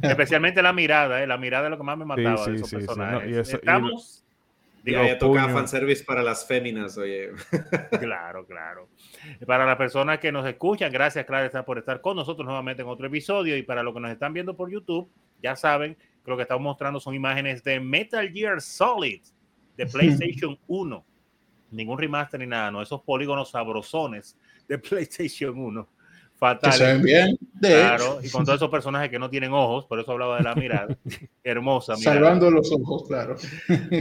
Especialmente la mirada, ¿eh? la mirada es lo que más me mataba de esos personajes. Estamos. Digo, ya, toca fanservice para las féminas, oye. Claro, claro. Para las personas que nos escuchan, gracias, Clara, por estar con nosotros nuevamente en otro episodio. Y para los que nos están viendo por YouTube, ya saben lo que estamos mostrando son imágenes de Metal Gear Solid de PlayStation 1. Ningún remaster ni nada, no, esos polígonos sabrosones de PlayStation 1. Fatal. se ven bien. Claro, y con todos esos personajes que no tienen ojos, por eso hablaba de la mirada. Hermosa mirada. Salvando los ojos, claro.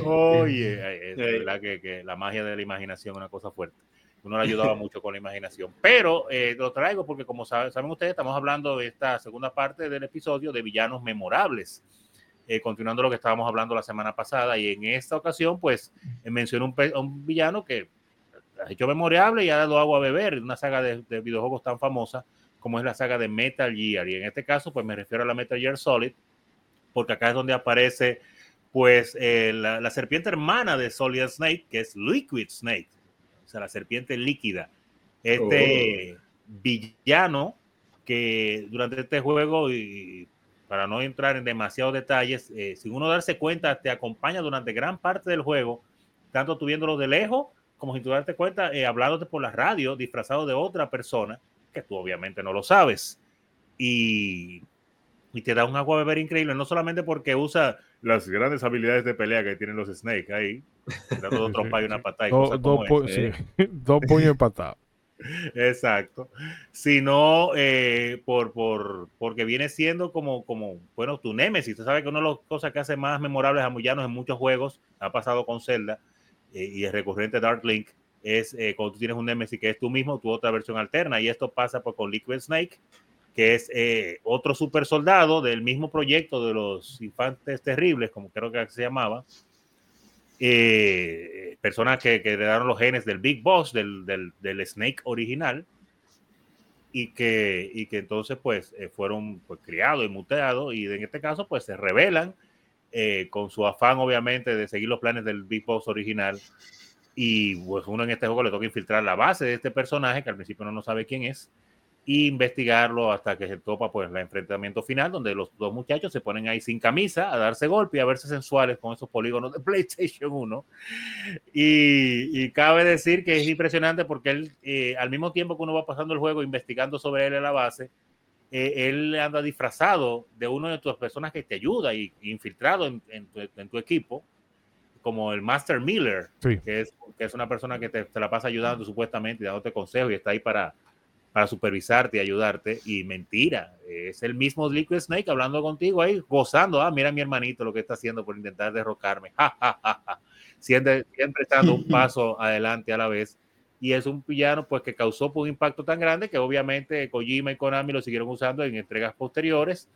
Oye, es verdad que, que, la magia de la imaginación es una cosa fuerte. Uno le ayudaba mucho con la imaginación. Pero eh, lo traigo porque, como saben, saben ustedes, estamos hablando de esta segunda parte del episodio de villanos memorables. Eh, continuando lo que estábamos hablando la semana pasada, y en esta ocasión, pues, eh, menciono un, un, villano que ha hecho memorable y ha dado agua a beber, una saga de, videojuegos tan famosa como es la saga de Metal Gear, y en este caso, pues, me refiero a la Metal Gear Solid, porque acá es donde aparece, pues, eh, la, serpiente hermana de Solid Snake, que es Liquid Snake, o sea, la serpiente líquida. Este oh. villano que durante este juego y para no entrar en demasiados detalles, eh, sin uno darse cuenta, te acompaña durante gran parte del juego, tanto tú viéndolo de lejos, como sin tú darte cuenta, eh, hablándote por la radio, disfrazado de otra persona, que tú obviamente no lo sabes. Y, y te da un agua a beber increíble, no solamente porque usa las grandes habilidades de pelea que tienen los Snake ahí, dando una patada. Y dos puños patados. Exacto. Sino eh, por, por, porque viene siendo como, como, bueno, tu Nemesis. Tú sabes que una de las cosas que hace más memorables a Mullanos en muchos juegos, ha pasado con Zelda eh, y es recurrente Dark Link, es eh, cuando tú tienes un Nemesis que es tú mismo, tu otra versión alterna. Y esto pasa por, con Liquid Snake, que es otro super soldado del mismo proyecto de los infantes terribles, como creo que se llamaba, eh, personas que, que, heredaron los genes del Big Boss, del, del, del Snake original, y que, y que entonces pues eh, fueron pues, criados y muteados, y en este caso pues se rebelan eh, con su afán obviamente de seguir los planes del Big Boss original, y pues uno en este juego le toca infiltrar la base de este personaje, que al principio uno no sabe quién es, e investigarlo hasta que se topa pues el enfrentamiento final donde los dos muchachos se ponen ahí sin camisa a darse golpe y a verse sensuales con esos polígonos de PlayStation 1 y, cabe decir que es impresionante porque él eh, al mismo tiempo que uno va pasando el juego investigando sobre él en la base eh, él anda disfrazado de una de tus personas que te ayuda y, infiltrado en, tu, equipo como el Master Miller que, es, que es una persona que te, te la pasa ayudando supuestamente y dándote consejos y está ahí para para supervisarte y ayudarte. Y mentira, es el mismo Liquid Snake hablando contigo ahí, gozando. Ah, mira mi hermanito lo que está haciendo por intentar derrocarme. siempre, siempre dando un paso adelante a la vez. Y es un villano pues que causó un impacto tan grande que obviamente Kojima y Konami lo siguieron usando en entregas posteriores.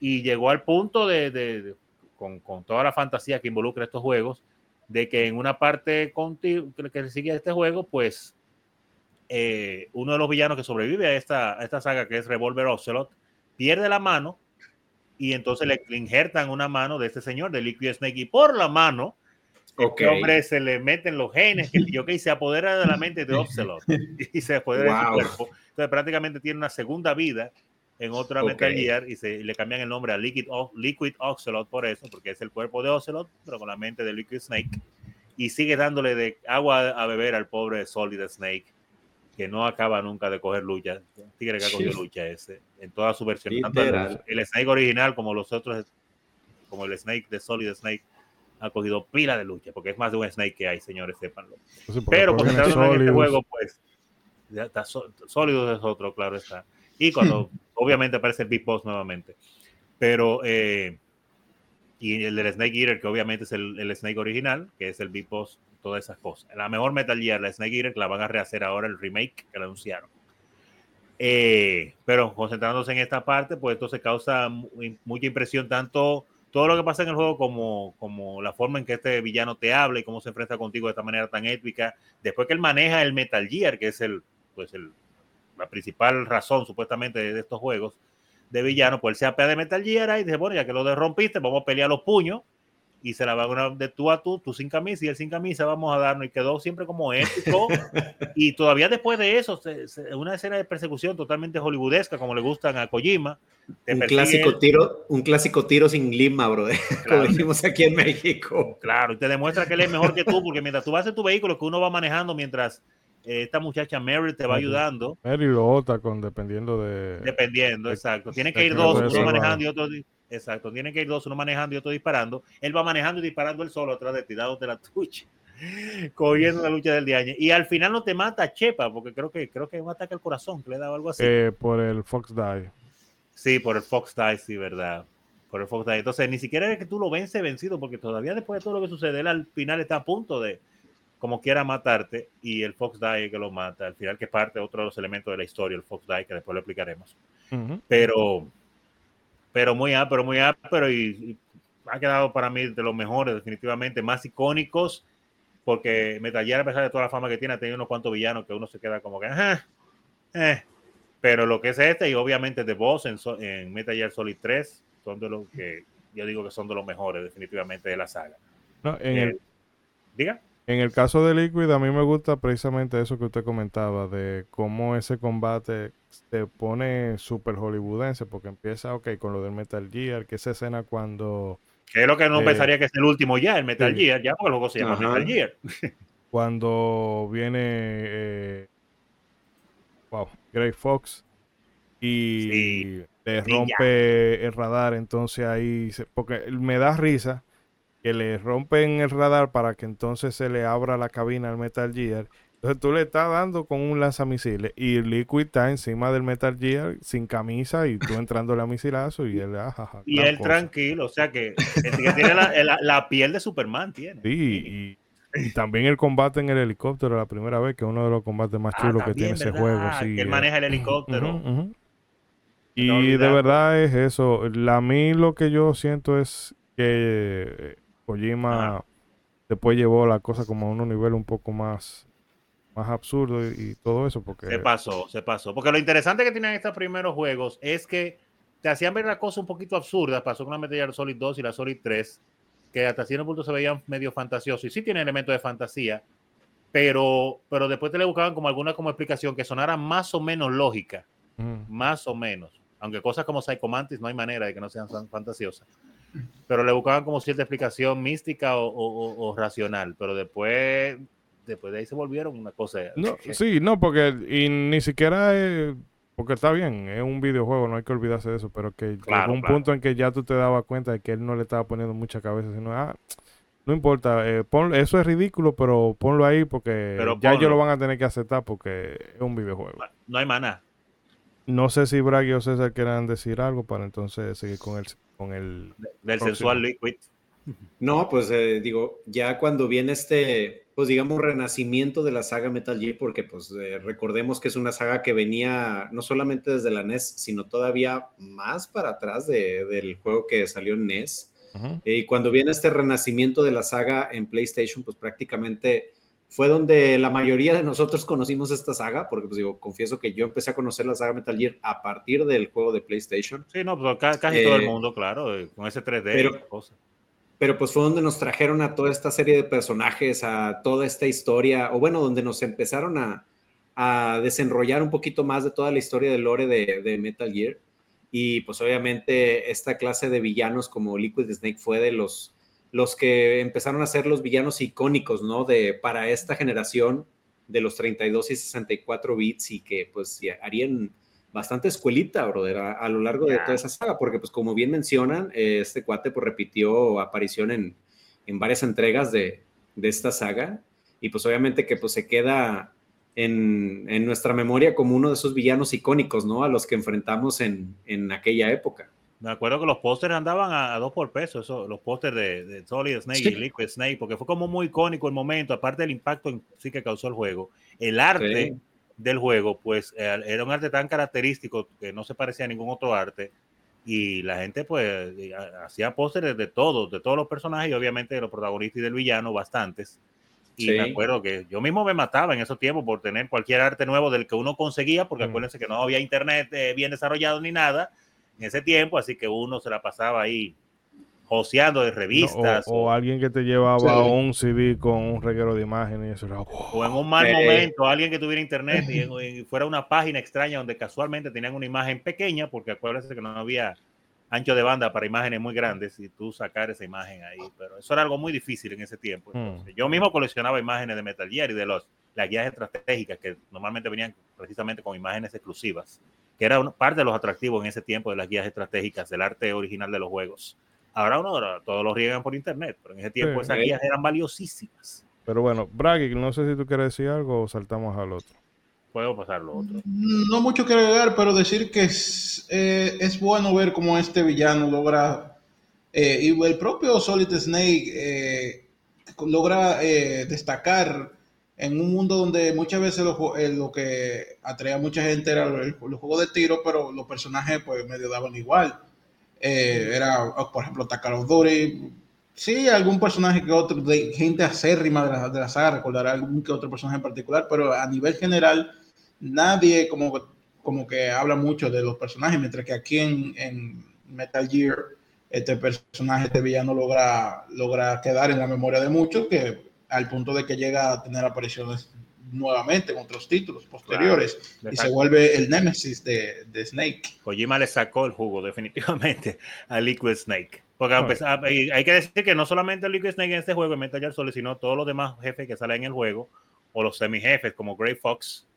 Y llegó al punto de, con, con, toda la fantasía que involucra estos juegos, de que en una parte contigo, que sigue este juego, pues eh, uno de los villanos que sobrevive a esta, esta saga, que es Revolver Ocelot, pierde la mano y entonces le, injertan una mano de este señor, de Liquid Snake, y por la mano, este okay. hombre se le meten los genes que yo que se apodera de la mente de Ocelot y se apodera de su cuerpo. Entonces prácticamente tiene una segunda vida en otra Metal Gear y, se, le cambian el nombre a Liquid, Liquid Ocelot por eso, porque es el cuerpo de Ocelot, pero con la mente de Liquid Snake. Y sigue dándole de agua a beber al pobre Solid Snake que no acaba nunca de coger lucha. Tigre que ha cogido lucha ese, en toda su versión. el, Snake original como los otros, como el Snake de Solid Snake, ha cogido pila de lucha, porque es más de un Snake que hay, señores, sépanlo. Pero cuando en este juego, pues, ya está sólido es otro, claro está. Y cuando obviamente aparece el Big Boss nuevamente. Pero, eh, y el del Snake Eater, que obviamente es el, el Snake original, que es el Big Boss todas esas cosas. La mejor Metal Gear, la Snake Eater, la van a rehacer ahora el remake que la anunciaron. Eh, pero concentrándose en esta parte, pues esto se causa mucha impresión, tanto todo lo que pasa en el juego como, como la forma en que este villano te habla y cómo se enfrenta contigo de esta manera tan épica. Después que él maneja el Metal Gear, que es el, pues el, la principal razón supuestamente de, estos juegos de villano, pues él se apea de Metal Gear y dice, bueno, ya que lo derrompiste, vamos a pelear los puños y se la va una de tú a tú, tú sin camisa y él sin camisa, vamos a darnos y quedó siempre como épico. y todavía después de eso, una escena de persecución totalmente hollywoodesca, como le gustan a Kojima. Un clásico, tiro, un clásico tiro sin lima, bro, como decimos aquí en México. Claro, y te demuestra que él es mejor que tú, porque mientras tú vas en tu vehículo, que uno va manejando mientras eh, esta muchacha Mary te va ayudando. Mary lo otra con dependiendo de. Dependiendo, exacto. Tiene que ir dos, uno manejando y otro Exacto, tiene que ir dos, uno manejando y otro disparando. Él va manejando y disparando él solo atrás de ti, de la tuya, cogiendo la lucha del día. Y al final no te mata Chepa, porque creo que creo que es un ataque al corazón que le da algo así. Eh, por el Fox Die. Sí, por el Fox Die, sí, verdad. Por el Fox Die. Entonces, ni siquiera es que tú lo vence vencido, porque todavía después de todo lo que sucede, él al final está a punto de, como quiera, matarte, y el Fox Die que lo mata. Al final, que parte otro de los elementos de la historia, el Fox Die, que después lo explicaremos. Pero pero muy pero muy pero y, ha quedado para mí de los mejores, definitivamente, más icónicos, porque Metal Gear, a pesar de toda la fama que tiene, ha tenido unos cuantos villanos que uno se queda como que, eh. pero lo que es este, y obviamente The Boss en, en Metal Gear Solid 3, son de los que yo digo que son de los mejores, definitivamente, de la saga. No, en el, eh, diga. En el caso de Liquid, a mí me gusta precisamente eso que usted comentaba, de cómo ese combate se pone súper hollywoodense, porque empieza, ok, con lo del Metal Gear, que esa escena cuando... Que es lo que no eh, pensaría que es el último ya, el Metal Gear, ya porque luego se llama Metal Gear. cuando viene... Eh, wow, Grey Fox y le rompe el radar, entonces ahí... porque me da risa que le rompen el radar para que entonces se le abra la cabina al Metal Gear. Entonces tú le estás dando con un lanzamisiles y el Liquid está encima del Metal Gear sin camisa y tú entrándole a misilazo y él, ajaja, ah, Y él tranquilo, o sea que, tiene la, piel de Superman tiene. Sí, y, también el combate en el helicóptero la primera vez, que es uno de los combates más ah, chulos que tiene ese juego. Sí, que él maneja el helicóptero. Y de verdad es eso. A mí lo que yo siento es que Kojima después llevó la cosa como a un nivel un poco más, más absurdo y, todo eso. Porque... Se pasó, se pasó. Porque lo interesante que tienen estos primeros juegos es que te hacían ver la cosa un poquito absurda. Pasó con la Metal Gear Solid 2 y la Solid 3, que hasta cierto punto se veían medio fantasiosos. Y sí tiene elementos de fantasía, pero, pero después te le buscaban como alguna como explicación que sonara más o menos lógica más o menos. Aunque cosas como Psycho Mantis no hay manera de que no sean fantasiosas. Pero le buscaban como cierta explicación mística o, racional. Pero después, después de ahí se volvieron una cosa. No, sí, no, porque y ni siquiera es, porque está bien, es un videojuego, no hay que olvidarse de eso, pero que llegó un punto en que ya tú te dabas cuenta de que él no le estaba poniendo mucha cabeza, sino, ah, no importa, eh, eso es ridículo, pero ponlo ahí porque ya ellos lo van a tener que aceptar porque es un videojuego. No hay maná. No sé si Bragg o César quieran decir algo para entonces seguir con el... Con el Del sensual liquid. No, pues eh, digo, ya cuando viene este, pues digamos, renacimiento de la saga Metal Gear, porque pues eh, recordemos que es una saga que venía no solamente desde la NES, sino todavía más para atrás del juego que salió en NES. Y cuando viene este renacimiento de la saga en PlayStation, pues prácticamente fue donde la mayoría de nosotros conocimos esta saga, porque pues digo, confieso que yo empecé a conocer la saga Metal Gear a partir del juego de PlayStation. Sí, no, pues casi todo el eh, mundo, claro, eh, con ese 3D. Pero, pero pues fue donde nos trajeron a toda esta serie de personajes, a toda esta historia, o bueno, donde nos empezaron a, a desenrollar un poquito más de toda la historia del lore de, de Metal Gear. Y pues obviamente esta clase de villanos como Liquid Snake fue de los los que empezaron a ser los villanos icónicos, ¿no? De, para esta generación de los 32 y 64 bits y que pues harían bastante escuelita, brother, a, lo largo de toda esa saga, porque pues como bien mencionan, este cuate pues repitió aparición en, en varias entregas de, de, esta saga y pues obviamente que pues se queda en, en, nuestra memoria como uno de esos villanos icónicos, ¿no? A los que enfrentamos en, en aquella época. Me acuerdo que los pósters andaban a, dos por peso, eso, los pósters de, Solid Snake y Liquid Snake, porque fue como muy icónico el momento, aparte del impacto en sí que causó el juego. El arte del juego, pues eh, era un arte tan característico que no se parecía a ningún otro arte. Y la gente, pues, hacía pósteres de todos, de todos los personajes y obviamente de los protagonistas y del villano, bastantes. Y me acuerdo que yo mismo me mataba en esos tiempos por tener cualquier arte nuevo del que uno conseguía, porque mm. acuérdense que no había internet eh, bien desarrollado ni nada en ese tiempo, así que uno se la pasaba ahí joseando de revistas. o, alguien que te llevaba un CD con un reguero de imágenes. O en un mal eh, momento, alguien que tuviera internet y, fuera una página extraña donde casualmente tenían una imagen pequeña, porque acuérdense que no había ancho de banda para imágenes muy grandes y tú sacar esa imagen ahí. Pero eso era algo muy difícil en ese tiempo. Hmm. Yo mismo coleccionaba imágenes de Metal Gear y de los, las guías estratégicas que normalmente venían precisamente con imágenes exclusivas que era parte de los atractivos en ese tiempo de las guías estratégicas del arte original de los juegos. Ahora uno, todos los riegan por internet, pero en ese tiempo esas guías eran valiosísimas. Pero bueno, Bragg, no sé si tú quieres decir algo o saltamos al otro. Puedo pasar lo otro. No mucho que agregar, pero decir que es, eh, es bueno ver cómo este villano logra, eh, y el propio Solid Snake eh, logra destacar en un mundo donde muchas veces lo, eh, lo que atraía a mucha gente era los juegos de tiro, pero los personajes pues medio daban igual. Eh, era, por ejemplo, Takara Duty. Sí, algún personaje que otro, de gente acérrima de la, de la saga, recordará algún que otro personaje en particular, pero a nivel general, nadie como, como que habla mucho de los personajes, mientras que aquí en, en Metal Gear, este personaje, este villano logra, logra quedar en la memoria de muchos, que al punto de que llega a tener apariciones nuevamente con otros títulos posteriores y se vuelve el némesis de, de, Snake. Kojima le sacó el jugo definitivamente a Liquid Snake. Porque hay que decir que no solamente Liquid Snake en este juego, en Metal Gear Solid, sino todos los demás jefes que salen en el juego, o los semi-jefes como Grey Fox,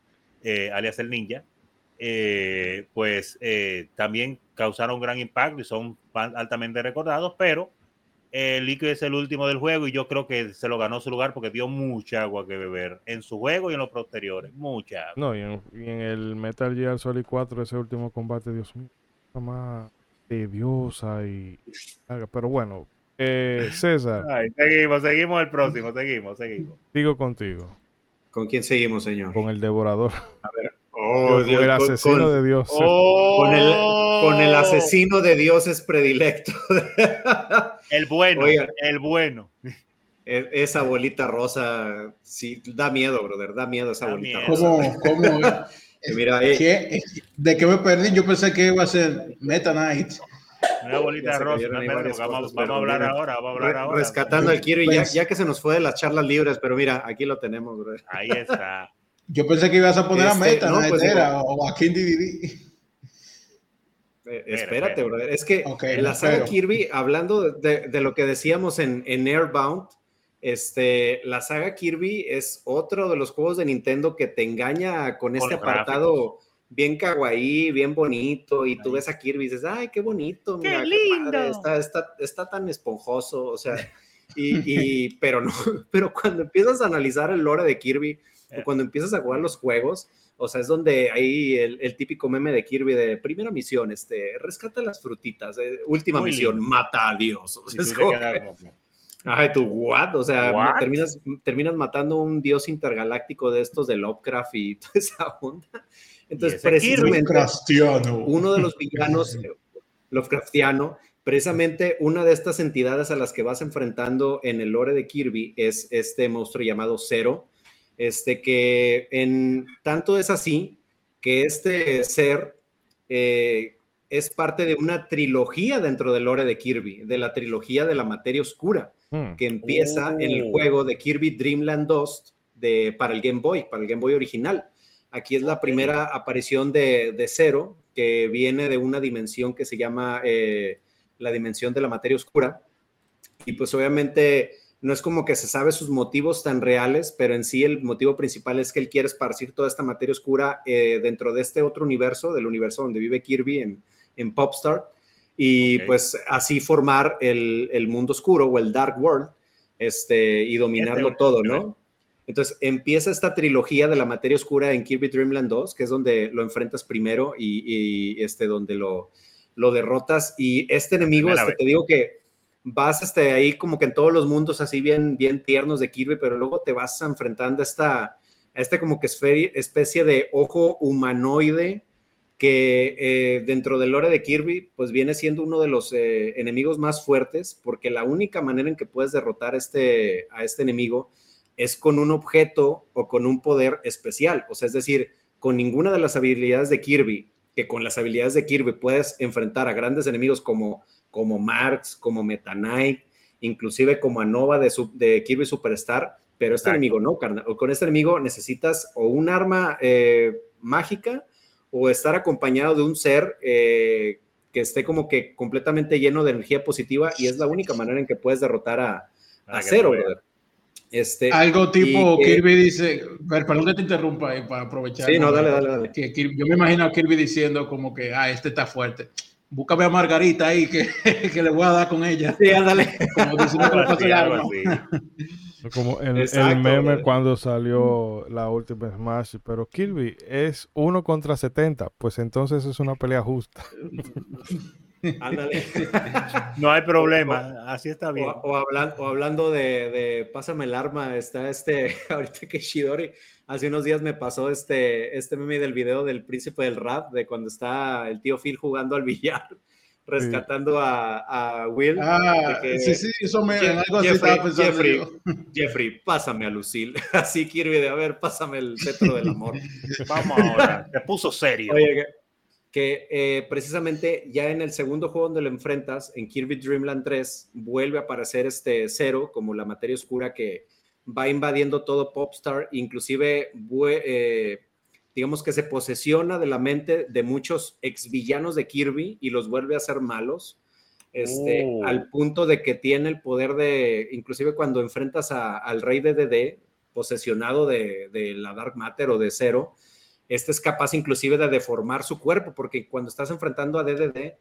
eh, alias el ninja, eh, pues eh, también causaron gran impacto y son altamente recordados, pero el Liquid es el último del juego y yo creo que se lo ganó su lugar porque dio mucha agua que beber en su juego y en los posteriores. Mucha No, y en, el Metal Gear Solid 4, ese último combate, Dios mío, más tediosa y. Pero bueno, eh, César. seguimos, seguimos el próximo, seguimos, seguimos. Sigo contigo. ¿Con quién seguimos, señor? Con el devorador. A ver. Oh, el asesino de Dios. con, el, con el asesino de Dios es predilecto. El bueno, el bueno. E, esa bolita rosa, sí, da miedo, brother, da miedo esa bolita rosa. ¿Cómo? ¿Cómo? Mira, eh. ¿De qué me perdí? Yo pensé que iba a ser Meta Knight. Una bolita rosa. vamos, a hablar ahora, vamos a hablar ahora. Rescatando al Kiro, ya, ya, que se nos fue de las charlas libres, pero mira, aquí lo tenemos, brother. Ahí está. Yo pensé que ibas a poner a este, Meta, no, pues, o a King DVD. Eh, espérate, brother. Es que la saga Kirby, hablando de, de, lo que decíamos en, en, Airbound, este, la saga Kirby es otro de los juegos de Nintendo que te engaña con, este apartado bien kawaii, bien bonito, y tú ves a Kirby y dices, ay, qué bonito, qué lindo. está, está, está, tan esponjoso, o sea, y, y, pero no, pero cuando empiezas a analizar el lore de Kirby, o eh. cuando empiezas a jugar los juegos, o sea, es donde hay el, típico meme de Kirby de primera misión, este, rescata las frutitas, eh, última misión, mata a Dios. O sea, es como, Ay, tu what? O sea, Terminas, terminas matando a un dios intergaláctico de estos de Lovecraft y toda esa onda. Entonces, precisamente, uno de los villanos Lovecraftiano, precisamente una de estas entidades a las que vas enfrentando en el lore de Kirby es este monstruo llamado Zero, este que en tanto es así que este ser eh, es parte de una trilogía dentro del lore de Kirby, de la trilogía de la materia oscura, hmm. que empieza en el oh. juego de Kirby Dreamland 2 de, para el Game Boy, para el Game Boy original. Aquí es la primera aparición de, de Zero, que viene de una dimensión que se llama eh, la dimensión de la materia oscura. Y pues obviamente no es como que se sabe sus motivos tan reales, pero en sí el motivo principal es que él quiere esparcir toda esta materia oscura eh, dentro de este otro universo, del universo donde vive Kirby en, en Popstar, y pues así formar el, el, mundo oscuro o el Dark World este, y dominarlo todo, ¿no? Entonces empieza esta trilogía de la materia oscura en Kirby Dreamland 2, que es donde lo enfrentas primero y, este, donde lo, lo derrotas. Y este enemigo, este, te digo que vas este, ahí como que en todos los mundos así bien, bien tiernos de Kirby, pero luego te vas enfrentando a esta, este como que especie de ojo humanoide que eh, dentro del lore de Kirby pues viene siendo uno de los eh, enemigos más fuertes porque la única manera en que puedes derrotar este, a este enemigo es con un objeto o con un poder especial, o sea, es decir, con ninguna de las habilidades de Kirby, que con las habilidades de Kirby puedes enfrentar a grandes enemigos como como Marx, como Meta Knight, inclusive como Anova de, de Kirby Superstar, pero este enemigo no, carnal. Con este enemigo necesitas o un arma eh, mágica o estar acompañado de un ser eh, que esté como que completamente lleno de energía positiva y es la única manera en que puedes derrotar a, a Zero, Este, Algo tipo Kirby dice, perdón que te interrumpa ahí para aprovechar. Sí, no, dale, dale, dale. yo me imagino a Kirby diciendo como que, ah, este está fuerte búscame a Margarita ahí que, que, le voy a dar con ella. Sí, ándale. Como, el, el, meme cuando salió la última Smash, pero Kirby es uno contra 70, pues entonces es una pelea justa. Ándale. No hay problema, así está bien. O, o hablando de, de, pásame el arma, está este, ahorita que Shidori hace unos días me pasó este, este meme del video del príncipe del rap, de cuando está el tío Phil jugando al billar, rescatando a, a, Will. Ah, sí, sí, eso me algo así Jeffrey, estaba Jeffrey, Jeffrey, pásame a Lucille. Así quiero de a ver, pásame el cetro del amor. Vamos ahora, te puso serio. Oye, que, eh, precisamente ya en el segundo juego donde lo enfrentas, en Kirby Dreamland 3, vuelve a aparecer este cero como la materia oscura que va invadiendo todo Popstar, inclusive eh, digamos que se posesiona de la mente de muchos ex villanos de Kirby y los vuelve a ser malos. Este, oh. al punto de que tiene el poder de, inclusive cuando enfrentas al rey de DD, posesionado de, de, la Dark Matter o de Zero, este es capaz inclusive de deformar su cuerpo, porque cuando estás enfrentando a DDD,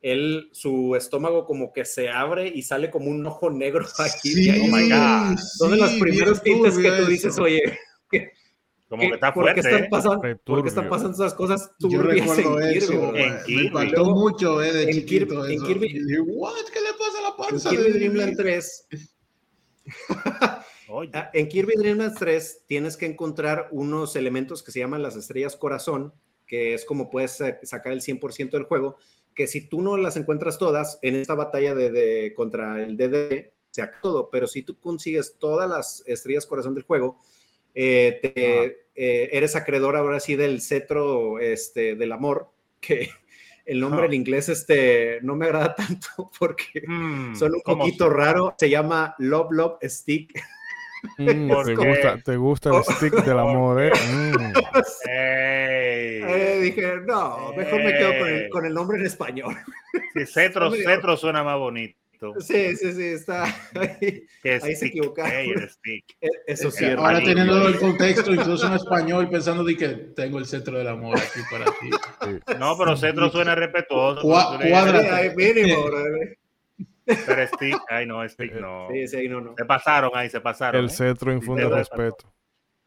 él, su estómago como que se abre y sale como un ojo negro aquí. Sí, oh my God. Son de los primeros tintes que tú dices, oye, como que está fuerte, ¿por qué están ¿eh? pasando, ¿por qué están pasando esas cosas Yo recuerdo en eso. En Kirby. Me faltó mucho, eh, de en chiquito Kirby, eso. En Kirby, What? ¿Qué le pasa a la panza? En Kirby Dreamland 3. Ah, en Kirby Dreamland 3 tienes que encontrar unos elementos que se llaman las estrellas corazón, que es como puedes sacar el 100% del juego, que si tú no las encuentras todas en esta batalla de, contra el DD, se acaba todo, pero si tú consigues todas las estrellas corazón del juego, eh, eh, eres acreedor ahora sí del cetro este, del amor, que el nombre en inglés este, no me agrada tanto porque mm, son un poquito raro, se llama Love Love Stick. Mm, te, gusta, te, gusta, el stick del amor, ¿eh? Mm. eh dije, no, mejor me quedo con el, con el, nombre en español. Sí, cetro, cetro suena más bonito. Sí, sí, sí, está ahí, ahí se equivocaron. E, eso sí. Ahora teniendo el contexto, incluso en español, pensando de que tengo el centro del amor aquí para ti. No, pero centro suena respetuoso. Cuadra. Mínimo, pero stick, ay no, stick no. Sí, sí, no, no. Se pasaron ahí, se pasaron. El ¿eh? cetro infunde respeto.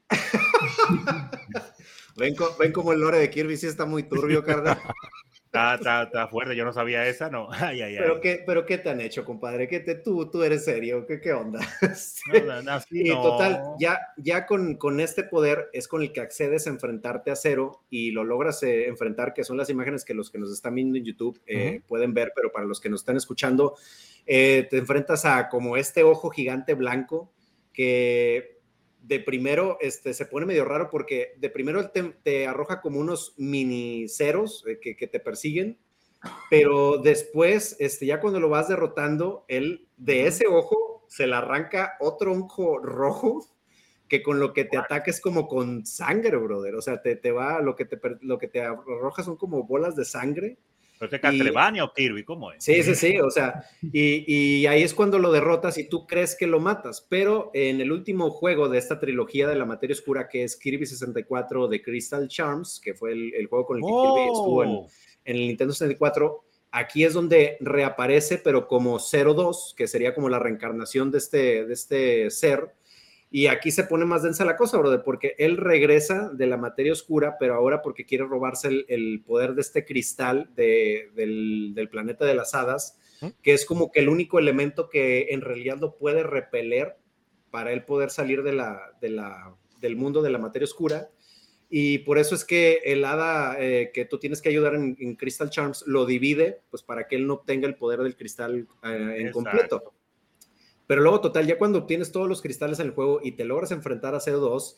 ven, ven como el lore de Kirby sí está muy turbio, carnal. Está, está, fuerte, yo no sabía esa, no. Ay, ay, ¿Pero, Qué, pero ¿qué te han hecho, compadre? ¿Qué te, tú, tú eres serio, ¿qué, qué onda? No, y total, ya, ya con, con, este poder es con el que accedes a enfrentarte a Cero y lo logras eh, enfrentar, que son las imágenes que los que nos están viendo en YouTube eh, pueden ver, pero para los que nos están escuchando, eh, te enfrentas a como este ojo gigante blanco que de primero este, se pone medio raro porque de primero te, te arroja como unos mini ceros eh, que, que, te persiguen, pero después, este, ya cuando lo vas derrotando, él de ese ojo se le arranca otro ojo rojo que con lo que te ataca es como con sangre, brother. O sea, te, te va, lo que te, lo que te arroja son como bolas de sangre ¿Es Castlevania o Kirby? ¿Cómo es? Sí, sí, sí, o sea, y, ahí es cuando lo derrotas y tú crees que lo matas, pero en el último juego de esta trilogía de la materia oscura, que es Kirby 64 de Crystal Charms, que fue el, juego con el que Kirby estuvo en, oh. en, el Nintendo 64, aquí es donde reaparece, pero como 02, que sería como la reencarnación de este, de este ser, y aquí se pone más densa la cosa, brother, porque él regresa de la materia oscura, pero ahora porque quiere robarse el, poder de este cristal del, planeta de las hadas, que es como que el único elemento que en realidad lo puede repeler para él poder salir de la, del mundo de la materia oscura. Y por eso es que el hada eh, que tú tienes que ayudar en, Crystal Charms lo divide, pues para que él no obtenga el poder del cristal eh, en completo. Pero luego, total, ya cuando obtienes todos los cristales en el juego y te logras enfrentar a CO2,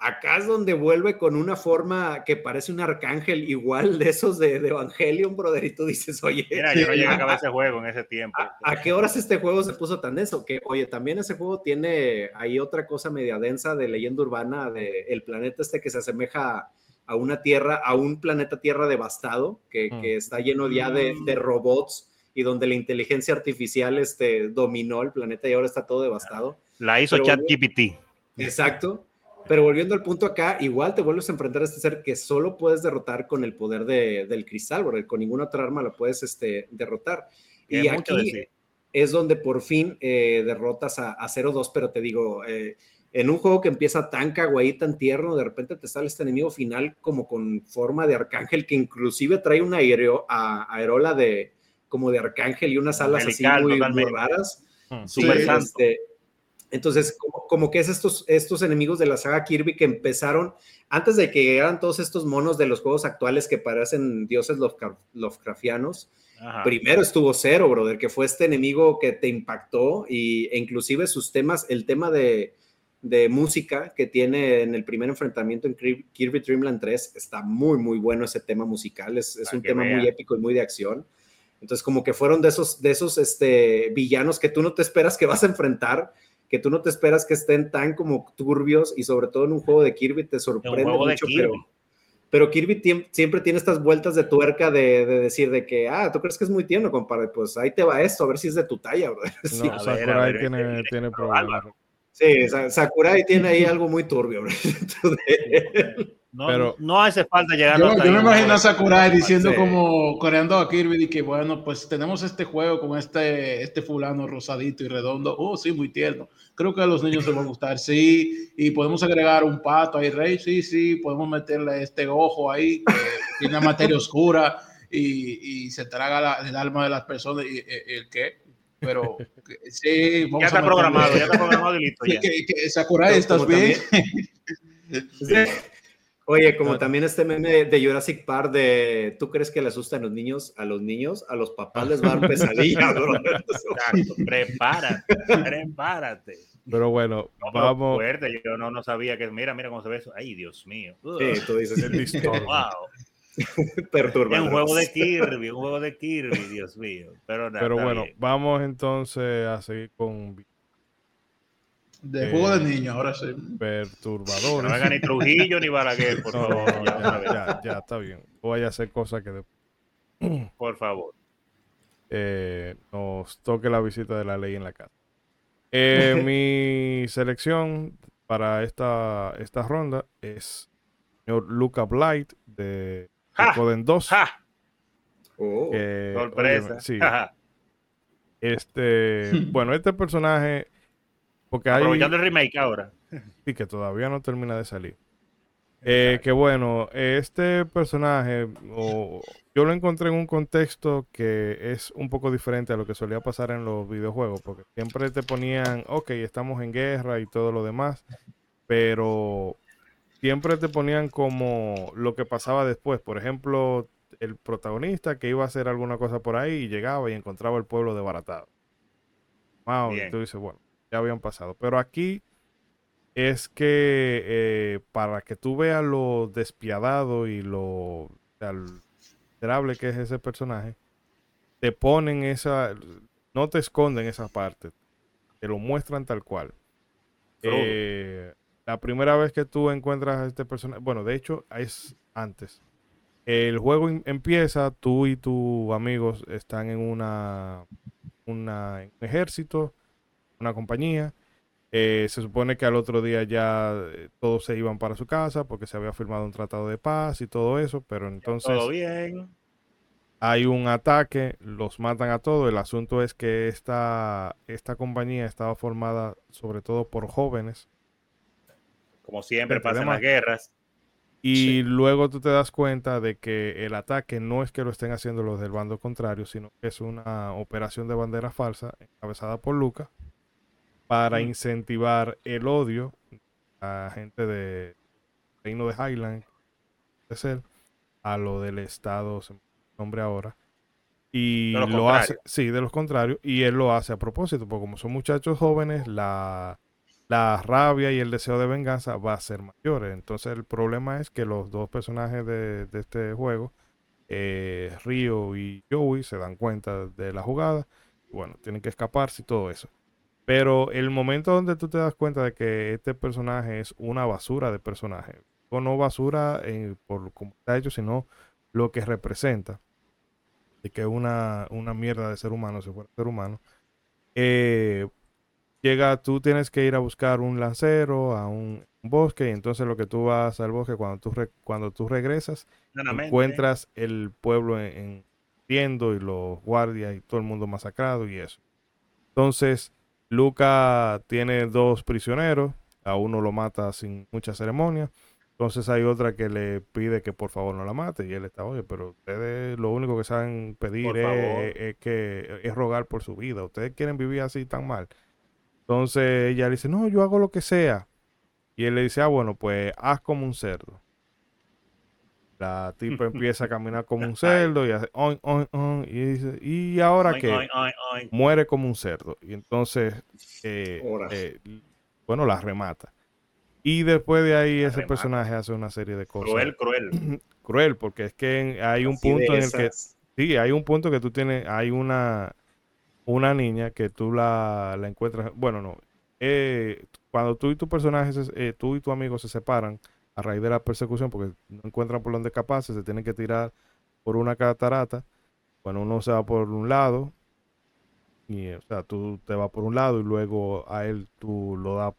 acá es donde vuelve con una forma que parece un arcángel igual de esos de, Evangelion, brother, y tú dices, oye... Mira, yo no llegué a acabar ese juego en ese tiempo. ¿a, qué horas este juego se puso tan denso? Que, oye, también ese juego tiene ahí otra cosa media densa de leyenda urbana, de el planeta este que se asemeja a una tierra, a un planeta tierra devastado, que, mm. que está lleno ya de, de robots y donde la inteligencia artificial este, dominó el planeta y ahora está todo devastado. La hizo ChatGPT. Exacto. Pero volviendo al punto acá, igual te vuelves a enfrentar a este ser que solo puedes derrotar con el poder de, del cristal, porque con ninguna otra arma lo puedes este, derrotar. Y, aquí es donde por fin eh, derrotas a, a 0-2, pero te digo, eh, en un juego que empieza tan kawaii, tan tierno, de repente te sale este enemigo final como con forma de arcángel, que inclusive trae una aereo, a, aerola de, como de arcángel y unas alas así muy, raras. Hmm. Este, entonces, como, que es estos, estos enemigos de la saga Kirby que empezaron antes de que llegaran todos estos monos de los juegos actuales que parecen dioses Lovecraftianos. Primero estuvo Cero, brother, que fue este enemigo que te impactó y, e inclusive sus temas, el tema de, de música que tiene en el primer enfrentamiento en Kirby Dreamland 3 está muy, muy bueno ese tema musical. Es, es un tema muy épico y muy de acción. Entonces, como que fueron de esos, de esos este, villanos que tú no te esperas que vas a enfrentar, que tú no te esperas que estén tan como turbios y sobre todo en un juego de Kirby te sorprende mucho, pero, pero, Kirby siempre tiene estas vueltas de tuerca de, decir de que, ah, tú crees que es muy tierno, compadre, pues ahí te va esto, a ver si es de tu talla, bro. No, Sakurai tiene, tiene problemas. Sí, Sakurai tiene ahí algo muy turbio, bro. No, pero, no hace falta llegar yo, yo me imagino a Sakurai diciendo como coreando a Kirby y que bueno, pues tenemos este juego con este, este fulano rosadito y redondo. Oh, sí, muy tierno. Creo que a los niños les va a gustar. Sí, y podemos agregar un pato ahí, Rey. Sí, sí, podemos meterle este ojo ahí que tiene materia oscura y, y se traga el alma de las personas. ¿Y, el qué? Pero sí, vamos ya está programado, ya está programado y listo. Ya. Sakurai, ¿estás bien? Sí. Oye, como también este meme de Jurassic Park de ¿tú crees que le asustan a los niños? A los niños, a los papás les va a dar pesadilla, bro. prepárate, prepárate. Pero bueno, vamos. Fuerte. Yo no, no sabía que, mira, mira cómo se ve eso. Ay, Dios mío. Sí, tú dices el listo. wow. Perturbador. Un juego de Kirby, un juego de Kirby, Dios mío. Pero, nada, Pero bueno, vamos entonces a seguir con De juego de niño, ahora sí. Perturbadores. No haga ni Trujillo ni Balaguer, por favor. Ya, ya, está bien. Voy a hacer cosas que... Por favor. Eh, nos toque la visita de la ley en la casa. Eh, mi selección para esta, esta ronda es señor Luca Blight de Coden 2. Oh, sorpresa. sí. Este, bueno, este personaje porque Aprovechando el remake ahora. Sí, que todavía no termina de salir. Eh, que bueno, este personaje, yo lo encontré en un contexto que es un poco diferente a lo que solía pasar en los videojuegos, porque siempre te ponían, ok, estamos en guerra y todo lo demás, pero siempre te ponían como lo que pasaba después. Por ejemplo, el protagonista que iba a hacer alguna cosa por ahí y llegaba y encontraba el pueblo desbaratado. Wow, y tú dices, bueno, ya habían pasado. Pero aquí es que eh, para que tú veas lo despiadado y lo miserable que es ese personaje, te ponen esa, no te esconden esa parte, te lo muestran tal cual. Eh, la primera vez que tú encuentras a este personaje, bueno, de hecho es antes. El juego empieza, tú y tus amigos están en una, una un ejército, una compañía. Eh, se supone que al otro día ya eh, todos se iban para su casa porque se había firmado un tratado de paz y todo eso, pero entonces todo bien. hay un ataque, los matan a todos. El asunto es que esta, esta compañía estaba formada sobre todo por jóvenes. Como siempre pasa en las guerras. Y luego tú te das cuenta de que el ataque no es que lo estén haciendo los del bando contrario, sino que es una operación de bandera falsa encabezada por Lucas para incentivar el odio a gente de reino de Highland, a lo del Estado, se nombre ahora. Y lo hace, sí, de los contrarios, y él lo hace a propósito, porque como son muchachos jóvenes, la, la rabia y el deseo de venganza va a ser mayores. Entonces el problema es que los dos personajes de, este juego, eh, y Joey, se dan cuenta de la jugada. bueno, tienen que escaparse y todo eso. Pero el momento donde tú te das cuenta de que este personaje es una basura de personaje, o no basura por cómo está hecho, sino lo que representa, de que es una, una mierda de ser humano, si fuera ser humano, eh, llega, tú tienes que ir a buscar un lancero a un, bosque y entonces lo que tú vas al bosque cuando tú, cuando tú regresas, encuentras el pueblo en, en y los guardias y todo el mundo masacrado y eso. Entonces, Luca tiene dos prisioneros, a uno lo mata sin mucha ceremonia. Entonces hay otra que le pide que por favor no la mate y él está, oye, pero ustedes lo único que saben pedir es, que es rogar por su vida. Ustedes quieren vivir así tan mal. Entonces ella le dice, no, yo hago lo que sea. Y él le dice, ah, bueno, pues haz como un cerdo. La tipa empieza a caminar como un cerdo y hace y dice, ¿y ahora qué? Muere como un cerdo. Y entonces, eh, eh, bueno, la remata. Y después de ahí ese personaje hace una serie de cosas. Cruel, cruel. cruel, porque es que hay un punto en el que... Sí, hay un punto que tú tienes, hay una, una niña que tú la, la encuentras, bueno, no, eh, cuando tú y tu personaje, tú y tu amigo se separan, raíz de la persecución, porque no encuentran por dónde escaparse, se tienen que tirar por una catarata. Bueno, uno se va por un lado, y o sea, tú te vas por un lado y luego a él tú lo das,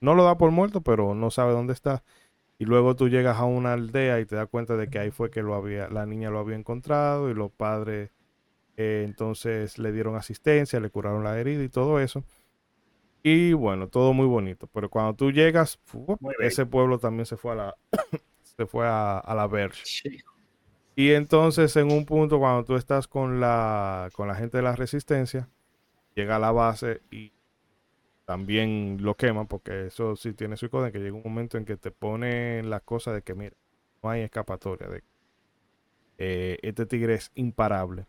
no lo da por muerto, pero no sabe dónde está. Y luego tú llegas a una aldea y te das cuenta de que ahí fue que lo había, la niña lo había encontrado y los padres eh, entonces le dieron asistencia, le curaron la herida y todo eso. Y bueno, todo muy bonito. Pero cuando tú llegas, ese pueblo también se fue a la, se fue a, la Verge. Y entonces en un punto cuando tú estás con la, con la gente de la resistencia, llega a la base y también lo queman, porque eso sí tiene su código, que llega un momento en que te ponen la cosa de que, mira, no hay escapatoria, de eh, este tigre es imparable.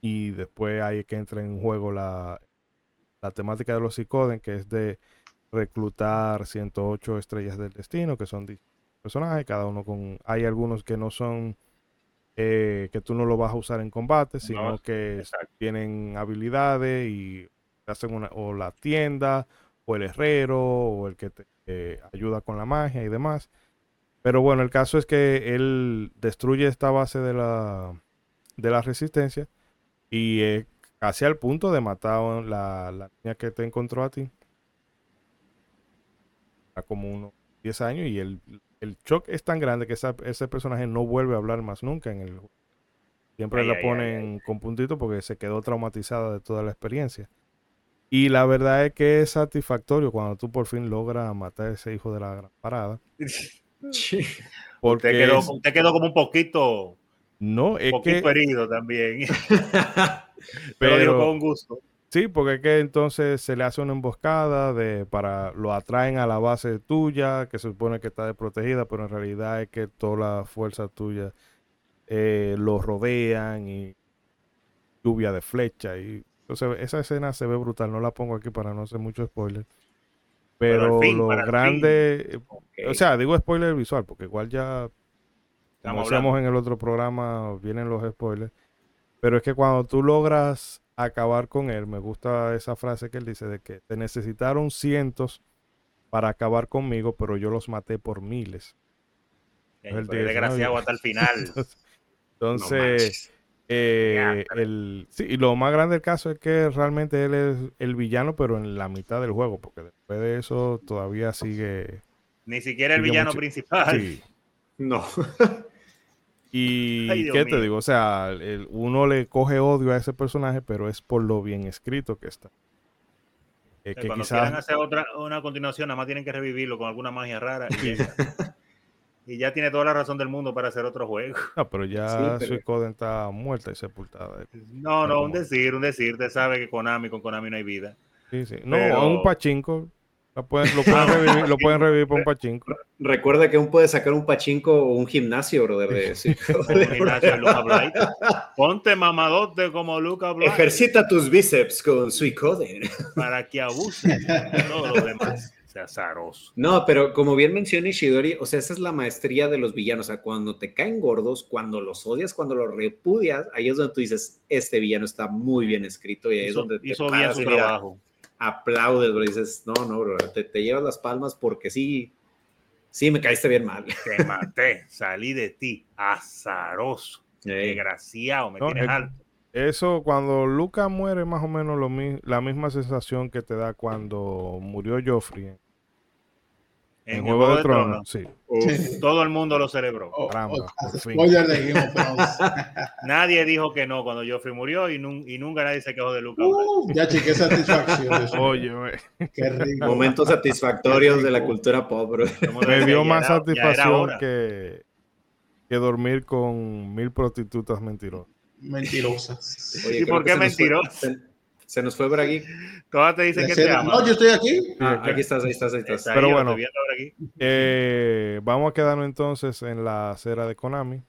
Y después hay que entra en juego la, la temática de los psicoden, que es de reclutar 108 estrellas del destino, que son personajes, cada uno con... Hay algunos que no son... Eh, que tú no lo vas a usar en combate, sino que tienen habilidades y hacen una... o la tienda, o el herrero o el que te eh, ayuda con la magia y demás. Pero bueno, el caso es que él destruye esta base de la, de la resistencia y eh, casi al punto de matar a la, la niña que te encontró a ti. A como unos 10 años y el, el shock es tan grande que ese personaje no vuelve a hablar más nunca en el juego. Siempre la ponen con puntito porque se quedó traumatizada de toda la experiencia. Y la verdad es que es satisfactorio cuando tú por fin logras matar a ese hijo de la gran parada. Porque usted quedó, como un poquito. No, es un poquito herido también. pero, digo con gusto. Sí, porque es que entonces se le hace una emboscada de para lo atraen a la base tuya, que se supone que está desprotegida, pero en realidad es que toda la fuerza tuya eh, lo rodean y lluvia de flecha y entonces esa escena se ve brutal, no la pongo aquí para no hacer mucho spoiler. Pero, lo grande, o sea, digo spoiler visual, porque igual ya, como en el otro programa, vienen los spoilers. Pero es que cuando tú logras acabar con él, me gusta esa frase que él dice de que te necesitaron cientos para acabar conmigo, pero yo los maté por miles. El desgraciado hasta el final. Entonces, eh, el, sí, y lo más grande del caso es que realmente él es el villano, pero en la mitad del juego, porque después de eso todavía sigue. Ni siquiera el villano principal. Sí. No. y qué te digo, o sea, uno le coge odio a ese personaje, pero es por lo bien escrito que está. Eh, que Cuando quizás... quieran hacer otra, una continuación, nada más tienen que revivirlo con alguna magia rara. Y y ya tiene toda la razón del mundo para hacer otro juego. No, pero ya sí, Suicoden está muerta y sepultada. No, no, un decir, un decir. Te sabe que Konami, con Konami no hay vida. Sí, sí. No, un pachinko. Lo pueden, lo, pueden revivir, lo pueden revivir por un pachinko. Recuerda que aún puede sacar un pachinko o un gimnasio, brother. De, sí. un gimnasio de Luca Ponte mamadote como Luca Blight. Ejercita tus bíceps con Suicoden. Para que abuse de todo lo demás azaroso. No, pero como bien menciona Ishidori, o sea, esa es la maestría de los villanos. O sea, cuando te caen gordos, cuando los odias, cuando los repudias, ahí es donde tú dices, este villano está muy bien escrito y ahí es donde te hizo bien su trabajo. Aplaudes, bro. Y dices, no, no, bro, te, te, llevas las palmas porque sí, sí me caíste bien mal. Te maté, salí de ti, azaroso, desgraciado, me tienes alto. Eso, cuando Luca muere, más o menos lo, la misma sensación que te da cuando murió Joffrey en, Juego, de, Tronos, sí. Todo el mundo lo celebró. Oh, nadie dijo que no cuando Joffrey murió y, nunca nadie se quejó de Luca. Uh, ya, chique, satisfacción. Oye, qué rico. Momentos satisfactorios de la cultura pobre. Me dio más satisfacción que, que dormir con mil prostitutas mentirosas. Mentirosas. ¿Y por qué mentirosas? Se nos fue aquí. Todas te dicen que te aman. No, yo estoy aquí. Ah, aquí estás, ahí estás, ahí estás. Pero bueno, eh, vamos a quedarnos entonces en la acera de Konami.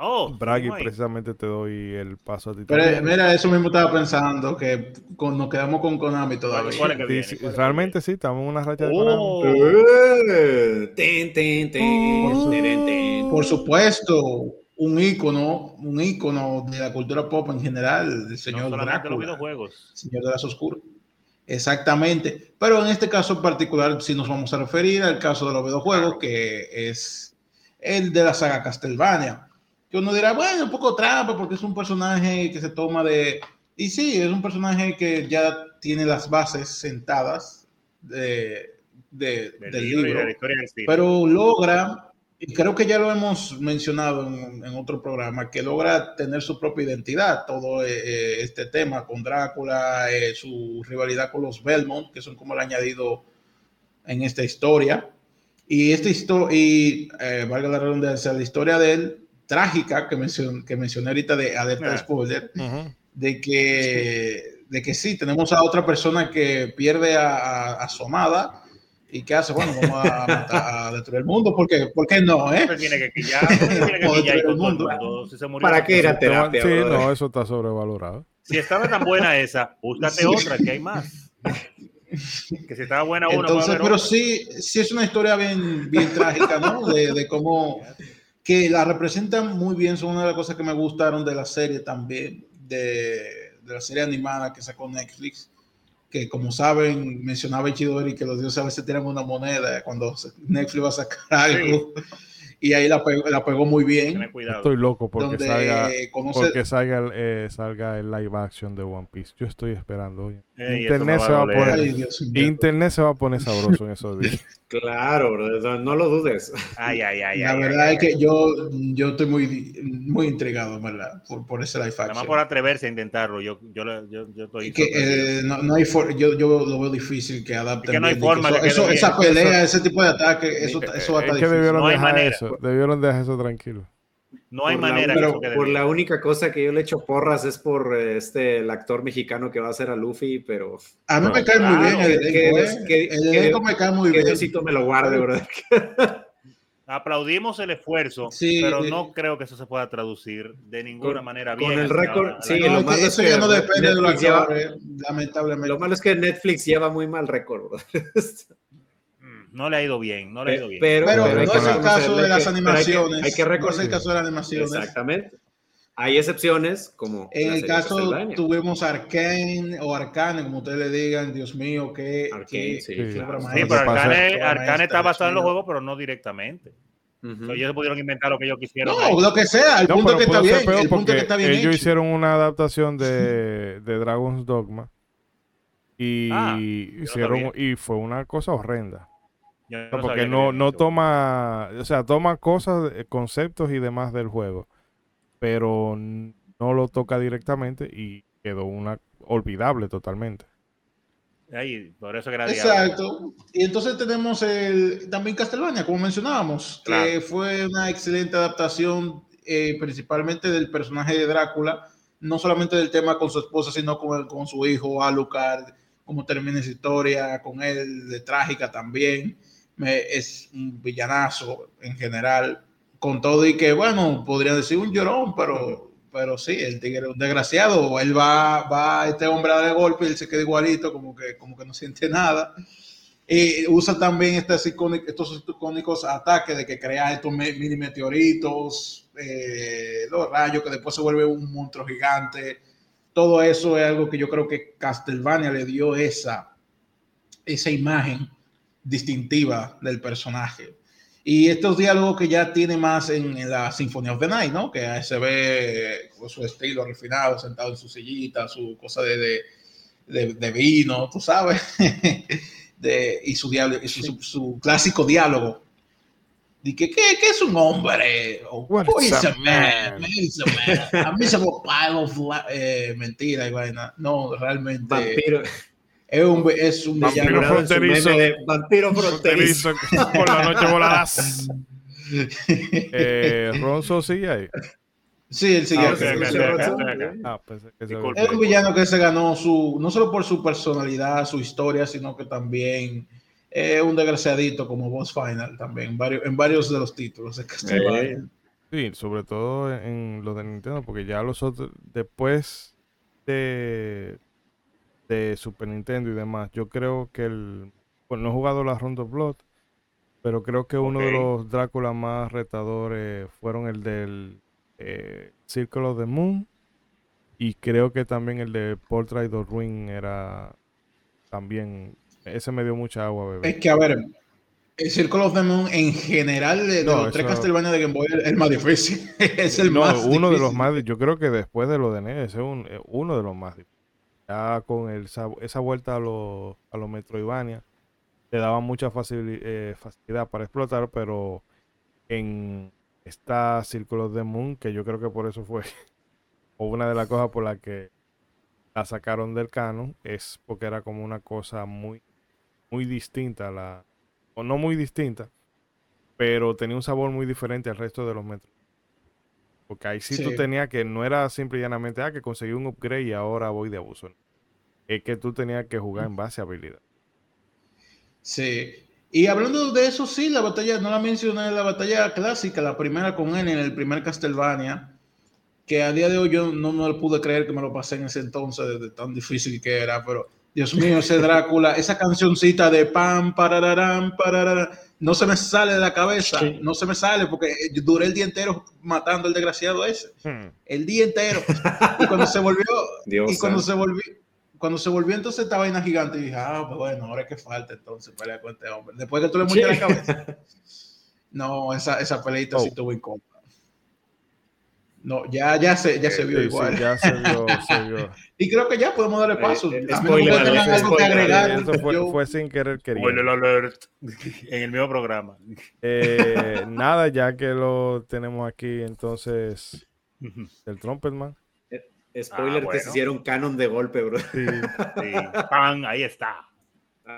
Oh, Bragi, precisamente te doy el paso a ti. Pero, mira, eso mismo estaba pensando, que nos quedamos con Konami todavía. realmente sí, estamos en una racha de Konami. Oh. ten, ten, ten, por supuesto, un ícono, un ícono de la cultura pop en general, el señor Drácula, señor de las oscuras. Exactamente. Pero en este caso en particular, si nos vamos a referir al caso de los videojuegos, que es el de la saga Castlevania. Que uno dirá, bueno, un poco trampa porque es un personaje que se toma de... Y sí, es un personaje que ya tiene las bases sentadas de, del libro, pero logra y creo que ya lo hemos mencionado en, otro programa, que logra tener su propia identidad, todo eh, eh, este tema con Drácula, eh, su rivalidad con los Belmont, que son como el añadido en esta historia. Y esta historia, y valga la redundancia, la historia de él, trágica, que, mencion que mencioné ahorita de alerta de ah. spoiler, de, que, de que sí, tenemos a otra persona que pierde a, a su amada ¿Y qué hace? Bueno, vamos a, destruir el mundo. ¿Por qué? ¿Por qué no? ¿eh? Tiene que quillar, tiene que quillar el mundo. ¿Para qué ir a terapia? Sí, no, eso está sobrevalorado. Si estaba tan buena esa, búscate otra, que hay más. que si estaba buena una, Entonces, pero sí, sí es una historia bien, bien trágica, ¿no? De, de cómo que la representan muy bien, son una de las cosas que me gustaron de la serie también, de, de la serie animada que sacó Netflix que como saben, mencionaba Ichidori que los dioses a veces tiran una moneda cuando Netflix va a sacar algo y ahí la pegó, la pegó muy bien. Estoy loco porque salga, porque salga el, eh, salga el live action de One Piece. Yo estoy esperando. Internet, se va a poner, Internet se va a poner sabroso en esos días. Claro, bro, no lo dudes. Ay, ay, ay, la verdad es que yo, yo estoy muy, muy intrigado, ¿verdad? Por, por ese live action. Además por atreverse a intentarlo, yo, yo, yo, yo estoy... Que, eh, no, no, hay yo, yo lo veo difícil que adapten. que no hay forma eso, Esa pelea, ese tipo de ataque, eso, eso va a estar es que debieron dejar eso, debieron dejar eso tranquilo. No hay manera. pero por la única cosa que yo le echo porras es por este el actor mexicano que va a hacer a Luffy, pero. A mí me cae muy bien el elenco. ¿eh? el elenco me cae muy bien. Necesito me lo guarde, ¿verdad? Aplaudimos el esfuerzo, pero no creo que eso se pueda traducir de ninguna manera bien. Con el récord, sí, lo malo es que no depende de lo lamentablemente. Lo malo es que Netflix lleva muy mal récord. no le ha ido bien, no le ha ido bien. Pero, no es el caso de las animaciones. Hay que, reconocer el caso de las animaciones. Exactamente. Hay excepciones, como. En el caso tuvimos Arkane o Arcane, como ustedes le digan, Dios mío, que. Arcane, sí, pero Arcane, Arcane está basado en los juegos, pero no dragon's ellos pudieron inventar lo que ellos quisieron. No, lo que sea, el punto que está bien. El punto que está bien ellos hicieron una adaptación de, de Dragon's Dogma. Y ah, hicieron, y fue una cosa horrenda porque no, no toma, o sea, toma cosas, eh, conceptos y demás del juego, pero no lo toca directamente y quedó una olvidable totalmente. Ahí, por eso que Exacto. Y entonces tenemos el, también Castlevania, como mencionábamos, que fue una excelente adaptación eh, principalmente del personaje de Drácula, no solamente del tema con su esposa, sino con, con su hijo Alucard, cómo termina esa historia, con él de trágica también es un villanazo en general, con todo y que, bueno, podría decir un llorón, pero, pero sí, el tigre es un desgraciado, él va, va este hombre de golpe él se queda igualito, como que, como que no siente nada. Y usa también estos icónicos, estos icónicos ataques de que crea estos mini meteoritos, eh, los rayos que después se vuelve un monstruo gigante. Todo eso es algo que yo creo que Castlevania le dio esa, esa imagen distintiva del personaje. Y estos diálogos que ya tiene más en, la Symphony of the Night, ¿no? Que se ve con su estilo refinado, sentado en su sillita, su cosa de, de, vino, tú sabes. de, y su, diálogo, su, su, clásico diálogo. De que, ¿qué, ¿qué, es un hombre? O, oh, a man? A mí se me pago eh, mentira y vaina. No, realmente. Vampiro es un, es un vampiro fronterizo. vampiro fronterizo. Por la noche volarás. eh, Ronzo sigue ahí. Sí, él sigue. Ah, pues, es un villano que se ganó su, no solo por su personalidad, su historia, sino que también es un desgraciadito como boss final también, en varios, en varios de los títulos. Eh, sí, sobre todo en los de Nintendo, porque ya los otros, después de de Super Nintendo y demás. Yo creo que el. Bueno, no he jugado la Round of Blood, pero creo que uno de los Drácula más retadores fueron el del eh, Circle of the Moon. Y creo que también el de Portrait of Ruin era también. Ese me dio mucha agua, bebé. Es que, a ver, el Circle of the Moon en general de, los tres Castlevania de Game Boy es el más difícil. es el no, más uno de los más. Yo creo que después de lo de NES es eh, uno de los más difíciles ya con esa, vuelta a los a Metroidvania le daba mucha eh, facilidad para explotar, pero en esta Círculos de Moon, que yo creo que por eso fue una de las cosas por las que la sacaron del canon, es porque era como una cosa muy, muy distinta, la, o no muy distinta, pero tenía un sabor muy diferente al resto de los Metro. Porque ahí sí, tú tenías que, no era simple y llanamente, ah, que conseguí un upgrade y ahora voy de abuso. Es que tú tenías que jugar en base a habilidad. Sí. Y hablando de eso, sí, la batalla, no la mencioné, la batalla clásica, la primera con él en el primer Castlevania, que a día de hoy yo no me lo pude creer que me lo pasé en ese entonces, de tan difícil que era, pero Dios mío, ese Drácula, esa cancioncita de pam, parararán, parararán no se me sale de la cabeza, no se me sale porque duré el día entero matando al desgraciado ese. Hmm. El día entero. Y cuando se volvió, y cuando se volvió, cuando se volvió entonces esta vaina gigante, dije, ah, pues bueno, ahora es que falta entonces pelear con este hombre. Después que tú le muestras la cabeza. No, esa, esa peleita oh. sí tuvo incómoda. No, ya, ya se, ya se vio igual. ya se vio, se vio. y creo que ya podemos darle paso. Eh, algo que agregar. Eso fue, fue, sin querer queriendo. Spoiler alert en el mismo programa. Eh, nada, ya que lo tenemos aquí, entonces, el Trumpetman. Spoiler ah, que se hicieron canon de golpe, bro. Sí, Pan, ahí está.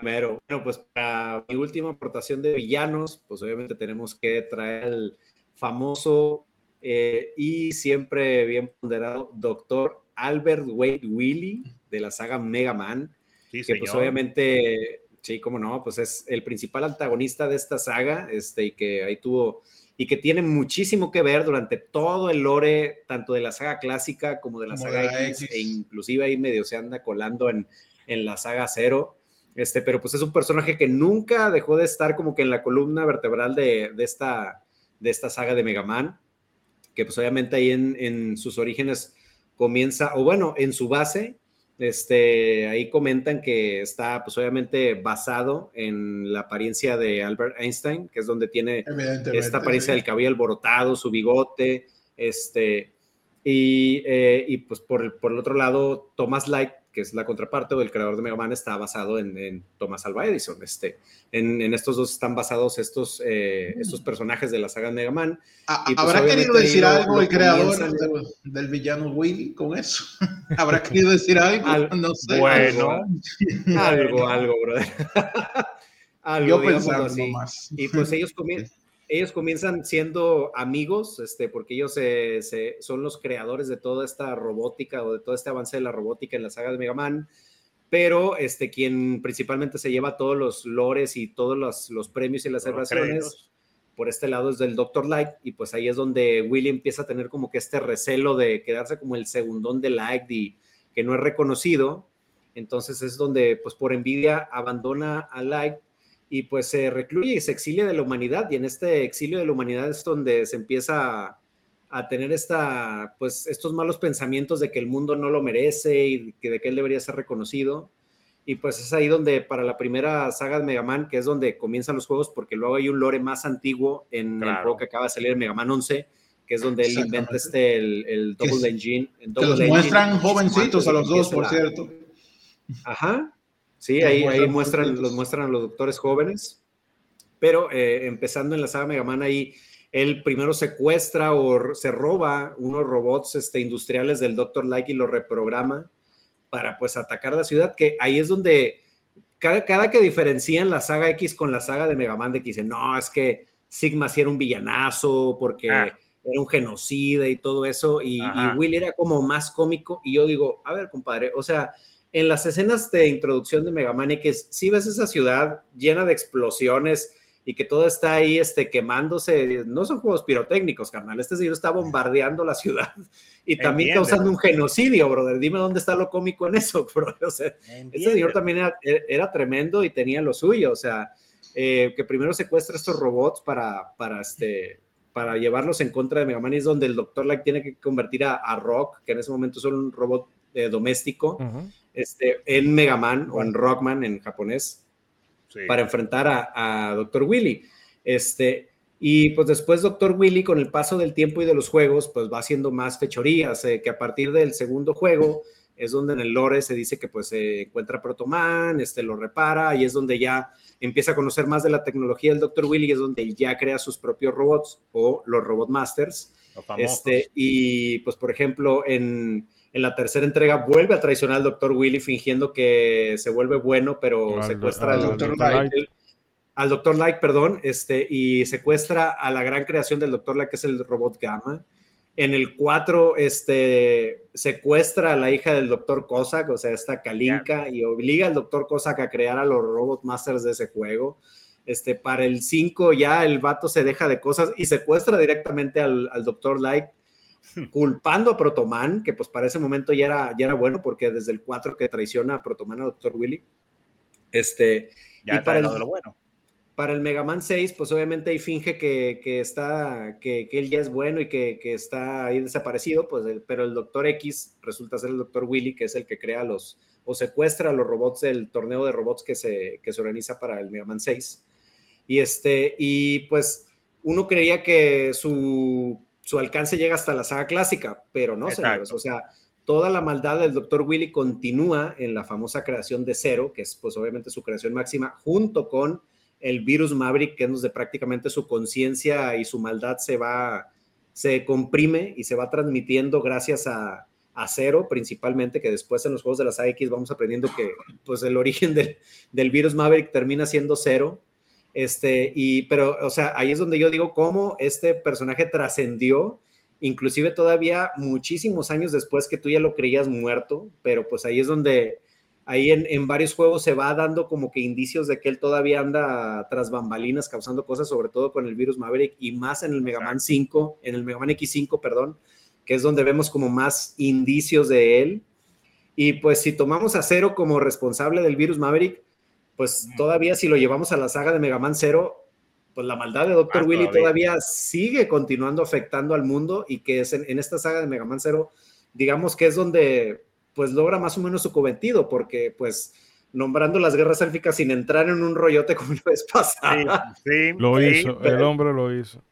Pero bueno, pues para mi última aportación de villanos, pues obviamente tenemos que traer el famoso eh, y siempre bien ponderado doctor Albert Wade Willy de la saga Mega Man, que pues obviamente, sí, como no, pues es el principal antagonista de esta saga, este, y que ahí tuvo y que tiene muchísimo que ver durante todo el lore, tanto de la saga clásica como de la saga X, e inclusive ahí medio se anda colando en, en la saga Cero. Este, pero pues es un personaje que nunca dejó de estar como que en la columna vertebral de, de esta, de esta saga de Mega Man, que pues obviamente ahí en, en sus orígenes comienza, o bueno, en su base, este, ahí comentan que está, pues obviamente, basado en la apariencia de Albert Einstein, que es donde tiene esta apariencia del cabello alborotado, su bigote, este, y, eh, y pues por, por, el otro lado, Thomas Light que es la contraparte o el creador de Mega Man, está basado en, Thomas Alva Edison. Este, en, estos dos están basados estos, eh, mm. estos personajes de la saga Mega Man. Pues, ¿Habrá querido decir algo el creador del, villano Willy con eso? ¿Habrá querido decir algo? no sé. Bueno, algo, algo, brother. algo, Yo pensaba así. Más. Y pues ellos comienzan ellos comienzan siendo amigos, este, porque ellos son los creadores de toda esta robótica o de todo este avance de la robótica en la saga de Mega Man, pero este, quien principalmente se lleva todos los lores y todos los, premios y las celebraciones por este lado es del Dr. Light, y pues ahí es donde Willy empieza a tener como que este recelo de quedarse como el segundón de Light y que no es reconocido, entonces es donde pues por envidia abandona a Light y pues se recluye y se exilia de la humanidad y en este exilio de la humanidad es donde se empieza a, tener esta, pues estos malos pensamientos de que el mundo no lo merece y que de que él debería ser reconocido. Y pues es ahí donde para la primera saga de Mega Man, que es donde comienzan los juegos, porque luego hay un lore más antiguo en el juego que acaba de salir, en Mega Man 11, que es donde él inventa este, el, Double Engine. que los muestran jovencitos a los dos, por cierto. Ajá, Sí, ahí, ahí muestran, los muestran a los doctores jóvenes, pero eh, empezando en la saga Mega Man ahí, él primero secuestra o se roba unos robots este, industriales del Dr. Like y lo reprograma para pues atacar la ciudad, que ahí es donde cada, cada que diferencian la saga X con la saga de Mega Man, de que dicen, no, es que Sigma sí era un villanazo porque ah. era un genocida y todo eso, y, y Will era como más cómico, y yo digo, a ver, compadre, o sea, en las escenas de introducción de Mega Man X, si ves esa ciudad llena de explosiones y que todo está ahí este, quemándose, no son juegos pirotécnicos, carnal, este señor está bombardeando la ciudad y también causando un genocidio, brother. Dime dónde está lo cómico en eso, bro. O sea, este señor también era, tremendo y tenía lo suyo, o sea, eh, que primero secuestra estos robots para, para, este, para llevarlos en contra de Mega Man y es donde el Doctor Light tiene que convertir a, Rock, que en ese momento es un robot eh, doméstico, este, en Mega Man o en Rockman en japonés para enfrentar a, Dr. Willy. Este, y pues después Dr. Willy, con el paso del tiempo y de los juegos, pues va haciendo más fechorías, eh, que a partir del segundo juego es donde en el lore se dice que pues se encuentra Protoman, este lo repara y es donde ya empieza a conocer más de la tecnología del Dr. Willy, es donde ya crea sus propios robots o los Robot Masters. Este, y pues por ejemplo en en la tercera entrega vuelve a traicionar al Dr. Willy fingiendo que se vuelve bueno, pero secuestra al, Dr. Light. al Dr. Light, perdón, este, y secuestra a la gran creación del Dr. Light, que es el robot Gamma. En el 4, este, secuestra a la hija del Dr. Cossack, o sea, esta Kalinka, y obliga al Dr. Cossack a crear a los Robot Masters de ese juego. Este, para el 5 ya el vato se deja de cosas y secuestra directamente al, al Dr. Light culpando a Protoman, que pues para ese momento ya era, ya era bueno, porque desde el 4 que traiciona a Protoman a Dr. Willy. Este, ya y para el, lo bueno. para el Mega Man 6, pues obviamente ahí finge que, está, que, él ya es bueno y que, está ahí desaparecido, pues, pero el Doctor X resulta ser el Doctor Willy, que es el que crea los, o secuestra a los robots del torneo de robots que se, se organiza para el Mega Man 6. Y este, y pues uno creía que su, su alcance llega hasta la saga clásica, pero no, señores, o sea, toda la maldad del Doctor Willy continúa en la famosa creación de Cero, que es pues obviamente su creación máxima, junto con el virus Maverick, que es donde prácticamente su conciencia y su maldad se va, se comprime y se va transmitiendo gracias a, a Cero, principalmente, que después en los juegos de las AX vamos aprendiendo que pues el origen del, del virus Maverick termina siendo Cero. Este, y, pero, o sea, ahí es donde yo digo cómo este personaje trascendió, inclusive todavía muchísimos años después que tú ya lo creías muerto, pero pues ahí es donde ahí en, varios juegos se va dando como que indicios de que él todavía anda tras bambalinas causando cosas, sobre todo con el virus Maverick y más en el Mega Man 5, en el Mega Man X5, perdón, que es donde vemos como más indicios de él. Y pues si tomamos a Zero como responsable del virus Maverick, pues todavía si lo llevamos a la saga de Mega Man 0, pues la maldad de Dr. Willy todavía. sigue continuando afectando al mundo y que es en, en esta saga de Mega Man 0, digamos que es donde pues logra más o menos su cometido, porque pues nombrando las guerras élficas sin entrar en un rollote como la vez pasada. Sí, lo hizo, el hombre lo hizo.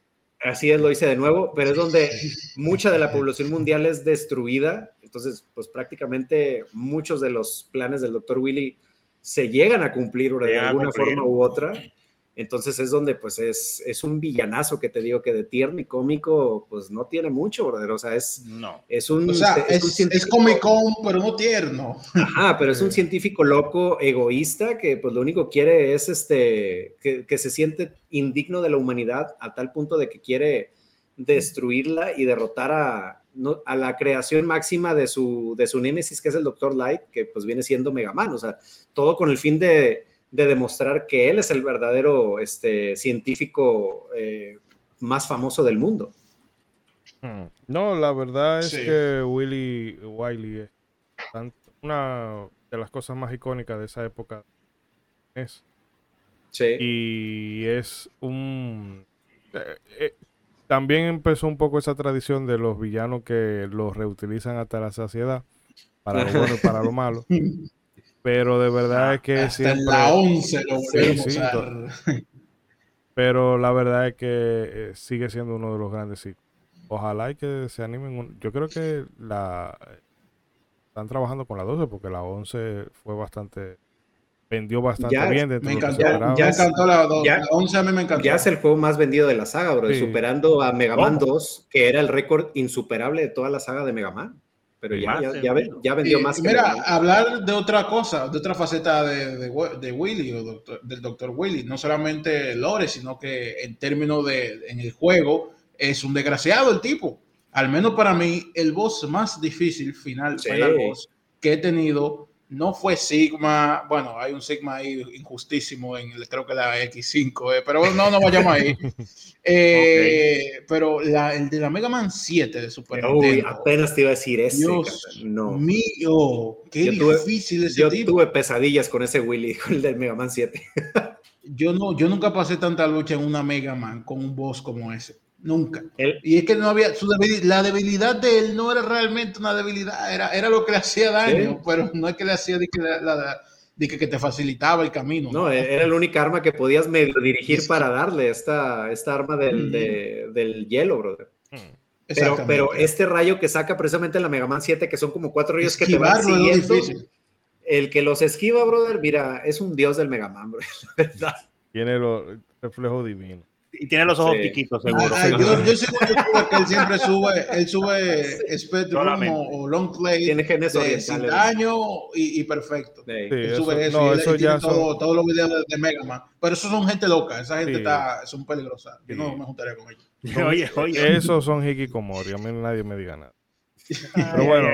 Así es, lo hice de nuevo, pero es donde mucha de la población mundial es destruida, entonces pues prácticamente muchos de los planes del doctor Willy se llegan a cumplir de alguna forma u otra. Entonces es donde pues es, es un villanazo que te digo que de tierno y cómico pues no tiene mucho, brother. O sea, es, no. es un... O sea, es, es, pero no tierno. Ajá, pero es un científico loco, egoísta, que pues lo único que quiere es este, que, que se siente indigno de la humanidad a tal punto de que quiere destruirla y derrotar a, a la creación máxima de su, de su némesis, que es el Doctor Light, que pues viene siendo Mega Man. O sea, todo con el fin de de demostrar que él es el verdadero este, científico eh, más famoso del mundo. Hmm. No, la verdad es que Willy Wiley es una de las cosas más icónicas de esa época. Es. Sí. Y es un. También empezó un poco esa tradición de los villanos que los reutilizan hasta la saciedad, para lo bueno y para lo malo. Pero de verdad es que Hasta en la 11 lo sí, Pero la verdad es que eh, sigue siendo uno de los grandes ciclos. Ojalá y que se animen. Yo creo que la están trabajando con la 12 porque la 11 fue bastante vendió bastante bien dentro me encantó, ya, encantó la, 12, la 11 a mí me encantó. Ya es el juego más vendido de la saga, bro, superando a Mega Man 2, que era el récord insuperable de toda la saga de Mega Man. Pero ya, ya, ya, vendió más. Mira, hablar de otra cosa, de otra faceta de, de, Willy o del doctor Willy, no solamente Lore, sino que en términos de en el juego es un desgraciado el tipo. Al menos para mí, el boss más difícil, final, final boss que he tenido no fue Sigma, bueno, hay un Sigma ahí injustísimo en creo que la X5, eh, pero no, no vayamos ahí. Eh, pero el de la Mega Man 7 de Super Nintendo. apenas te iba a decir ese. Dios no. mío, qué difícil ese Yo tuve pesadillas con ese Willy, con el del Mega Man 7. yo, no, yo nunca pasé tanta lucha en una Mega Man con un boss como ese. Nunca. y es que no había, su la debilidad de él no era realmente una debilidad, era, era lo que le hacía daño, pero no es que le hacía de que, la, que, te facilitaba el camino. No, era la única arma que podías medio dirigir para darle esta, esta arma del, del hielo, brother. Pero, pero, este rayo que saca precisamente la Mega Man 7, que son como cuatro rayos que te van siguiendo, el que los esquiva, brother, mira, es un dios del Mega Man, brother, verdad. Tiene el reflejo divino. Y tiene los ojos chiquitos, seguro. Ah, yo, yo sé que él siempre sube, él sube Spectrum o, Long Play tiene genes de sin daño y, y perfecto. Sí, él sube eso, no, eso ya todo, todos los videos de, Mega Man. Pero esos son gente loca, esa gente está, son peligrosas. Yo no me juntaría con ellos. oye, oye. Esos son Hikikomori, a mí nadie me diga nada. Pero bueno,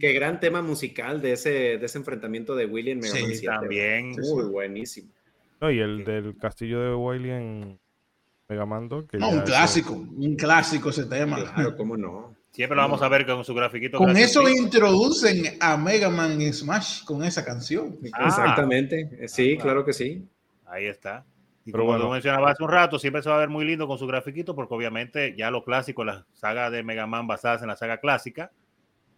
qué, gran tema musical de ese, de ese enfrentamiento de Willy en Mega Man 7. También. Muy buenísimo. No, y el del castillo de Wiley en Megamando. Que no, un clásico, un clásico ese tema. Claro, cómo no. Siempre lo vamos a ver con su grafiquito. Con eso introducen a Mega Man Smash con esa canción. Ah. Exactamente. Sí, claro que sí. Ahí está. Y como bueno. tú mencionabas hace un rato, siempre se va a ver muy lindo con su grafiquito, porque obviamente ya lo clásico, la saga de Mega Man basadas en la saga clásica,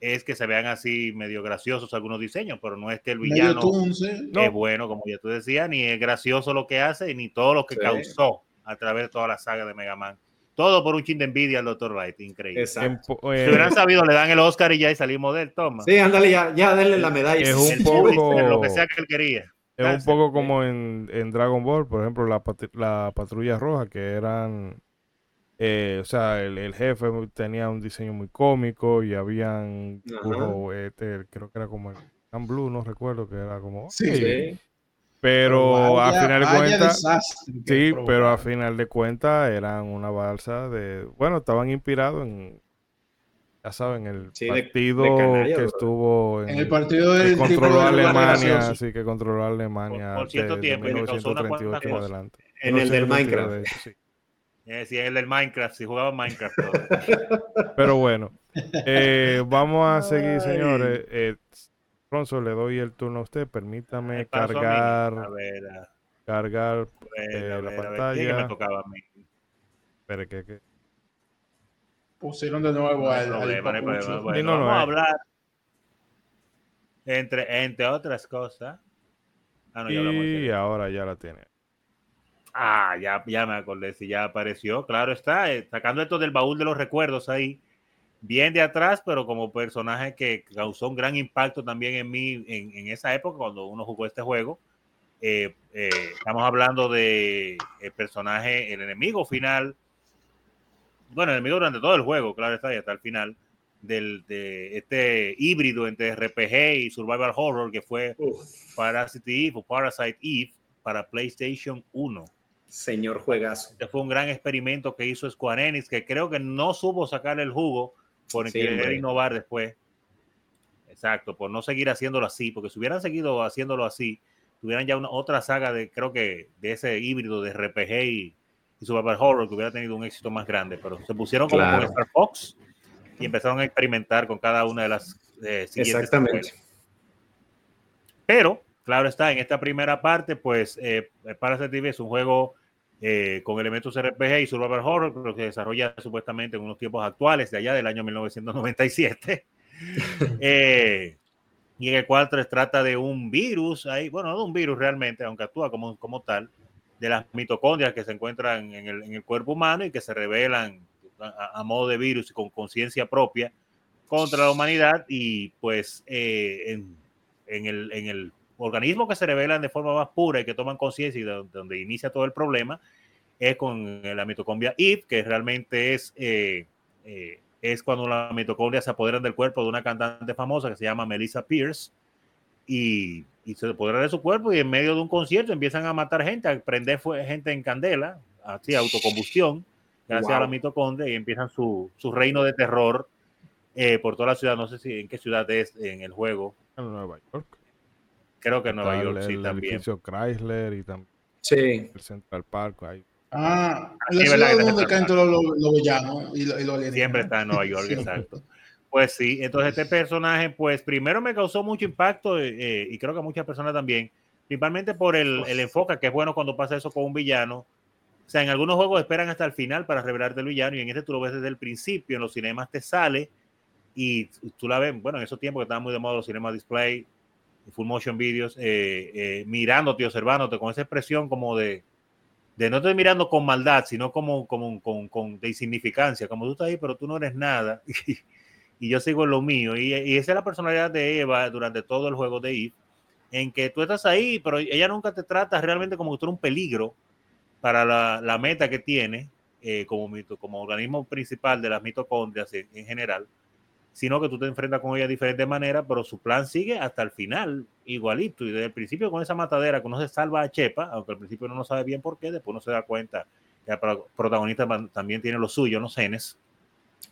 es que se vean así medio graciosos algunos diseños, pero no es que el villano es bueno, como ya tú decías, ni es gracioso lo que hace, ni todo lo que causó a través de toda la saga de Mega Man. Todo por un chin de envidia al Dr. Light, increíble. Exacto. Si hubieran sabido, le dan el Oscar y ya y salimos del toma. Sí, ándale, ya, ya denle la medalla. Es un poco... Lo que sea que él quería. Es un poco como en, en, Dragon Ball, por ejemplo, la, la patrulla roja, que eran eh, o sea, el, jefe tenía un diseño muy cómico y habían este, creo que era como el Can Blue, no recuerdo que era como. Sí, Pero, a final de cuentas, sí, pero a final de cuentas eran una balsa de, bueno, estaban inspirados en, ya saben, el partido que estuvo en, el partido del que controló Alemania, sí, que controló Alemania por, cierto tiempo, 1938 adelante. En el del Minecraft. sí. Eh, si el del Minecraft, si jugaba Minecraft. Pero bueno, eh, vamos a seguir, señores. Eh, Ronzo, le doy el turno a usted. Permítame cargar. A ver, cargar eh, la pantalla. ¿Qué me tocaba a mí? Espere, ¿qué, qué? Pusieron de nuevo al, bueno, vamos a hablar entre, entre otras cosas. Ah, no, y ahora ya la tiene. Ah, ya, ya me acordé, si ya apareció, claro está, eh, sacando esto del baúl de los recuerdos ahí, bien de atrás, pero como personaje que causó un gran impacto también en mí en, esa época cuando uno jugó este juego. Eh, eh, estamos hablando de el personaje, el enemigo final, bueno, el enemigo durante todo el juego, claro está, y hasta el final, del, de este híbrido entre RPG y Survival Horror que fue Parasite Eve o Parasite Eve para PlayStation 1. Señor juegazo. Este fue un gran experimento que hizo Square Enix, que creo que no supo sacar el jugo por querer innovar después. Exacto, por no seguir haciéndolo así, porque si hubieran seguido haciéndolo así, tuvieran ya una, otra saga de, creo que, de ese híbrido de RPG y, y Super Horror que hubiera tenido un éxito más grande, pero se pusieron como con Star Fox y empezaron a experimentar con cada una de las eh, siguientes. Exactamente. Pero, claro está, en esta primera parte, pues eh, Parasite TV es un juego eh, con elementos RPG y survival horror, pero que se desarrolla supuestamente en unos tiempos actuales, de allá del año 1997, eh, y en el cual se trata de un virus, ahí, bueno, no de un virus realmente, aunque actúa como, como tal, de las mitocondrias que se encuentran en el, en el cuerpo humano y que se revelan a, modo de virus y con conciencia propia contra la humanidad y pues eh, en, en, el, en el organismos que se revelan de forma más pura y que toman conciencia y donde, inicia todo el problema es con la mitocondria Eve, que realmente es, eh, eh, es cuando la mitocondria se apoderan del cuerpo de una cantante famosa que se llama Melissa Pierce y, y se apodera de su cuerpo y en medio de un concierto empiezan a matar gente, a prender gente en candela, así autocombustión, gracias a la mitocondria y empiezan su, su reino de terror eh, por toda la ciudad. No sé si en qué ciudad es en el juego. En Nueva York. Creo que Nueva York sí el también. edificio Chrysler y también sí. el Central Park. Ahí. Ah, la ciudad donde caen todos los, villanos y, y Siempre está en Nueva York, exacto. Pues sí, entonces este personaje, pues primero me causó mucho impacto eh, eh, y creo que a muchas personas también, principalmente por el, el, enfoque, que es bueno cuando pasa eso con un villano. O sea, en algunos juegos esperan hasta el final para revelarte el villano y en este tú lo ves desde el principio, en los cinemas te sale y tú la ves, bueno, en esos tiempos que estaban muy de moda los cinemas display, full motion videos, eh, eh, mirándote, observándote con esa expresión como de, de no estoy mirando con maldad, sino como, como con, con, de insignificancia, como tú estás ahí, pero tú no eres nada, y, yo sigo en lo mío. Y, y, esa es la personalidad de Eva durante todo el juego de Eve, en que tú estás ahí, pero ella nunca te trata realmente como que tú eres un peligro para la, la meta que tiene eh, como, como organismo principal de las mitocondrias en, en general sino que tú te enfrentas con ella de diferente manera, pero su plan sigue hasta el final, igualito. Y desde el principio con esa matadera que uno se salva a Chepa, aunque al principio uno no sabe bien por qué, después uno se da cuenta que el protagonista también tiene lo suyo, ¿no? Cenes.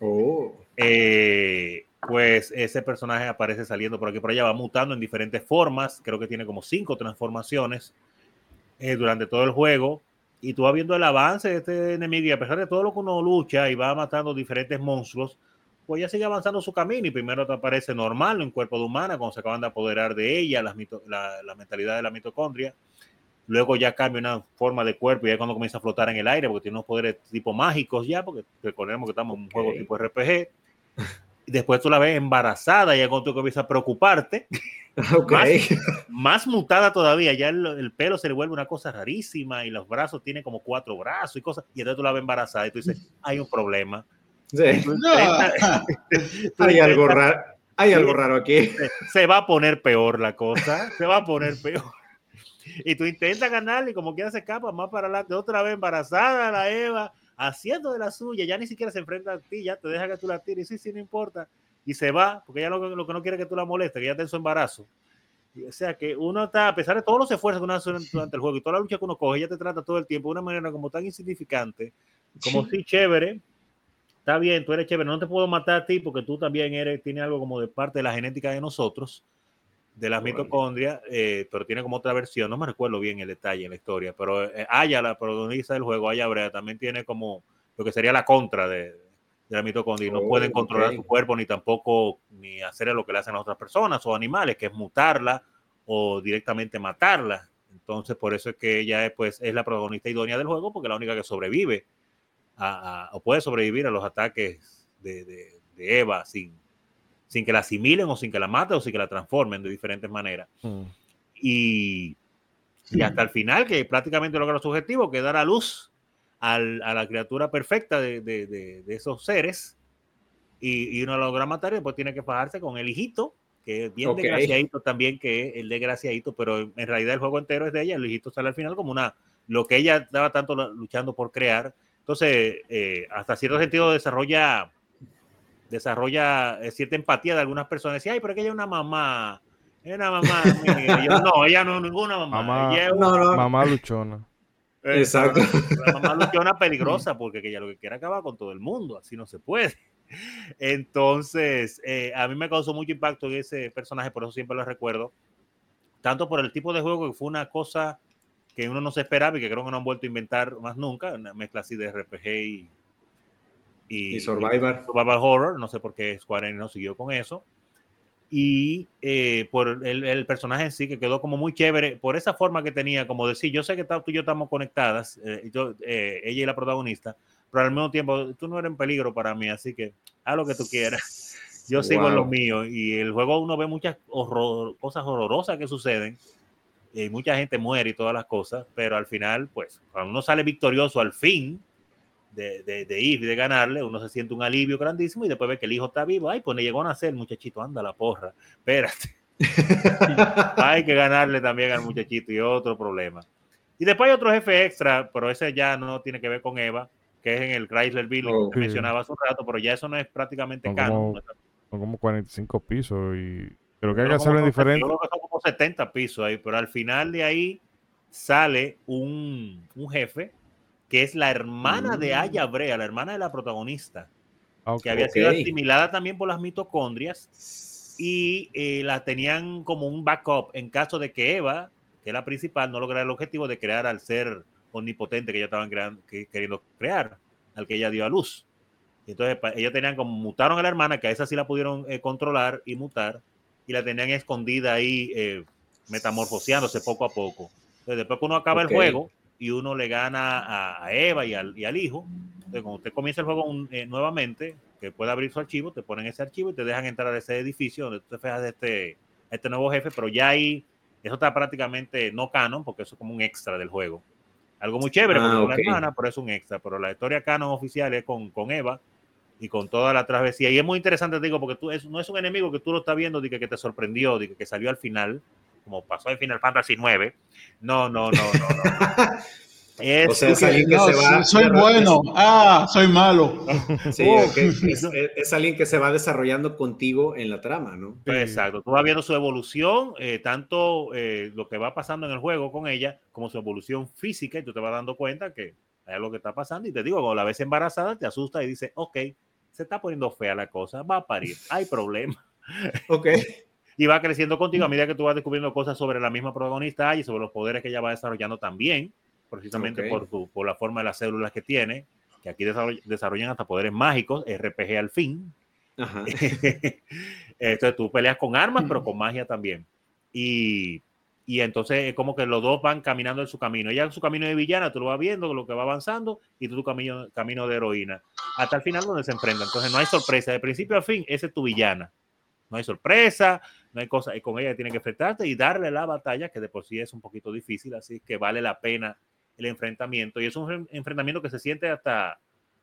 Oh. Eh, pues ese personaje aparece saliendo por aquí por allá, va mutando en diferentes formas, creo que tiene como cinco transformaciones eh, durante todo el juego. Y tú vas viendo el avance de este enemigo y a pesar de todo lo que uno lucha y va matando diferentes monstruos, pues ella sigue avanzando su camino y primero te aparece normal en cuerpo de humana cuando se acaban de apoderar de ella, la, la, mentalidad de la mitocondria. luego ya cambia una forma de cuerpo y ya cuando comienza a flotar en el aire porque tiene unos poderes tipo mágicos ya, porque recordemos que estamos en un juego tipo RPG. Y después tú la ves embarazada y ya cuando tú comienzas a preocuparte, más, mutada todavía, ya el, pelo se le vuelve una cosa rarísima y los brazos tiene como cuatro brazos y cosas, y entonces tú la ves embarazada y tú dices, hay un problema. hay algo raro. Hay algo raro aquí. Se va a poner peor la cosa, se va a poner peor. Y tú intentas ganarle y como quiera se escapa más para adelante, otra vez embarazada la Eva, haciendo de la suya, ya ni siquiera se enfrenta a ti, ya te deja que tú la tires, y sí, sí, no importa. Y se va, porque ya lo, lo que no quiere que tú la molestes, que ya está en su embarazo. o sea que uno está, a pesar de todos los esfuerzos que uno hace durante el juego y toda la lucha que uno coge, ella te trata todo el tiempo de una manera como tan insignificante, como si chévere, está bien, tú eres chévere, no te puedo matar a ti porque tú también eres, tienes algo como de parte de la genética de nosotros, de las mitocondrias, eh, pero tiene como otra versión, no me recuerdo bien el detalle en la historia, pero eh, Aya, la protagonista del juego, Aya Brea, también tiene como lo que sería la contra de, de la mitocondria, no pueden oh, controlar su cuerpo ni tampoco ni hacer lo que le hacen a otras personas o animales, que es mutarla o directamente matarla. Entonces, por eso es que ella es, pues, es la protagonista idónea del juego, porque es la única que sobrevive a, o puede sobrevivir a los ataques de, de, de Eva sin, sin que la asimilen o sin que la maten o sin que la transformen de diferentes maneras. Mm. Y, y, hasta el final, que prácticamente logra su objetivo, que dar a luz al, a la criatura perfecta de, de, de esos seres, y, y, uno logra matar y después tiene que fajarse con el hijito, que es bien okay. desgraciadito también, que es el desgraciadito, pero en realidad el juego entero es de ella, el hijito sale al final como una, lo que ella estaba tanto luchando por crear. Entonces, eh, hasta cierto sentido desarrolla desarrolla eh, cierta empatía de algunas personas. Decía, ay, pero que ella es una mamá. Es una mamá. yo, no, ella no es ninguna mamá. Mamá, ella es una... no, no. mamá luchona. Exacto. La mamá luchona peligrosa porque ella lo que quiere acabar con todo el mundo. Así no se puede. Entonces, eh, a mí me causó mucho impacto en ese personaje, por eso siempre lo recuerdo. Tanto por el tipo de juego que fue una cosa que uno no se esperaba y que creo que no han vuelto a inventar más nunca, una mezcla así de RPG y, y, y Survivor. Survivor Horror, no sé por qué Square Enix no siguió con eso. Y eh, por el, el, personaje en sí, que quedó como muy chévere, por esa forma que tenía, como decir, yo sé que tú y yo estamos conectadas, eh, yo, eh, ella y la protagonista, pero al mismo tiempo tú no eres en peligro para mí, así que haz lo que tú quieras. Yo sigo wow. en lo mío. Y el juego uno ve muchas horror, cosas horrorosas que suceden, y mucha gente muere y todas las cosas, pero al final, pues, cuando uno sale victorioso al fin, de, de, de, ir y de ganarle, uno se siente un alivio grandísimo y después ve que el hijo está vivo. Ay, pues le llegó a nacer, muchachito, anda la porra, espérate. hay que ganarle también al muchachito y otro problema. Y después hay otro jefe extra, pero ese ya no tiene que ver con Eva, que es en el Chrysler Building oh, que sí. mencionaba hace un rato, pero ya eso no es prácticamente canon. Como, son como 45 pisos y creo que hay que hacerlo en diferente. Yo creo que son como 70 pisos ahí, pero al final de ahí sale un, un jefe que es la hermana mm. de Aya Brea, la hermana de la protagonista, okay, que había sido asimilada también por las mitocondrias y eh, la tenían como un backup en caso de que Eva, que es la principal, no lograra el objetivo de crear al ser omnipotente que ellos estaban creando, que, queriendo crear, al que ella dio a luz. Entonces, ellos tenían como mutaron a la hermana, que a esa sí la pudieron eh, controlar y mutar, y la tenían escondida ahí, eh, metamorfoseándose poco a poco. Entonces, después que uno acaba okay. el juego, y uno le gana a, Eva y al, y al, hijo. Entonces, cuando usted comienza el juego un, eh, nuevamente, que puede abrir su archivo, te ponen ese archivo y te dejan entrar a ese edificio donde tú te fijas de este, este nuevo jefe, pero ya ahí, eso está prácticamente no canon, porque eso es como un extra del juego. Algo muy chévere, ah, porque okay. una hermana, pero es un extra. Pero la historia canon oficial es con, con Eva y con toda la travesía. Y es muy interesante, digo, porque tú, es, no es un enemigo que tú lo estás viendo, de que, que te sorprendió, de que, que salió al final, como pasó en Final Fantasy 9. No, no, no, no. no. Es, o sea, es alguien que no, se va. Soy bueno, ah, soy malo. Sí, oh. okay. es, es, alguien que se va desarrollando contigo en la trama, ¿no? Exacto. Tú vas viendo su evolución, eh, tanto eh, lo que va pasando en el juego con ella, como su evolución física, y tú te vas dando cuenta que hay algo que está pasando. Y te digo, cuando la ves embarazada, te asusta y dices, ok, se está poniendo fea la cosa, va a parir, hay problema. Ok y va creciendo contigo a medida que tú vas descubriendo cosas sobre la misma protagonista y sobre los poderes que ella va desarrollando también, precisamente okay. por, su, por la forma de las células que tiene, que aquí desarrollan hasta poderes mágicos, RPG al fin. Entonces tú peleas con armas, pero con magia también. Y, y entonces es como que los dos van caminando en su camino. Ella en su camino de villana, tú lo vas viendo, lo que va avanzando, y tú tu camino, camino de heroína, hasta el final donde se enfrentan. Entonces no hay sorpresa, de principio a fin, esa es tu villana. No hay sorpresa, no hay cosa, y con ella tiene que enfrentarte y darle la batalla, que de por sí es un poquito difícil, así que vale la pena el enfrentamiento. Y es un enfrentamiento que se siente hasta,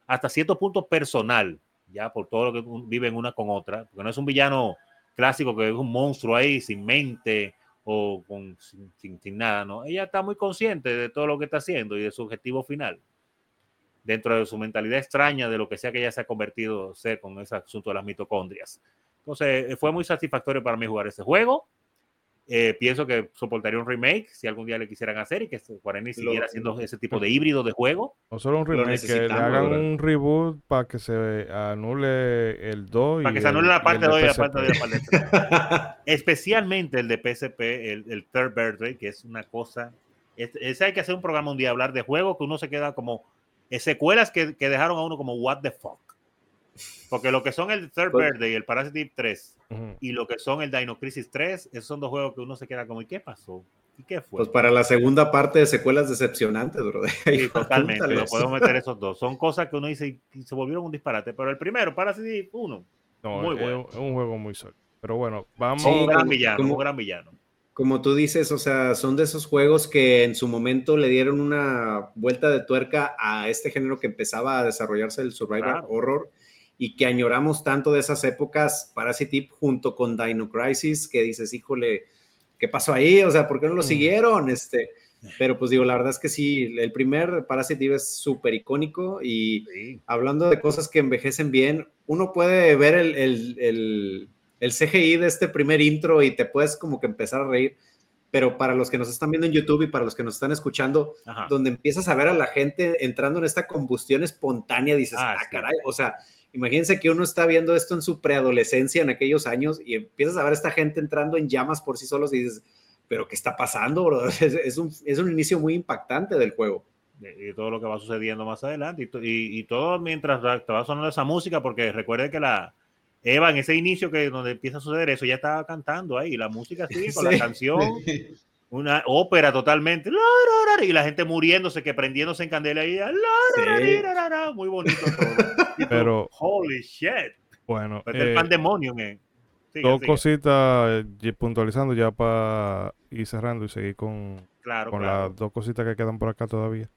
hasta cierto punto personal, ya por todo lo que viven una con otra, porque no es un villano clásico que es un monstruo ahí sin mente o con, sin, sin, nada, ¿no? Ella está muy consciente de todo lo que está haciendo y de su objetivo final, dentro de su mentalidad extraña de lo que sea que ella se ha convertido ser con ese asunto de las mitocondrias. Entonces, fue muy satisfactorio para mí jugar ese juego. Eh, pienso que soportaría un remake si algún día le quisieran hacer y que Guarani siguiera haciendo ese tipo de híbrido de juego. O solo un remake, que le hagan un reboot para que se anule el 2. Para que se anule la parte 2 y la parte de la parte Especialmente el de PSP, el, el, Third Birthday, que es una cosa. Ese hay que hacer un programa un día, hablar de juegos que uno se queda como. secuelas que, que dejaron a uno como, what the fuck. Porque lo que son el Third pues Birthday y el Parasite 3 y lo que son el Dino Crisis 3, esos son dos juegos que uno se queda como, ¿y qué pasó? ¿Y qué fue? Pues para la segunda parte de secuelas decepcionantes, bro. Sí, totalmente, lo podemos meter esos dos. Son cosas que uno dice y se volvieron un disparate, pero el primero, Parasite 1, muy bueno. Es un juego muy sólido. Pero bueno, vamos. un gran villano, como, un gran villano. Como tú dices, o sea, son de esos juegos que en su momento le dieron una vuelta de tuerca a este género que empezaba a desarrollarse el survival horror y que añoramos tanto de esas épocas Parasite junto con Dino Crisis, que dices, híjole, ¿qué pasó ahí? O sea, ¿por qué no lo mm. siguieron? Este, pero pues digo, la verdad es que sí, el primer Parasite es súper icónico y hablando de cosas que envejecen bien, uno puede ver el, el, el, CGI de este primer intro y te puedes como que empezar a reír, pero para los que nos están viendo en YouTube y para los que nos están escuchando, donde empiezas a ver a la gente entrando en esta combustión espontánea, dices, ah, ah caray, o sea, Imagínense que uno está viendo esto en su preadolescencia en aquellos años y empiezas a ver a esta gente entrando en llamas por sí solos y dices, pero ¿qué está pasando, bro? Es, un, es un, inicio muy impactante del juego. Y todo lo que va sucediendo más adelante. Y, y, todo mientras te va sonando esa música, porque recuerde que la Eva, en ese inicio que donde empieza a suceder eso, ya estaba cantando ahí. La música sigue con la canción. una ópera totalmente, y la gente muriéndose, que prendiéndose en candela y muy bonito todo. Pero, holy shit. Bueno, pues el eh, pandemonio, dos cositas eh, puntualizando ya para ir cerrando y seguir con, con las dos cositas que quedan por acá todavía.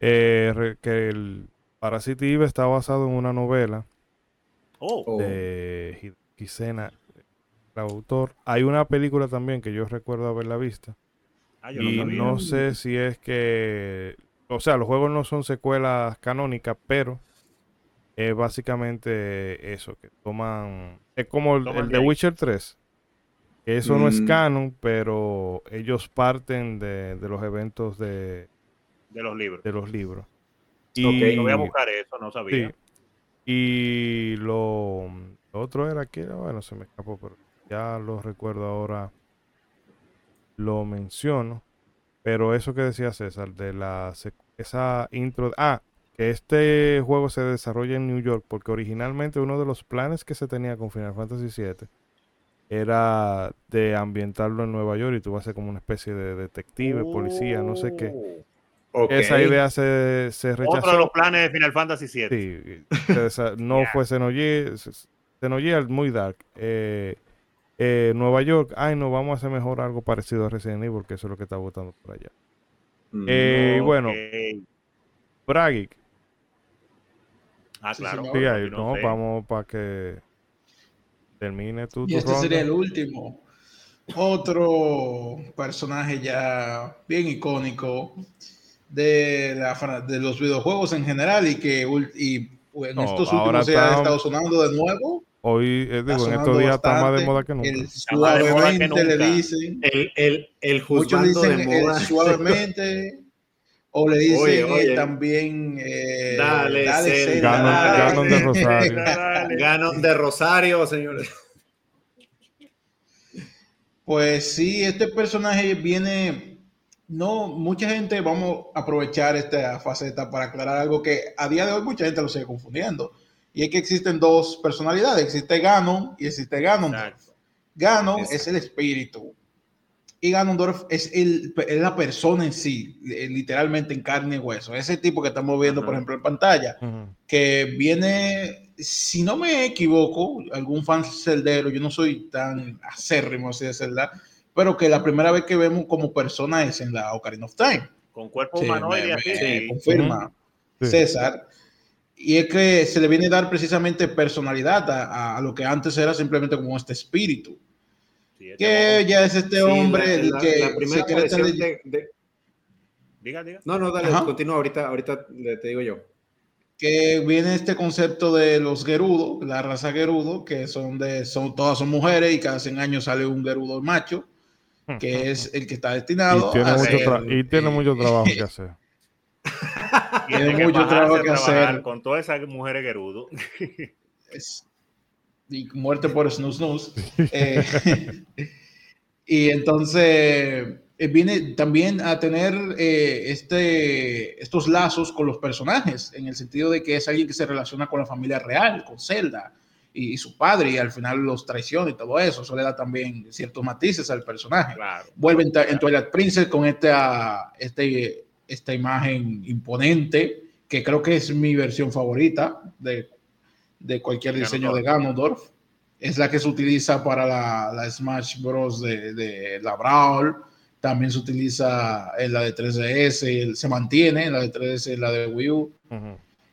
Eh, que el Parasite Eve está basado en una novela oh. de Gisena, el autor. Hay una película también que yo recuerdo haberla vista Ah, y no, sé si es que, o sea, los juegos no son secuelas canónicas, pero es básicamente eso, que toman, es como el, de Witcher 3. Eso no es mm. canon, pero ellos parten de, los eventos de, de los libros. De los libros. Y, voy a buscar eso, no sabía. Y lo, lo, otro era que, bueno, se me escapó, pero ya lo recuerdo ahora lo menciono, pero eso que decía César, de la esa intro, ah, que este juego se desarrolla en New York, porque originalmente uno de los planes que se tenía con Final Fantasy VII era de ambientarlo en Nueva York y tú vas a ser como una especie de detective, policía, no sé qué. Oh, esa idea se, se, rechazó. Otro de los planes de Final Fantasy VII. Sí, no fue Xenogears, muy dark. Eh, eh, Nueva York, ay, no, vamos a hacer mejor algo parecido a Resident Evil, porque eso es lo que está votando por allá. Mm, eh, bueno, Bragic. Ah, claro. no, vamos para que termine tu. Y este sería el último. Otro personaje ya bien icónico de, la, de los videojuegos en general y que y, en estos últimos días ha estado sonando de nuevo Hoy, eh, digo, en estos días está más de moda que nunca. El suavemente le dicen. El, el, el juzgando de moda. suavemente. o le dicen oye, oye. también. Eh, dale, dale, Ganon, de Rosario. Ganon de Rosario, señores. Pues sí, este personaje viene. No, mucha gente, vamos a aprovechar esta faceta para aclarar algo que a día de hoy mucha gente lo sigue confundiendo y es que existen dos personalidades, existe Ganon y existe Ganon. Ganon es el espíritu y Ganondorf es, el, la persona en sí, eh, literalmente en carne y hueso. Ese tipo que estamos viendo, por ejemplo, en pantalla, que viene, si no me equivoco, algún fan celdero, yo no soy tan acérrimo así de Zelda, pero que la primera vez que vemos como persona es en la Ocarina of Time. Con cuerpo humanoide, sí, confirma César. Y es que se le viene a dar precisamente personalidad a, a, lo que antes era simplemente como este espíritu que ya es este hombre el que la primera de, Diga, diga. No, no, dale, continúa, ahorita, ahorita te digo yo. Que viene este concepto de los Gerudo, la raza Gerudo, que son de, son, todas son mujeres y cada 100 años sale un Gerudo macho, que es el que está destinado y tiene a mucho Y tiene mucho trabajo que hacer. tiene mucho trabajo que hacer. Con todas esas mujeres Gerudo. y muerte por snus. Eh, y entonces eh, viene también a tener eh, este, estos lazos con los personajes, en el sentido de que es alguien que se relaciona con la familia real, con Zelda y, su padre, y al final los traiciona y todo eso. Eso le da también ciertos matices al personaje. Vuelve en, Twilight Princess con esta, este, esta imagen imponente, que creo que es mi versión favorita de de cualquier diseño de Ganondorf. Es la que se utiliza para la, la Smash Bros. de, la Brawl. También se utiliza en la de 3DS, se mantiene en la de 3DS, en la de Wii U.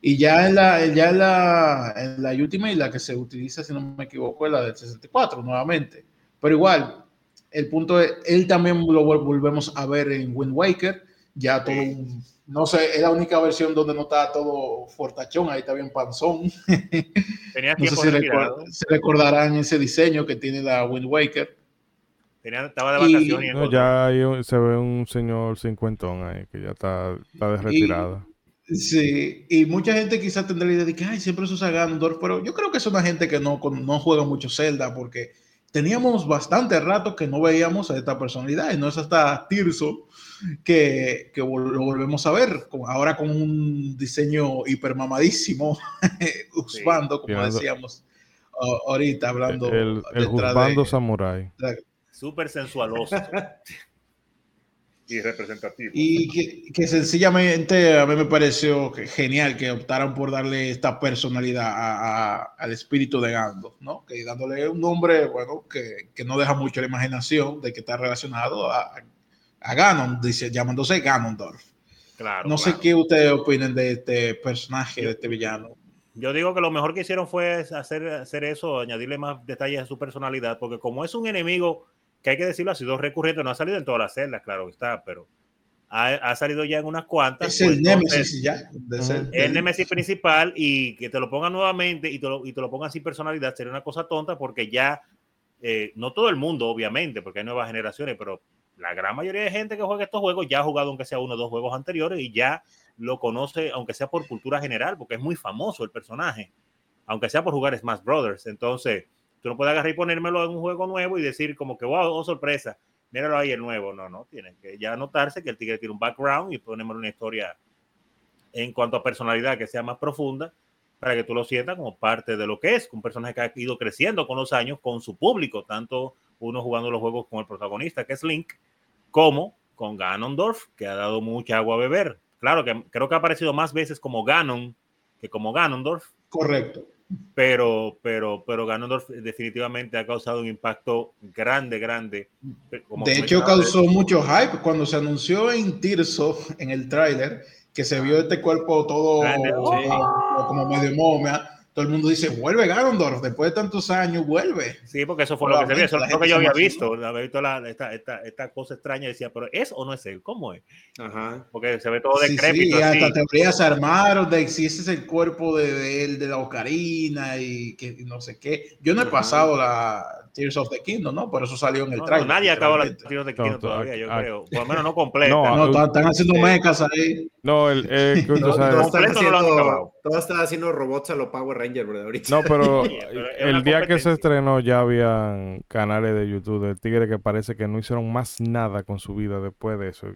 Y ya en la, ya en la, en la Ultimate, la que se utiliza, si no me equivoco, es la de 64 nuevamente. Pero igual, el punto es, él también lo volvemos a ver en Wind Waker, ya todo un no sé, es la única versión donde no está todo fortachón, ahí está bien panzón. Tenía no sé si se recordarán ese diseño que tiene la Wind Waker. estaba de vacaciones. Y, ya se ve un señor cincuentón ahí que ya está, está de retirada. sí, y mucha gente quizás tendrá la idea de que Ay, siempre se usa Ganondorf, pero yo creo que es una gente que no, no juega mucho Zelda porque teníamos bastante rato que no veíamos a esta personalidad y no es hasta Tirso que, que lo volvemos a ver, ahora con un diseño hipermamadísimo, usando, como decíamos ahorita, hablando. El, el Samurai. Súper sensualoso. y representativo. Y que, sencillamente a mí me pareció genial que optaran por darle esta personalidad al espíritu de Gandalf, ¿no? Que dándole un nombre, bueno, que, que, no deja mucho la imaginación de que está relacionado a, a Ganon, dice, llamándose Ganondorf. Claro, no sé qué ustedes opinen de este personaje, de este villano. Yo digo que lo mejor que hicieron fue hacer, hacer eso, añadirle más detalles a su personalidad, porque como es un enemigo que hay que decirlo, ha sido recurrente, no ha salido en todas las celdas, claro está, pero ha, salido ya en unas cuantas. Es el Nemesis ya. el Nemesis principal y que te lo pongan nuevamente y te lo, y te lo pongan sin personalidad sería una cosa tonta porque ya, eh, no todo el mundo, obviamente, porque hay nuevas generaciones, pero la gran mayoría de gente que juega estos juegos ya ha jugado aunque sea uno o dos juegos anteriores y ya lo conoce, aunque sea por cultura general, porque es muy famoso el personaje, aunque sea por jugar Smash Brothers. Entonces, tú no puedes agarrar y ponérmelo en un juego nuevo y decir como que, wow, oh, sorpresa, míralo ahí el nuevo. No, no, tienes que ya notarse que el tigre tiene un background y ponemos una historia en cuanto a personalidad que sea más profunda para que tú lo sientas como parte de lo que es, un personaje que ha ido creciendo con los años con su público, tanto uno jugando los juegos con el protagonista, que es Link, como con Ganondorf, que ha dado mucha agua a beber. Claro que creo que ha aparecido más veces como Ganon que como Ganondorf. Correcto. Pero, pero, pero Ganondorf definitivamente ha causado un impacto grande, grande. de hecho, causó mucho hype cuando se anunció en Tirso, en el tráiler, que se vio este cuerpo todo como medio momia todo el mundo dice, vuelve Ganondorf, después de tantos años, vuelve. Sí, porque eso fue lo que se vio, eso es lo que yo había visto, había visto la, esta, esta, esta, cosa extraña, decía, pero ¿es o no es él? ¿Cómo es? Ajá. Porque se ve todo decrépito. Sí, sí, hasta teorías se armaron de si ese es el cuerpo de, él, de la ocarina y que no sé qué. Yo no he pasado la Tears of the Kingdom, ¿no? Por eso salió en el trailer. No, nadie acabó la Tears of the Kingdom todavía, yo creo. Por lo menos no completa. No, no están haciendo mecas ahí. No, el, no, no, completo no lo han acabado todo estaba haciendo robots a los Power Rangers, ¿verdad? Ahorita. No, pero, el día que se estrenó ya habían canales de YouTube del Tigre que parece que no hicieron más nada con su vida después de eso.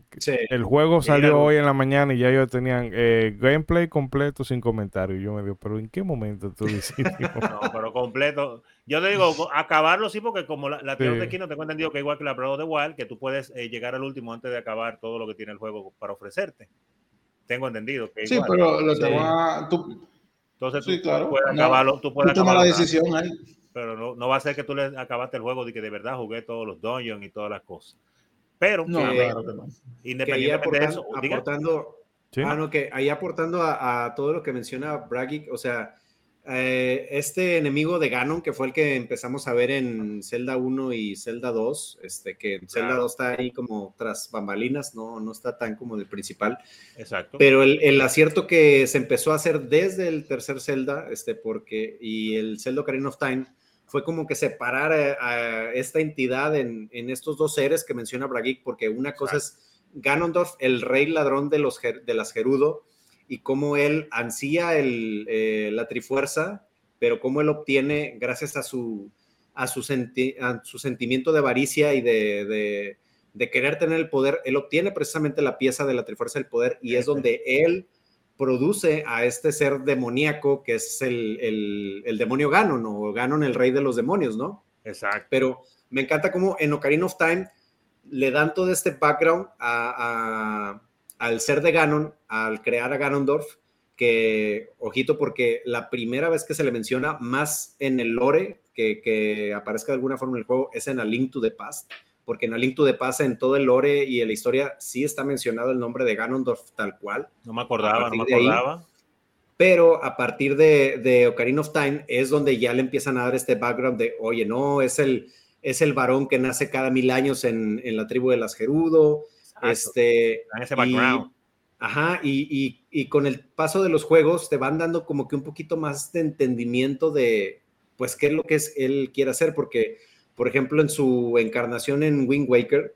El juego salió hoy en la mañana y ya ellos tenían eh, gameplay completo sin comentarios. Yo me digo, pero ¿en qué momento tú hiciste? no, pero completo. Yo te digo, acabarlo sí, porque como la, la de Kino tengo entendido que igual que la Pro de Wild, que tú puedes eh, llegar al último antes de acabar todo lo que tiene el juego para ofrecerte. Tengo entendido que Sí, pero lo te va tú, Entonces tú, claro. puedes acabarlo, tú puedes la decisión ahí. Pero no, no, va a ser que tú le acabaste el juego de que de verdad jugué todos los dungeons y todas las cosas. Pero, no, claro independientemente de eso, aportando, ah, que ahí aportando a, a, todo lo que menciona Bragic, o sea, eh, este enemigo de Ganon, que fue el que empezamos a ver en Zelda 1 y Zelda 2, este, que Zelda 2 está ahí como tras bambalinas, no, no está tan como el principal. Exacto. Pero el, acierto que se empezó a hacer desde el tercer Zelda, este, porque, y el Zelda Ocarina of Time, fue como que separar a, esta entidad en, estos dos seres que menciona Bragic, porque una cosa es Ganondorf, el rey ladrón de, los, de las Gerudo, y cómo él ansía el, eh, la trifuerza, pero cómo él obtiene, gracias a su, a su, su sentimiento de avaricia y de, de, querer tener el poder, él obtiene precisamente la pieza de la trifuerza del poder y es donde él produce a este ser demoníaco que es el, el, el, demonio Ganon o Ganon el rey de los demonios, ¿no? Exacto. Pero me encanta cómo en Ocarina of Time le dan todo este background a al ser de Ganon, al crear a Ganondorf, que, ojito, porque la primera vez que se le menciona más en el lore, que, aparezca de alguna forma en el juego, es en A Link to the Past, porque en A Link to the Past, en todo el lore y en la historia, sí está mencionado el nombre de Ganondorf tal cual. No me acordaba, no me acordaba. pero a partir de, de, Ocarina of Time es donde ya le empiezan a dar este background de, oye, no, es el, es el varón que nace cada mil años en, en la tribu de las Gerudo, este, ese background. ajá, y, y, con el paso de los juegos te van dando como que un poquito más de entendimiento de, pues, qué es lo que es, él quiere hacer, porque, por ejemplo, en su encarnación en Wind Waker,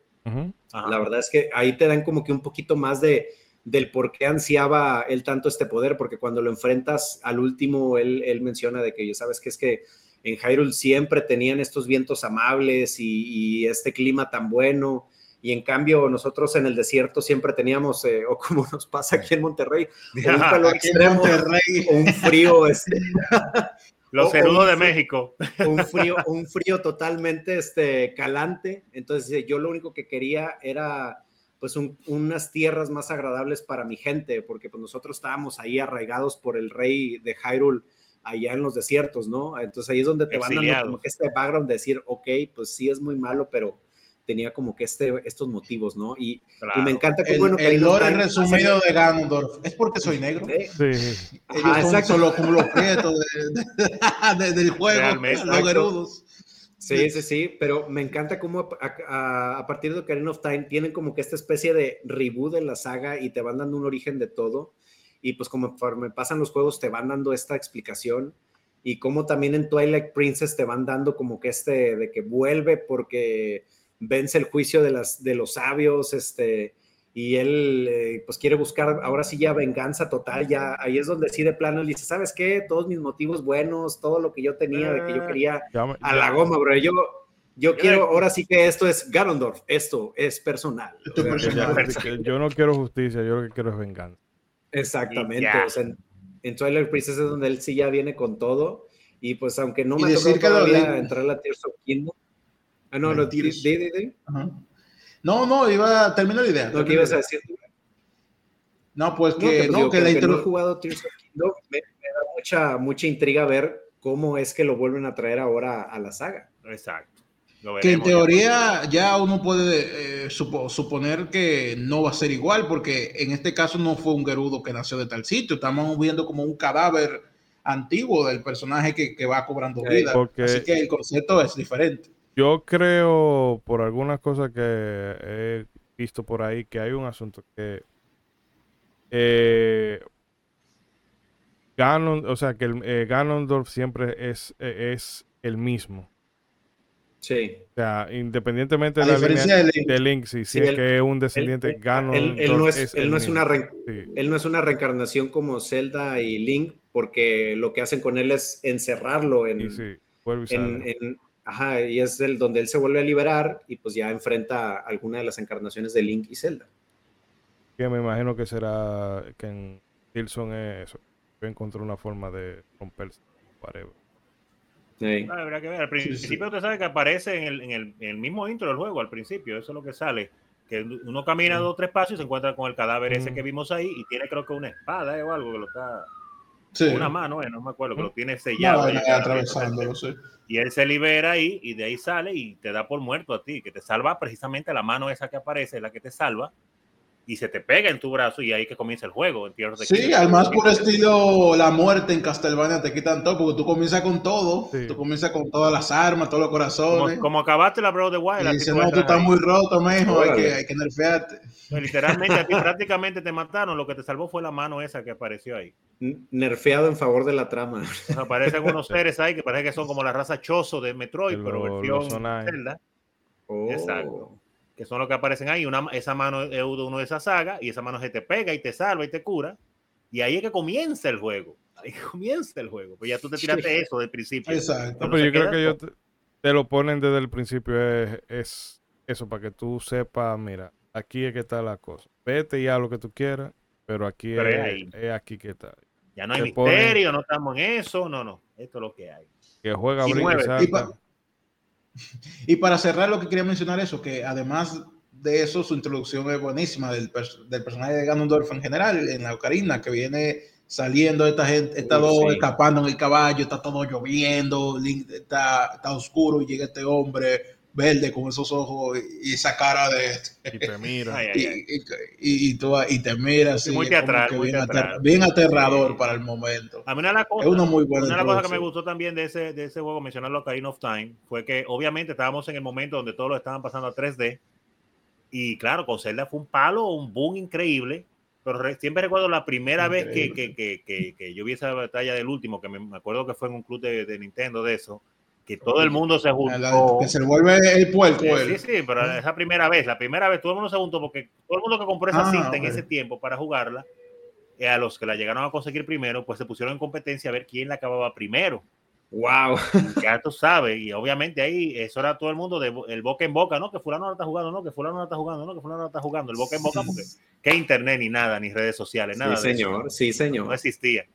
la verdad es que ahí te dan como que un poquito más de, del por qué ansiaba él tanto este poder, porque cuando lo enfrentas al último, él, él menciona de que, ya sabes que es que en Hyrule siempre tenían estos vientos amables y, y este clima tan bueno, y en cambio nosotros en el desierto siempre teníamos, eh, o como nos pasa aquí en Monterrey, un calor extremo, un frío. Este, Los cerudos de México. Un frío, un frío totalmente este, calante. Entonces yo lo único que quería era pues unas tierras más agradables para mi gente, porque pues nosotros estábamos ahí arraigados por el rey de Hyrule allá en los desiertos, ¿no? Entonces ahí es donde te van dando como que este background de decir, ok, pues sí es muy malo, pero tenía como que este, estos motivos, ¿no? Y, me encanta que, bueno, el lore resumido de Ganondorf es porque soy negro. Sí. Ellos son solo como los prietos de, del juego, los gerudos. Sí, sí, sí, pero me encanta cómo a, partir de Ocarina of Time tienen como que esta especie de reboot de la saga y te van dando un origen de todo. Y pues como me pasan los juegos te van dando esta explicación y como también en Twilight Princess te van dando como que este de que vuelve porque vence el juicio de, las, de los sabios, este, y él eh, pues quiere buscar ahora sí ya venganza total, ya ahí es donde sí de plano él dice, ¿sabes qué? Todos mis motivos buenos, todo lo que yo tenía, de que yo ah, quería a la goma, bro, yo, yo quiero, ahora sí que esto es Ganondorf, esto es personal. yo no quiero justicia, yo lo que quiero es venganza. Exactamente, en, en, Twilight Princess es donde él sí ya viene con todo, y pues aunque no me tocó todavía entrar a la Tears of Kingdom, Ah, no, no, de, de, No, no, iba a terminar la idea. No, ¿qué ibas a decir? No, pues que, no, que, la he jugado Tears of Kingdom, me, da mucha, mucha intriga ver cómo es que lo vuelven a traer ahora a la saga. Exacto. Que en teoría ya uno puede eh, suponer que no va a ser igual, porque en este caso no fue un Gerudo que nació de tal sitio, estamos viendo como un cadáver antiguo del personaje que, que va cobrando vida. Así que el concepto es diferente. Yo creo, por algunas cosas que he visto por ahí, que hay un asunto que eh, Ganon, o sea, que el, eh, Ganondorf siempre es, eh, es el mismo. Sí. O sea, independientemente de la línea de Link, sí, si es que es un descendiente gano. Él, no es, él, no es una él no es una reencarnación como Zelda y Link, porque lo que hacen con él es encerrarlo en, en, ajá, y es el donde él se vuelve a liberar y pues ya enfrenta alguna de las encarnaciones de Link y Zelda. Que me imagino que será que en Tilson es eso. Encontró una forma de romperse. Whatever. Ah, habrá que ver. Al principio usted sabe que aparece en el, en, el, en el, mismo intro del juego, al principio, eso es lo que sale. Que uno camina dos o tres pasos y se encuentra con el cadáver ese que vimos ahí y tiene creo que una espada eh, o algo que lo está... Una mano, eh, no me acuerdo, que lo tiene sellado. atravesándolo, Y él se libera ahí y de ahí sale y te da por muerto a ti, que te salva precisamente la mano esa que aparece, la que te salva y se te pega en tu brazo y ahí que comienza el juego. En sí, al más por estilo la muerte en Castlevania te quitan todo, porque tú comienzas con todo, tú comienzas con todas las armas, todos los corazones. Como, acabaste la Bro de Wild. Y dice, no, tú estás muy roto, mijo, hay que, hay que nerfearte. Pues, literalmente a ti prácticamente te mataron, lo que te salvó fue la mano esa que apareció ahí. Nerfeado en favor de la trama. aparecen unos seres ahí que parece que son como la raza Chozo de Metroid, pero versión Zelda. Oh. Exacto que son los que aparecen ahí. Una, esa mano es uno de esa saga y esa mano se te pega y te salva y te cura. Y ahí es que comienza el juego. Ahí comienza el juego. Pues ya tú te tiraste eso del principio. Exacto. pero yo creo que ellos te, lo ponen desde el principio. Es, eso, para que tú sepas, mira, aquí es que está la cosa. Vete ya lo que tú quieras, pero aquí es, aquí que está. Ya no hay misterio, no estamos en eso. No, no. Esto es lo que hay. Que juega y, y para cerrar lo que quería mencionar eso, que además de eso su introducción es buenísima del, del personaje de Ganondorf en general, en la ocarina, que viene saliendo esta gente, está dos escapando en el caballo, está todo lloviendo, está, está oscuro y llega este hombre verde con esos ojos y esa cara de y te mira. Y, tú, y te mira así muy teatral, muy bien, teatral. bien, aterrador para el momento. A mí una de las cosas, una muy buena una de las cosas que me gustó también de ese, de ese juego mencionarlo Ocarina of Time fue que obviamente estábamos en el momento donde todos lo estaban pasando a 3D y claro con Zelda fue un palo un boom increíble pero siempre recuerdo la primera vez que, que, que, que, yo vi esa batalla del último que me, acuerdo que fue en un club de, de Nintendo de eso que todo el mundo se juntó. Que se vuelve el puerco. Sí, sí, pero esa primera vez, la primera vez todo el mundo se juntó porque todo el mundo que compró esa ah, cinta en ese tiempo para jugarla, eh, a los que la llegaron a conseguir primero, pues se pusieron en competencia a ver quién la acababa primero. Wow. Ya tú sabes, y obviamente ahí eso era todo el mundo de el boca en boca, ¿no? Que fulano no está jugando, ¿no? Que fulano no está jugando, ¿no? Que fulano no está jugando, el boca en boca, porque qué internet ni nada, ni redes sociales, nada. Sí, señor, sí, señor. No existía.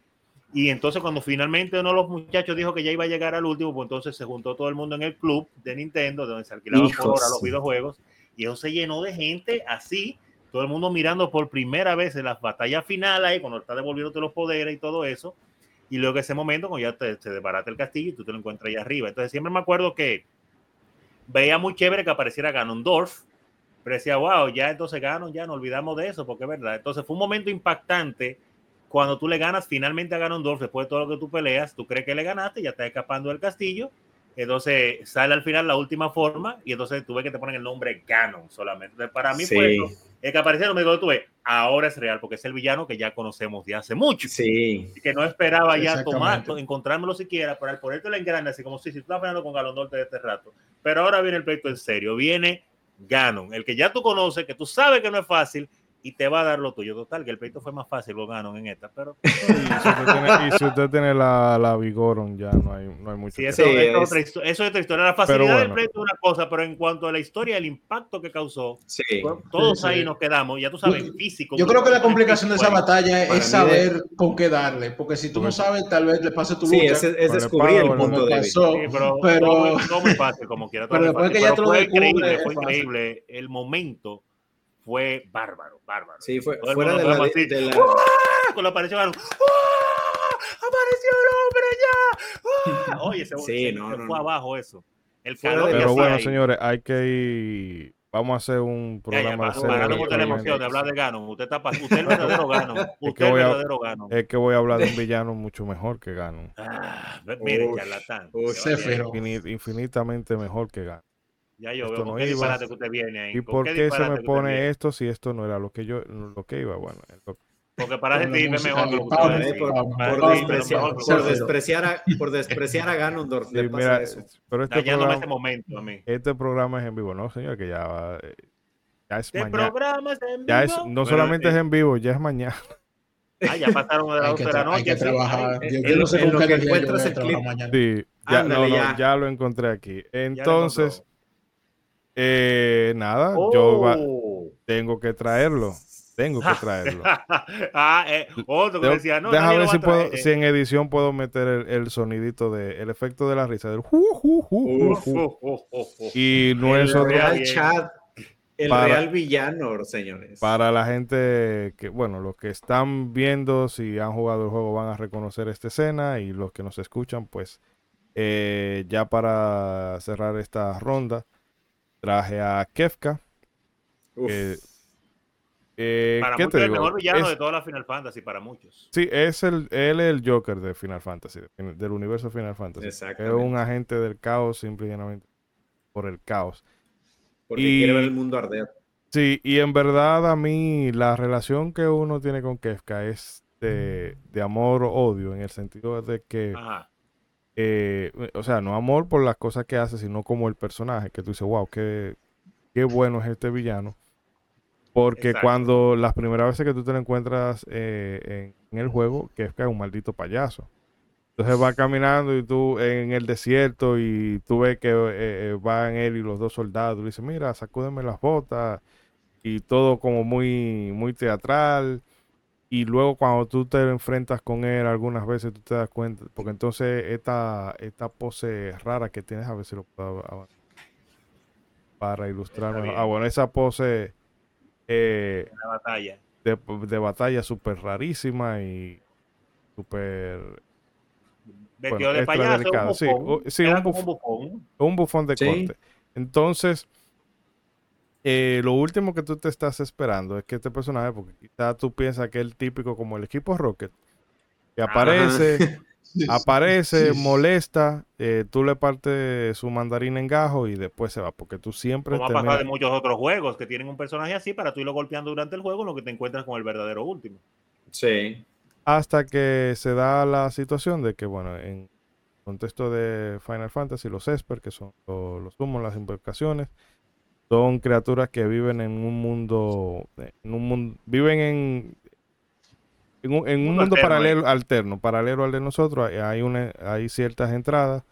Y entonces cuando finalmente uno de los muchachos dijo que ya iba a llegar al último, pues entonces se juntó todo el mundo en el club de Nintendo, donde se alquilaban por hora los videojuegos, y eso se llenó de gente así, todo el mundo mirando por primera vez en las batallas finales, cuando está devolviéndote los poderes y todo eso, y luego ese momento, cuando ya te, se desbarata el castillo y tú te lo encuentras ahí arriba. Entonces siempre me acuerdo que veía muy chévere que apareciera Ganondorf, pero decía, wow, ya entonces Ganon, ya no olvidamos de eso, porque es verdad. Entonces fue un momento impactante cuando tú le ganas finalmente a Ganondorf, después de todo lo que tú peleas, tú crees que le ganaste, ya está escapando del castillo, entonces sale al final la última forma y entonces tuve que te ponen el nombre Ganon solamente. para mí fue el que apareció me dijo, tuve, ahora es real porque es el villano que ya conocemos de hace mucho. Sí. que no esperaba ya tomar, encontrármelo siquiera para ponerte en grande, así como si, si tú estás peleando con Ganondorf de este rato. Pero ahora viene el pleito en serio, viene Ganon, el que ya tú conoces, que tú sabes que no es fácil y te va a dar lo tuyo. Total, que el pleito fue más fácil, lo ganaron en esta, pero... y, si usted tiene, la, la Vigoron, ya no hay, no hay mucho. Sí, eso, es, otra, eso es otra historia. La facilidad del pleito es una cosa, pero en cuanto a la historia, el impacto que causó, todos ahí nos quedamos, ya tú sabes, físico. Yo creo que la complicación de esa batalla es saber con qué darle, porque si tú no sabes, tal vez le pase tu lucha. Sí, es, es descubrir el punto de vista. pero, pero... No muy fácil, como quiera. Pero después que ya fue increíble, fue increíble el momento fue bárbaro, bárbaro. Sí, fue fuera de la, de la... Cuando apareció ¡Ah! ¡Apareció el hombre ya! ¡Ah! Oye, se, sí, no, se no, fue abajo eso. El calor Pero bueno, señores, hay que ir... Vamos a hacer un programa ya, ya, para, de la emoción de hablar de Ganon. Usted, está, usted es el verdadero Ganon. Usted es, que verdadero Ganon. Es que voy a hablar de un villano mucho mejor que Ganon. Ah, mire, charlatán. Infinitamente mejor que Ganon. Ya yo veo, no qué iba. disparate que usted viene ahí? ¿Y por qué, se me pone esto si esto no era lo que yo, lo que iba? Bueno, Porque para sentirme mejor que lo por, despreciar a, por despreciar a Ganondorf. Sí, mira, pero este programa, este momento a mí. Este programa es en vivo, ¿no, señor? Que ya, eh, ya es este mañana. programa es en vivo. Ya es, no solamente es en vivo, ya es mañana. Ah, ya pasaron de las 12 de la noche. Hay que trabajar. Yo, no sé en lo que encuentras el clip. Sí, ya, no, no, ya. lo encontré aquí. Entonces, eh, nada, yo va, oh. tengo que traerlo. Tengo que traerlo. ah, eh, otro que decía, no. Déjame ver si, puedo, si en edición puedo meter el, el, sonidito de el efecto de la risa del y no es otro. Real chat, el real villano, señores. Para la gente que, bueno, los que están viendo, si han jugado el juego, van a reconocer esta escena y los que nos escuchan, pues eh, ya para cerrar esta ronda, traje a Kefka. Eh, para muchos el mejor villano de toda la Final Fantasy, para muchos. Sí, es el, él es el Joker de Final Fantasy, del universo Final Fantasy. Es un agente del caos simplemente por el caos. Porque quiere ver el mundo arder. Sí, y en verdad a mí la relación que uno tiene con Kefka es de, de amor o odio, en el sentido de que, eh, o sea, no amor por las cosas que hace, sino como el personaje, que tú dices, wow, qué, qué bueno es este villano. Porque cuando las primeras veces que tú te lo encuentras eh, en, el juego, que es que es un maldito payaso. Entonces va caminando y tú en el desierto y tú ves que eh, eh, van él y los dos soldados. Y dices, mira, sacúdeme las botas. Y todo como muy, muy teatral. Y luego cuando tú te enfrentas con él algunas veces tú te das cuenta. Porque entonces esta, esta pose rara que tienes, a ver si lo puedo para ilustrar. Ah, bueno, esa pose eh, batalla. De, de batalla súper rarísima y súper bueno, de payaso, un sí, un, bufón, un, bufón, de corte. Entonces, eh, lo último que tú te estás esperando es que este personaje, porque quizás tú piensas que es el típico como el equipo Rocket, que aparece, aparece, molesta, eh, tú le partes su mandarín en gajo y después se va, porque tú siempre... Como ha pasado de muchos otros juegos que tienen un personaje así para tú irlo golpeando durante el juego, lo que te encuentras con el verdadero último. Sí. Hasta que se da la situación de que, bueno, en contexto de Final Fantasy, los Esper, que son los, humos, las invocaciones, son criaturas que viven en un mundo, en un mundo viven en en un, mundo paralelo, alterno, paralelo al de nosotros, hay, una, hay ciertas entradas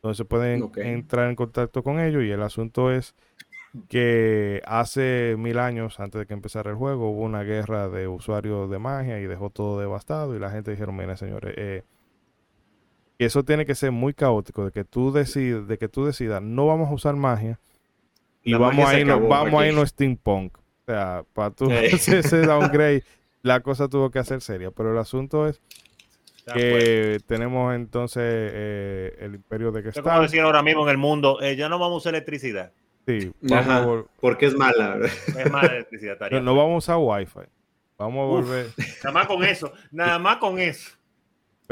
donde se pueden entrar en contacto con ellos y el asunto es que hace mil años, antes de que empezara el juego, hubo una guerra de usuarios de magia y dejó todo devastado y la gente dijeron, mira señores, eh, eso tiene que ser muy caótico, de que tú decides, de que tú decidas, no vamos a usar magia y vamos a, irnos, vamos a irnos steampunk. O sea, para tú ese downgrade la cosa tuvo que hacer seria. Pero el asunto es que tenemos entonces eh, el imperio de Gestalt. Como decir ahora mismo en el mundo, eh, ya no vamos a usar electricidad. Sí, vamos porque es mala. Es mala electricidad. No, no, vamos a Wi-Fi. Vamos a volver. nada más con eso. Nada más con eso.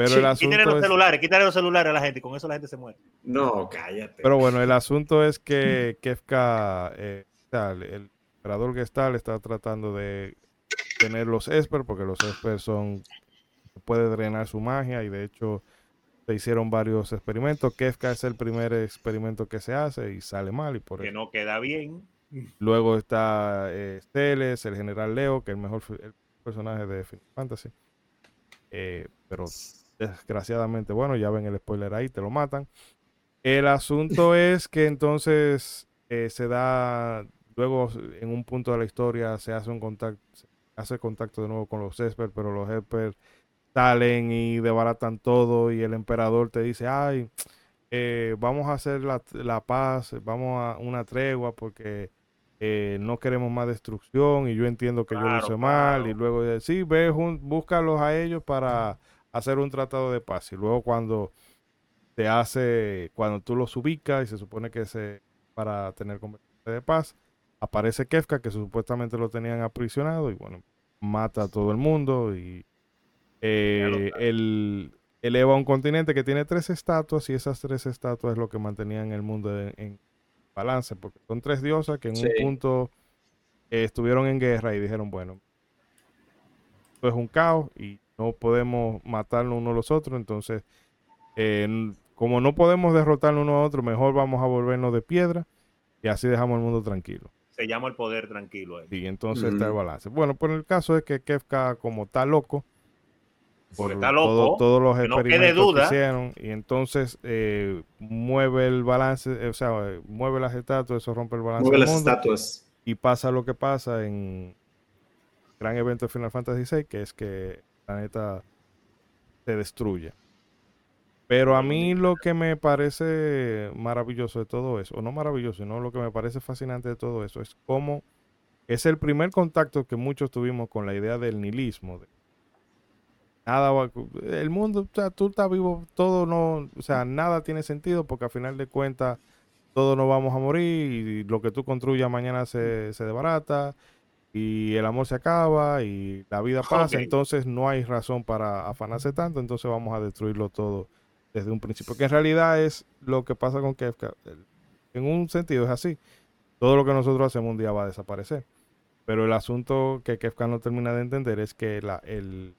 Pero el asunto quítale los celulares, quítale los celulares a la gente, con eso la gente se muere. No, cállate. Pero bueno, el asunto es que Kefka, eh, el, emperador Gestalt está tratando de tener los Esper, porque los Esper son, puede drenar su magia y de hecho se hicieron varios experimentos. Kefka es el primer experimento que se hace y sale mal y por que no queda bien. Luego está eh, Steles, el general Leo, que es el mejor personaje de Final Fantasy. Eh, pero desgraciadamente, bueno, ya ven el spoiler ahí, te lo matan. El asunto es que entonces eh, se da, luego en un punto de la historia se hace un contacto, hace contacto de nuevo con los Esper, pero los Esper salen y debaratan todo y el emperador te dice, ay, eh, vamos a hacer la, paz, vamos a una tregua porque eh, no queremos más destrucción y yo entiendo que yo lo hice mal y luego sí, ve, búscalos a ellos para hacer un tratado de paz y luego cuando te hace, cuando tú los ubicas y se supone que es para tener conversación de paz, aparece Kefka, que supuestamente lo tenían aprisionado y bueno, mata a todo el mundo y eh, él eleva un continente que tiene tres estatuas y esas tres estatuas es lo que mantenían el mundo en, balance, porque son tres diosas que en un punto eh, estuvieron en guerra y dijeron, bueno, esto es un caos y no podemos matarnos unos a los otros, entonces, como no podemos derrotarnos uno a otro, mejor vamos a volvernos de piedra y así dejamos el mundo tranquilo. Se llama el poder tranquilo. Y entonces está el balance. Bueno, pues el caso es que Kefka, como está loco, por está loco, todos los experimentos que hicieron, y entonces eh, mueve el balance, eh, o sea, mueve las estatuas, eso rompe el balance. Mueve las estatuas. Y pasa lo que pasa en gran evento de Final Fantasy VI, que es que planeta se destruye. Pero a mí lo que me parece maravilloso de todo eso, o no maravilloso, sino lo que me parece fascinante de todo eso, es cómo es el primer contacto que muchos tuvimos con la idea del nihilismo. Nada el mundo, o sea, tú estás vivo, todo no, o sea, nada tiene sentido porque al final de cuentas todos nos vamos a morir y lo que tú construyas mañana se, se desbarata y el amor se acaba y la vida pasa, entonces no hay razón para afanarse tanto, entonces vamos a destruirlo todo desde un principio. Que en realidad es lo que pasa con Kefka. En un sentido es así. Todo lo que nosotros hacemos un día va a desaparecer. Pero el asunto que Kefka no termina de entender es que la, el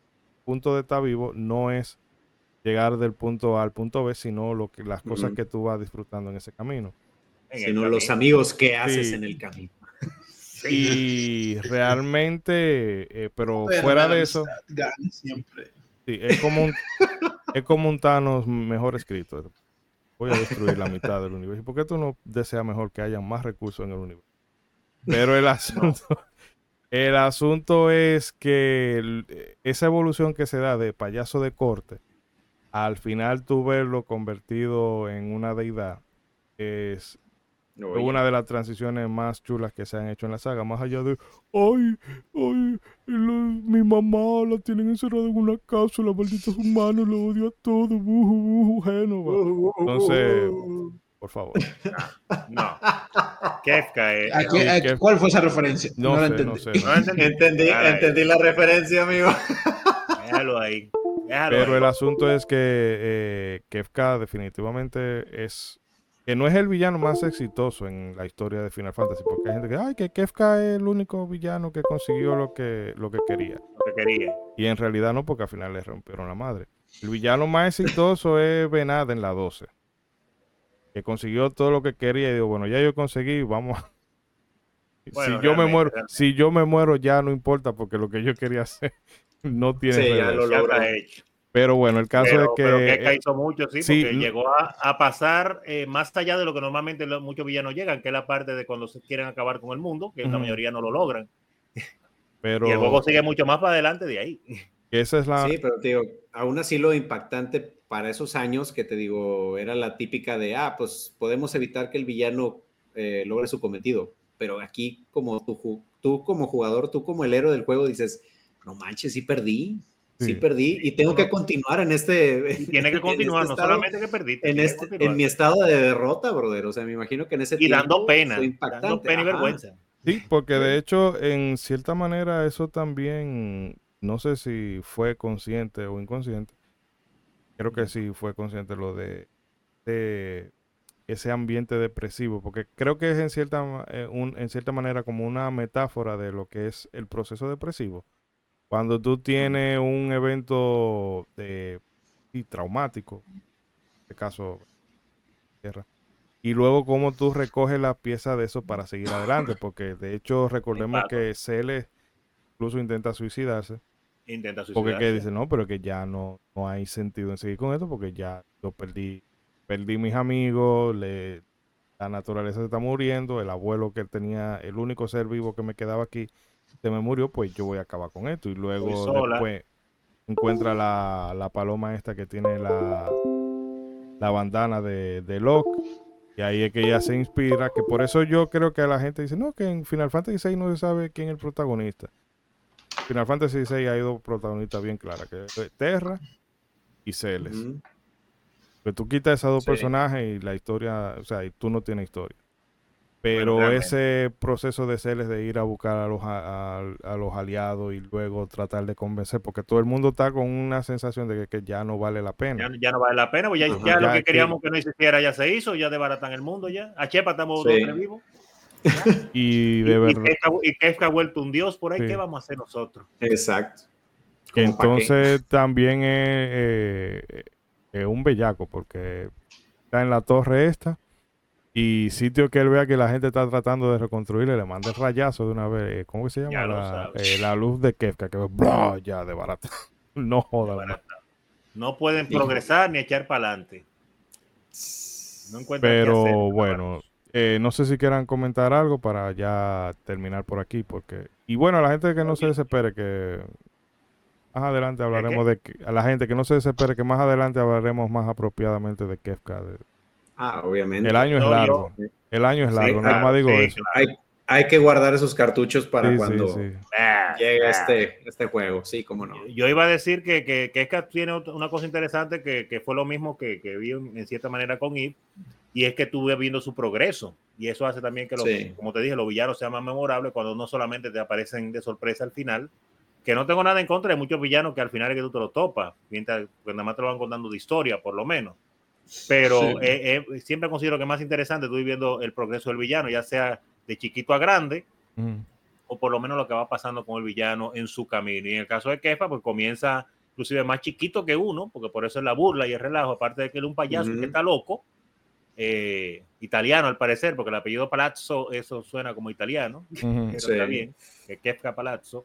punto de estar vivo no es llegar del punto A al punto B, sino lo que, las cosas que tú vas disfrutando en ese camino. Sino los amigos que haces en el camino. Y realmente, eh, pero fuera de eso, siempre. Sí, es como un, es como un Thanos mejor escrito. Voy a destruir la mitad del universo. ¿Por qué tú no deseas mejor que haya más recursos en el universo? Pero el asunto, el asunto es que esa evolución que se da de payaso de corte, al final tú verlo convertido en una deidad, es una de las transiciones más chulas que se han hecho en la saga, más allá de, ay, ay, mi mamá la tienen encerrada en una cápsula, malditos humanos, lo odio a todos, Entonces, por favor. No. Kefka, eh, ¿Cuál fue esa referencia? No, la entendí. entendí, entendí la referencia, amigo. Déjalo ahí. Pero el asunto es que eh, Kefka definitivamente es que no es el villano más exitoso en la historia de Final Fantasy, porque hay gente que, ay, que Kefka es el único villano que consiguió lo que, lo que quería. Lo que quería. Y en realidad no, porque al final le rompieron la madre. El villano más exitoso es Venada en la 12, que consiguió todo lo que quería y digo, bueno, ya yo conseguí, vamos a... si yo me muero, si yo me muero ya no importa porque lo que yo quería hacer no tiene sí, ya lo logra hecho. Pero bueno, el caso es que. Pero que hizo mucho, sí, porque llegó a, pasar eh, más allá de lo que normalmente muchos villanos llegan, que es la parte de cuando se quieren acabar con el mundo, que la mayoría no lo logran. Pero, y el juego sigue mucho más para adelante de ahí. Esa es la... Sí, pero te digo, aún así lo impactante para esos años que te digo, era la típica de, ah, pues podemos evitar que el villano eh, logre su cometido. Pero aquí, como tú, tú como jugador, tú como el héroe del juego, dices, no manches, sí perdí Sí. perdí y tengo que continuar en este. tiene que continuar, este no solamente que perdí. En, este, en mi estado de derrota, brother. O sea, me imagino que en ese y dando pena, dando pena y vergüenza. Sí, porque de hecho, en cierta manera, eso también, no sé si fue consciente o inconsciente. Creo que sí fue consciente lo de, ese ambiente depresivo, porque creo que es en cierta, eh, en cierta manera como una metáfora de lo que es el proceso depresivo cuando tú tienes un evento de, traumático, en este caso, y luego cómo tú recoges la pieza de eso para seguir adelante, porque de hecho recordemos que Cele incluso intenta suicidarse. Intenta suicidarse. Porque que dice, no, pero que ya no, no hay sentido en seguir con esto porque ya yo perdí, perdí mis amigos, le, la naturaleza se está muriendo, el abuelo que tenía, el único ser vivo que me quedaba aquí, se me murió, pues yo voy a acabar con esto. Y luego después encuentra la, la, paloma esta que tiene la, la bandana de, de Locke. Y ahí es que ella se inspira, que por eso yo creo que la gente dice, no, que en Final Fantasy VI no se sabe quién es el protagonista. Final Fantasy VI ha ido protagonista bien clara, que es Terra y Celes. Pero tú quitas esos dos personajes y la historia, o sea, y tú no tienes historia. Pero ese proceso de Celes de ir a buscar a los, a, los aliados y luego tratar de convencer, porque todo el mundo está con una sensación de que, ya no vale la pena. Ya, no vale la pena, pues ya, ya, lo que queríamos que... no existiera ya se hizo, ya desbaratan el mundo ya. A Chepa estamos sí. vivos. y de verdad. Y Kefka ha vuelto un dios por ahí, ¿qué vamos a hacer nosotros? Exacto. entonces también es, es un bellaco porque está en la torre esta y sitio que él vea que la gente está tratando de reconstruirle, le manda el rayazo de una vez. Eh, ¿Cómo se llama? Eh, la, luz de Kefka, que ya de barato. no joda. No pueden progresar ni echar para adelante. No Pero bueno, eh, no sé si quieran comentar algo para ya terminar por aquí. porque Y bueno, a la gente que no se desespere, que más adelante hablaremos de... A la gente que no se desespere, que más adelante hablaremos más apropiadamente de Kefka. De, Ah, obviamente. El año es largo. El año es largo, nada más digo eso. Hay, que guardar esos cartuchos para cuando ah, llegue ah. este, este juego, sí, cómo no. Yo iba a decir que, que, que tiene una cosa interesante que, que fue lo mismo que, que vi en cierta manera con Eve, y es que estuve viendo su progreso. Y eso hace también que, como te dije, los villanos sean más memorables cuando no solamente te aparecen de sorpresa al final, que no tengo nada en contra de muchos villanos que al final es que tú te lo topas, mientras cuando nada más te lo van contando de historia, por lo menos pero eh, eh, siempre considero que más interesante estoy viendo el progreso del villano, ya sea de chiquito a grande, o por lo menos lo que va pasando con el villano en su camino. Y en el caso de Kefa, pues comienza inclusive más chiquito que uno, porque por eso es la burla y el relajo, aparte de que él es un payaso que está loco, eh, italiano al parecer, porque el apellido Palazzo, eso suena como italiano, está bien, que Kefka Palazzo.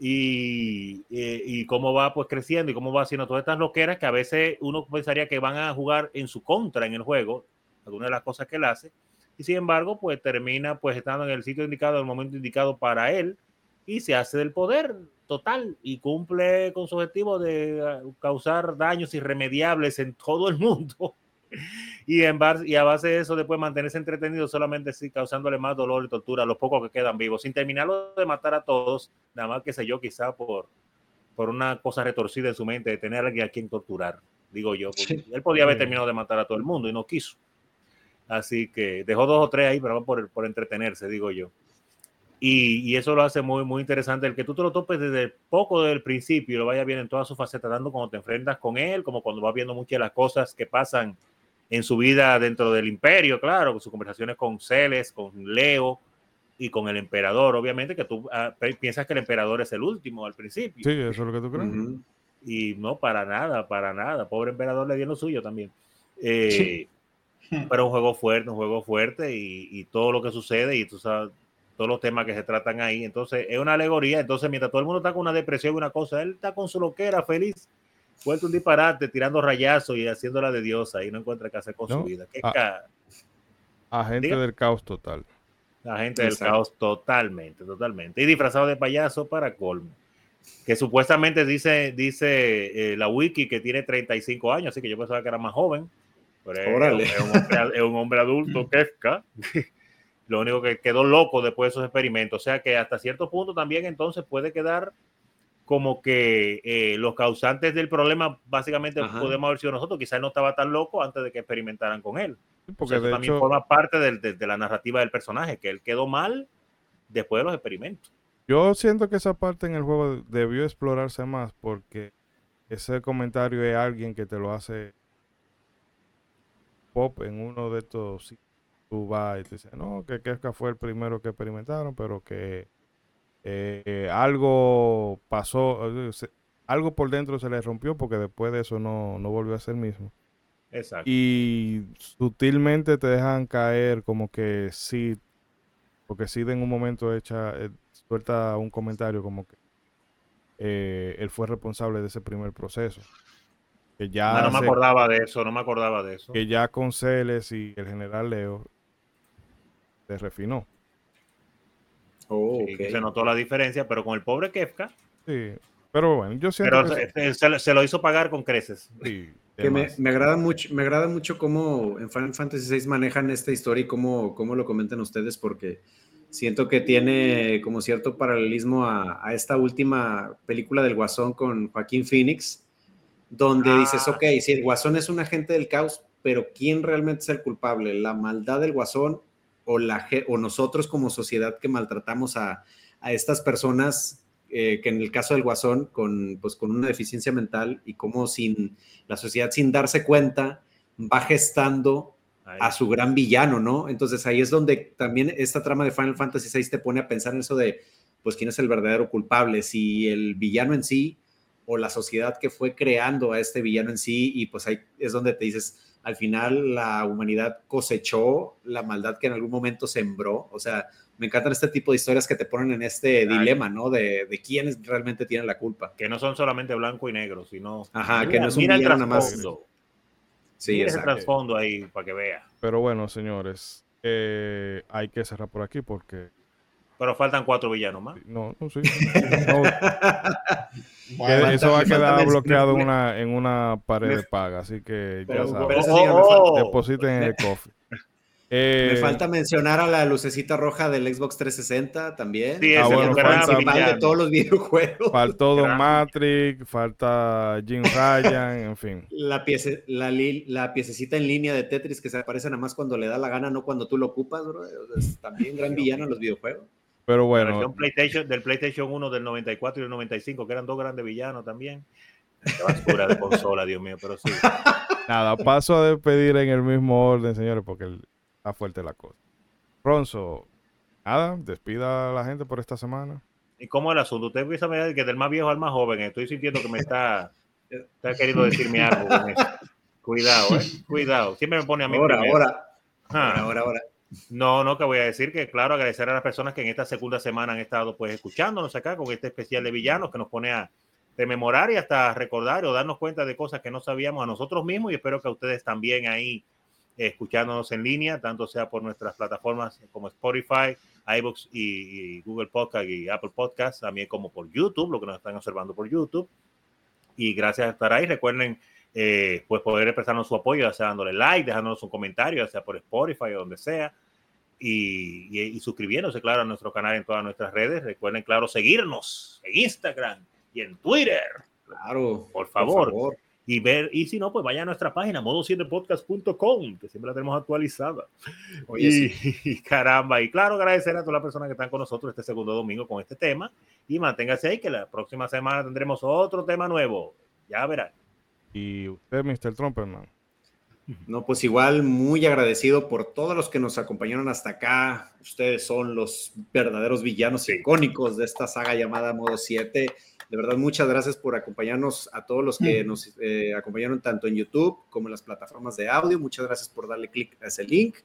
Eh, y, cómo va pues creciendo y cómo va haciendo todas estas loqueras que a veces uno pensaría que van a jugar en su contra en el juego, alguna de las cosas que él hace, y sin embargo pues termina pues estando en el sitio indicado, en el momento indicado para él, y se hace del poder total y cumple con su objetivo de ah, causar daños irremediables en todo el mundo y, en y a base de eso después mantenerse entretenido solamente sí, causándole más dolor y tortura a los pocos que quedan vivos, sin terminarlo de matar a todos, nada más que sé yo, quizá por, por una cosa retorcida en su mente de tener a alguien a quien torturar, digo yo. Él podía haber terminado de matar a todo el mundo y no quiso. Así que dejó dos o tres ahí, pero por, por entretenerse, digo yo. Y, y, eso lo hace muy, muy interesante. El que tú te lo topes desde poco del principio y lo vayas viendo en todas sus facetas, dando cuando te enfrentas con él, como cuando vas viendo muchas de las cosas que pasan en su vida dentro del imperio, claro, sus conversaciones con Celes, con Leo y con el emperador, obviamente que tú ah, piensas que el emperador es el último al principio. Sí, eso es lo que tú crees. Y no, para nada, para nada. Pobre emperador le dio lo suyo también. Eh, pero un juego fuerte, un juego fuerte y, todo lo que sucede y tú sabes, todos los temas que se tratan ahí. Entonces, es una alegoría. Entonces, mientras todo el mundo está con una depresión y una cosa, él está con su loquera, feliz vuelto un disparate, tirando rayazos y haciéndola de diosa y no encuentra qué hacer con su vida. ¿Qué agente del caos total. Agente del caos totalmente, totalmente. Y disfrazado de payaso para colmo. Que supuestamente dice, dice eh, la wiki que tiene 35 años, así que yo pensaba que era más joven. Pero es, un hombre, adulto, Kefka. Lo único que quedó loco después de esos experimentos. O sea que hasta cierto punto también entonces puede quedar como que eh, los causantes del problema básicamente podemos haber sido nosotros. Quizás no estaba tan loco antes de que experimentaran con él. Porque eso también forma parte de, la narrativa del personaje, que él quedó mal después de los experimentos. Yo siento que esa parte en el juego debió explorarse más porque ese comentario es alguien que te lo hace pop en uno de estos tú vas y te dice, no, que Kefka fue el primero que experimentaron, pero que eh, algo pasó, algo por dentro se le rompió porque después de eso no, volvió a ser mismo. Exacto. Y sutilmente te dejan caer como que sí, porque sí en un momento echa, eh, suelta un comentario como que eh, él fue responsable de ese primer proceso. Que ya ah, no, me acordaba de eso, no me acordaba de eso. Que ya con Celes y el general Leo se refinó. Oh, se notó la diferencia, pero con el pobre Kefka. Sí, pero bueno, yo siento que se, lo hizo pagar con creces. que me, agrada mucho, me agrada mucho cómo en Final Fantasy VI manejan esta historia y cómo, cómo lo comentan ustedes, porque siento que tiene como cierto paralelismo a, esta última película del Guasón con Joaquín Phoenix, donde ah. dices, ok, si el Guasón es un agente del caos, pero ¿quién realmente es el culpable? ¿La maldad del Guasón o, la, o nosotros como sociedad que maltratamos a, estas personas, eh, que en el caso del guasón, con, pues, con una deficiencia mental y como sin la sociedad sin darse cuenta va gestando a su gran villano, ¿no? Entonces ahí es donde también esta trama de Final Fantasy VI te pone a pensar en eso de, pues, quién es el verdadero culpable, si el villano en sí o la sociedad que fue creando a este villano en sí y pues ahí es donde te dices, al final la humanidad cosechó la maldad que en algún momento sembró, o sea, me encantan este tipo de historias que te ponen en este dilema, ¿no? De, de quiénes realmente tienen la culpa. Que no son solamente blanco y negro, sino... Ajá, que no es un mira el trasfondo. Sí, mira ese trasfondo ahí para que vea. Pero bueno, señores, eh, hay que cerrar por aquí porque pero faltan cuatro villanos más. No, no, sí. eso va a quedar bloqueado en una, en una pared de paga, así que ya saben. Oh, depositen en el cofre. Eh, me falta mencionar a la lucecita roja del Xbox 360 también. Sí, ah, bueno, de todos los videojuegos. Faltó Don Matrix, falta Jim Ryan, en fin. La, piece, la, la, piececita en línea de Tetris que se aparece nada más cuando le da la gana, no cuando tú lo ocupas, bro. también gran villano en los videojuegos. Pero bueno. PlayStation, del PlayStation 1 del 94 y el 95, que eran dos grandes villanos también. Qué basura de consola, Dios mío, pero sí. Nada, paso a despedir en el mismo orden, señores, porque está fuerte la cosa. Ronzo, nada, despida a la gente por esta semana. ¿Y cómo es el asunto? Usted empieza a ver que del más viejo al más joven, estoy sintiendo que me está, está queriendo decirme algo Cuidado, eh. Cuidado. Siempre me pone a mí. Ahora, ahora. Ah. Ahora, ahora. No, no, que voy a decir que, claro, agradecer a las personas que en esta segunda semana han estado pues escuchándonos acá con este especial de villanos que nos pone a rememorar y hasta recordar o darnos cuenta de cosas que no sabíamos a nosotros mismos y espero que a ustedes también ahí escuchándonos en línea, tanto sea por nuestras plataformas como Spotify, iBooks y, Google Podcast y Apple Podcast, también como por YouTube, lo que nos están observando por YouTube. Y gracias por estar ahí. Recuerden eh, pues poder expresarnos su apoyo, ya sea dándole like, dejándonos un comentario, ya sea por Spotify o donde sea, y, suscribiéndose, claro, a nuestro canal en todas nuestras redes. Recuerden, claro, seguirnos en Instagram y en Twitter. Claro, por favor. Y ver, y si no, pues vaya a nuestra página, modo7podcast.com, que siempre la tenemos actualizada. y, caramba, y claro, agradecer a todas las personas que están con nosotros este segundo domingo con este tema. Y manténgase ahí, que la próxima semana tendremos otro tema nuevo. Ya verán. Y usted, Mr. Trumperman. No, pues igual muy agradecido por todos los que nos acompañaron hasta acá. Ustedes son los verdaderos villanos icónicos de esta saga llamada Modo 7. De verdad, muchas gracias por acompañarnos a todos los que nos eh, acompañaron tanto en YouTube como en las plataformas de audio. Muchas gracias por darle clic a ese link.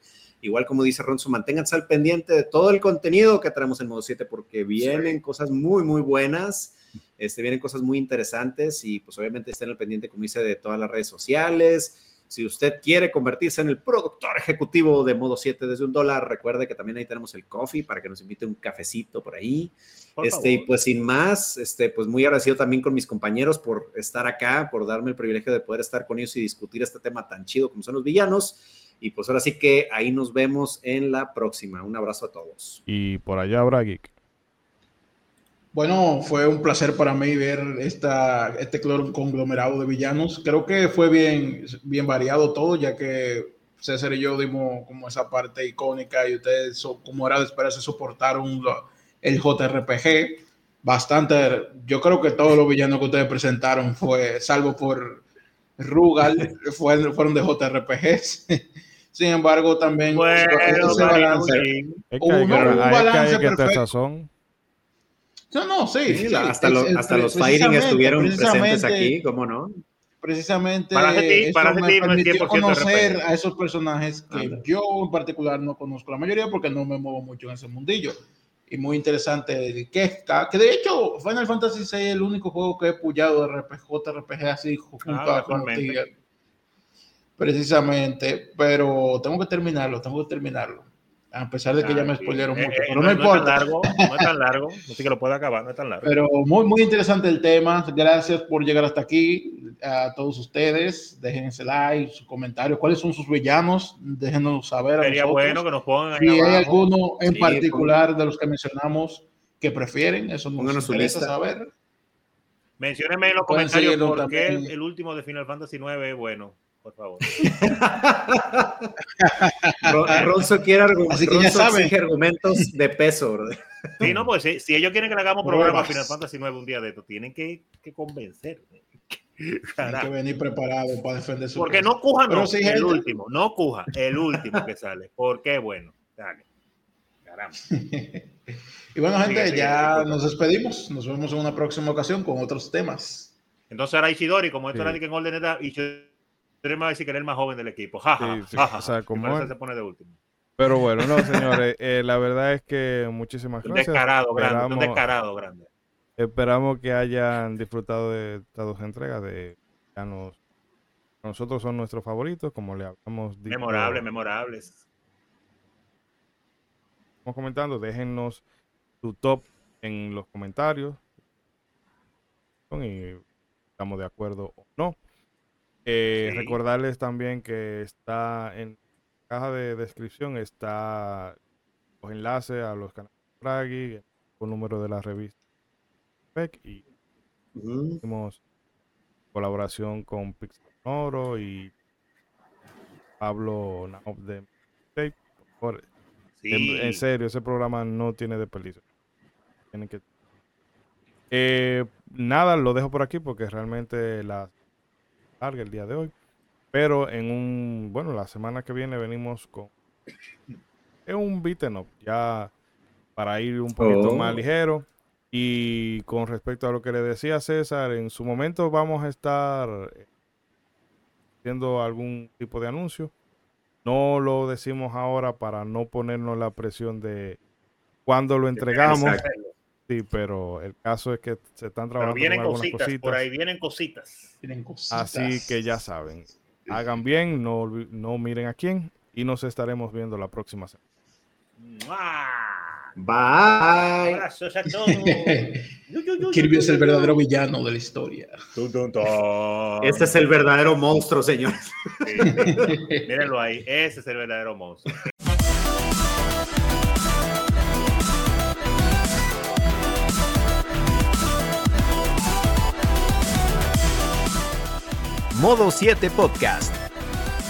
Igual como dice Ronzo, manténganse al pendiente de todo el contenido que traemos en Modo 7 porque vienen cosas muy, muy buenas. Este, vienen cosas muy interesantes y pues obviamente estén al pendiente, como dice, de todas las redes sociales. Si usted quiere convertirse en el productor ejecutivo de Modo 7 desde un dólar, recuerde que también ahí tenemos el coffee para que nos invite un cafecito por ahí. este, y pues sin más, este, pues muy agradecido también con mis compañeros por estar acá, por darme el privilegio de poder estar con ellos y discutir este tema tan chido como son los villanos. Y pues ahora sí que ahí nos vemos en la próxima. Un abrazo a todos. Y por allá habrá geek. Bueno, fue un placer para mí ver esta, este conglomerado de villanos. Creo que fue bien, bien variado todo, ya que César y yo dimos como esa parte icónica y ustedes, como era de esperarse, soportaron el JRPG. Bastante, yo creo que todos los villanos que ustedes presentaron fue, salvo por Rugal, fueron de JRPGs. Sin embargo, también bueno, ese balance, un, balance perfecto. No, no, sí. hasta, los fighting estuvieron presentes aquí, ¿cómo no? Precisamente para ti, para me permitió conocer a esos personajes que yo en particular no conozco la mayoría porque no me muevo mucho en ese mundillo. Y muy interesante que está, que de hecho Final Fantasy VI es el único juego que he puyado de RPG, RPG así junto ah, a Precisamente, pero tengo que terminarlo, tengo que terminarlo. A pesar de que ya me spoilearon mucho, pero no, importa. Es tan largo, no es tan largo, así que lo puedo acabar, no es tan largo. Pero muy, muy interesante el tema. Gracias por llegar hasta aquí. A todos ustedes, déjense like, sus comentarios. ¿Cuáles son sus villanos? Déjenos saber. Sería bueno que nos pongan ahí. Si hay alguno en particular de los que mencionamos que prefieren, eso nos interesa saber. Menciónenme en los comentarios por qué el, el último de Final Fantasy 9 es bueno por favor. Ronzo quiere argumentos de peso. Sí, no, pues si, ellos quieren que le hagamos programa Final Fantasy 9 un día de esto, tienen que, que convencer. Tienen que venir preparado para defender su Porque no cuja, no, el último, no cuja, el último que sale. Porque bueno, dale. Caramba. y bueno, gente, ya nos despedimos. Nos vemos en una próxima ocasión con otros temas. Entonces ahora Ishidori, como esto era que en orden era, Ishidori decir que era el más joven del equipo. Ja, ja, o sea, como se pone de último. Pero bueno, no, señores, eh, la verdad es que muchísimas gracias. Un descarado grande, un descarado grande. Esperamos que hayan disfrutado de estas dos entregas de nosotros son nuestros favoritos, como le habíamos dicho. Memorables, memorables. Estamos comentando, déjennos su top en los comentarios. Y estamos de acuerdo o no. Eh, recordarles también que está en caja de descripción está los enlaces a los canales de Fragi, el número de la revista y hicimos colaboración con Pixel Oro y Pablo Naop de en, serio, ese programa no tiene desperdicio. Tienen que eh, nada, lo dejo por aquí porque realmente la larga el día de hoy. Pero en un, bueno, la semana que viene venimos con es un beaten up, ya para ir un poquito más oh. ligero. Y con respecto a lo que le decía César, en su momento vamos a estar haciendo algún tipo de anuncio. No lo decimos ahora para no ponernos la presión de cuando lo entregamos. Sí, pero el caso es que se están trabajando. Pero vienen cositas, por ahí vienen cositas. vienen cositas. Así que ya saben, hagan bien, no, no miren a quién y nos estaremos viendo la próxima semana. Bye. Abrazos a todos. Kirby es el verdadero villano de la historia. Este es el verdadero monstruo, señor. Mírenlo ahí. Ese es el verdadero monstruo. Modo 7 Podcast.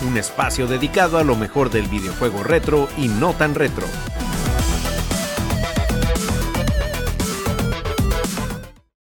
Un espacio dedicado a lo mejor del videojuego retro y no tan retro.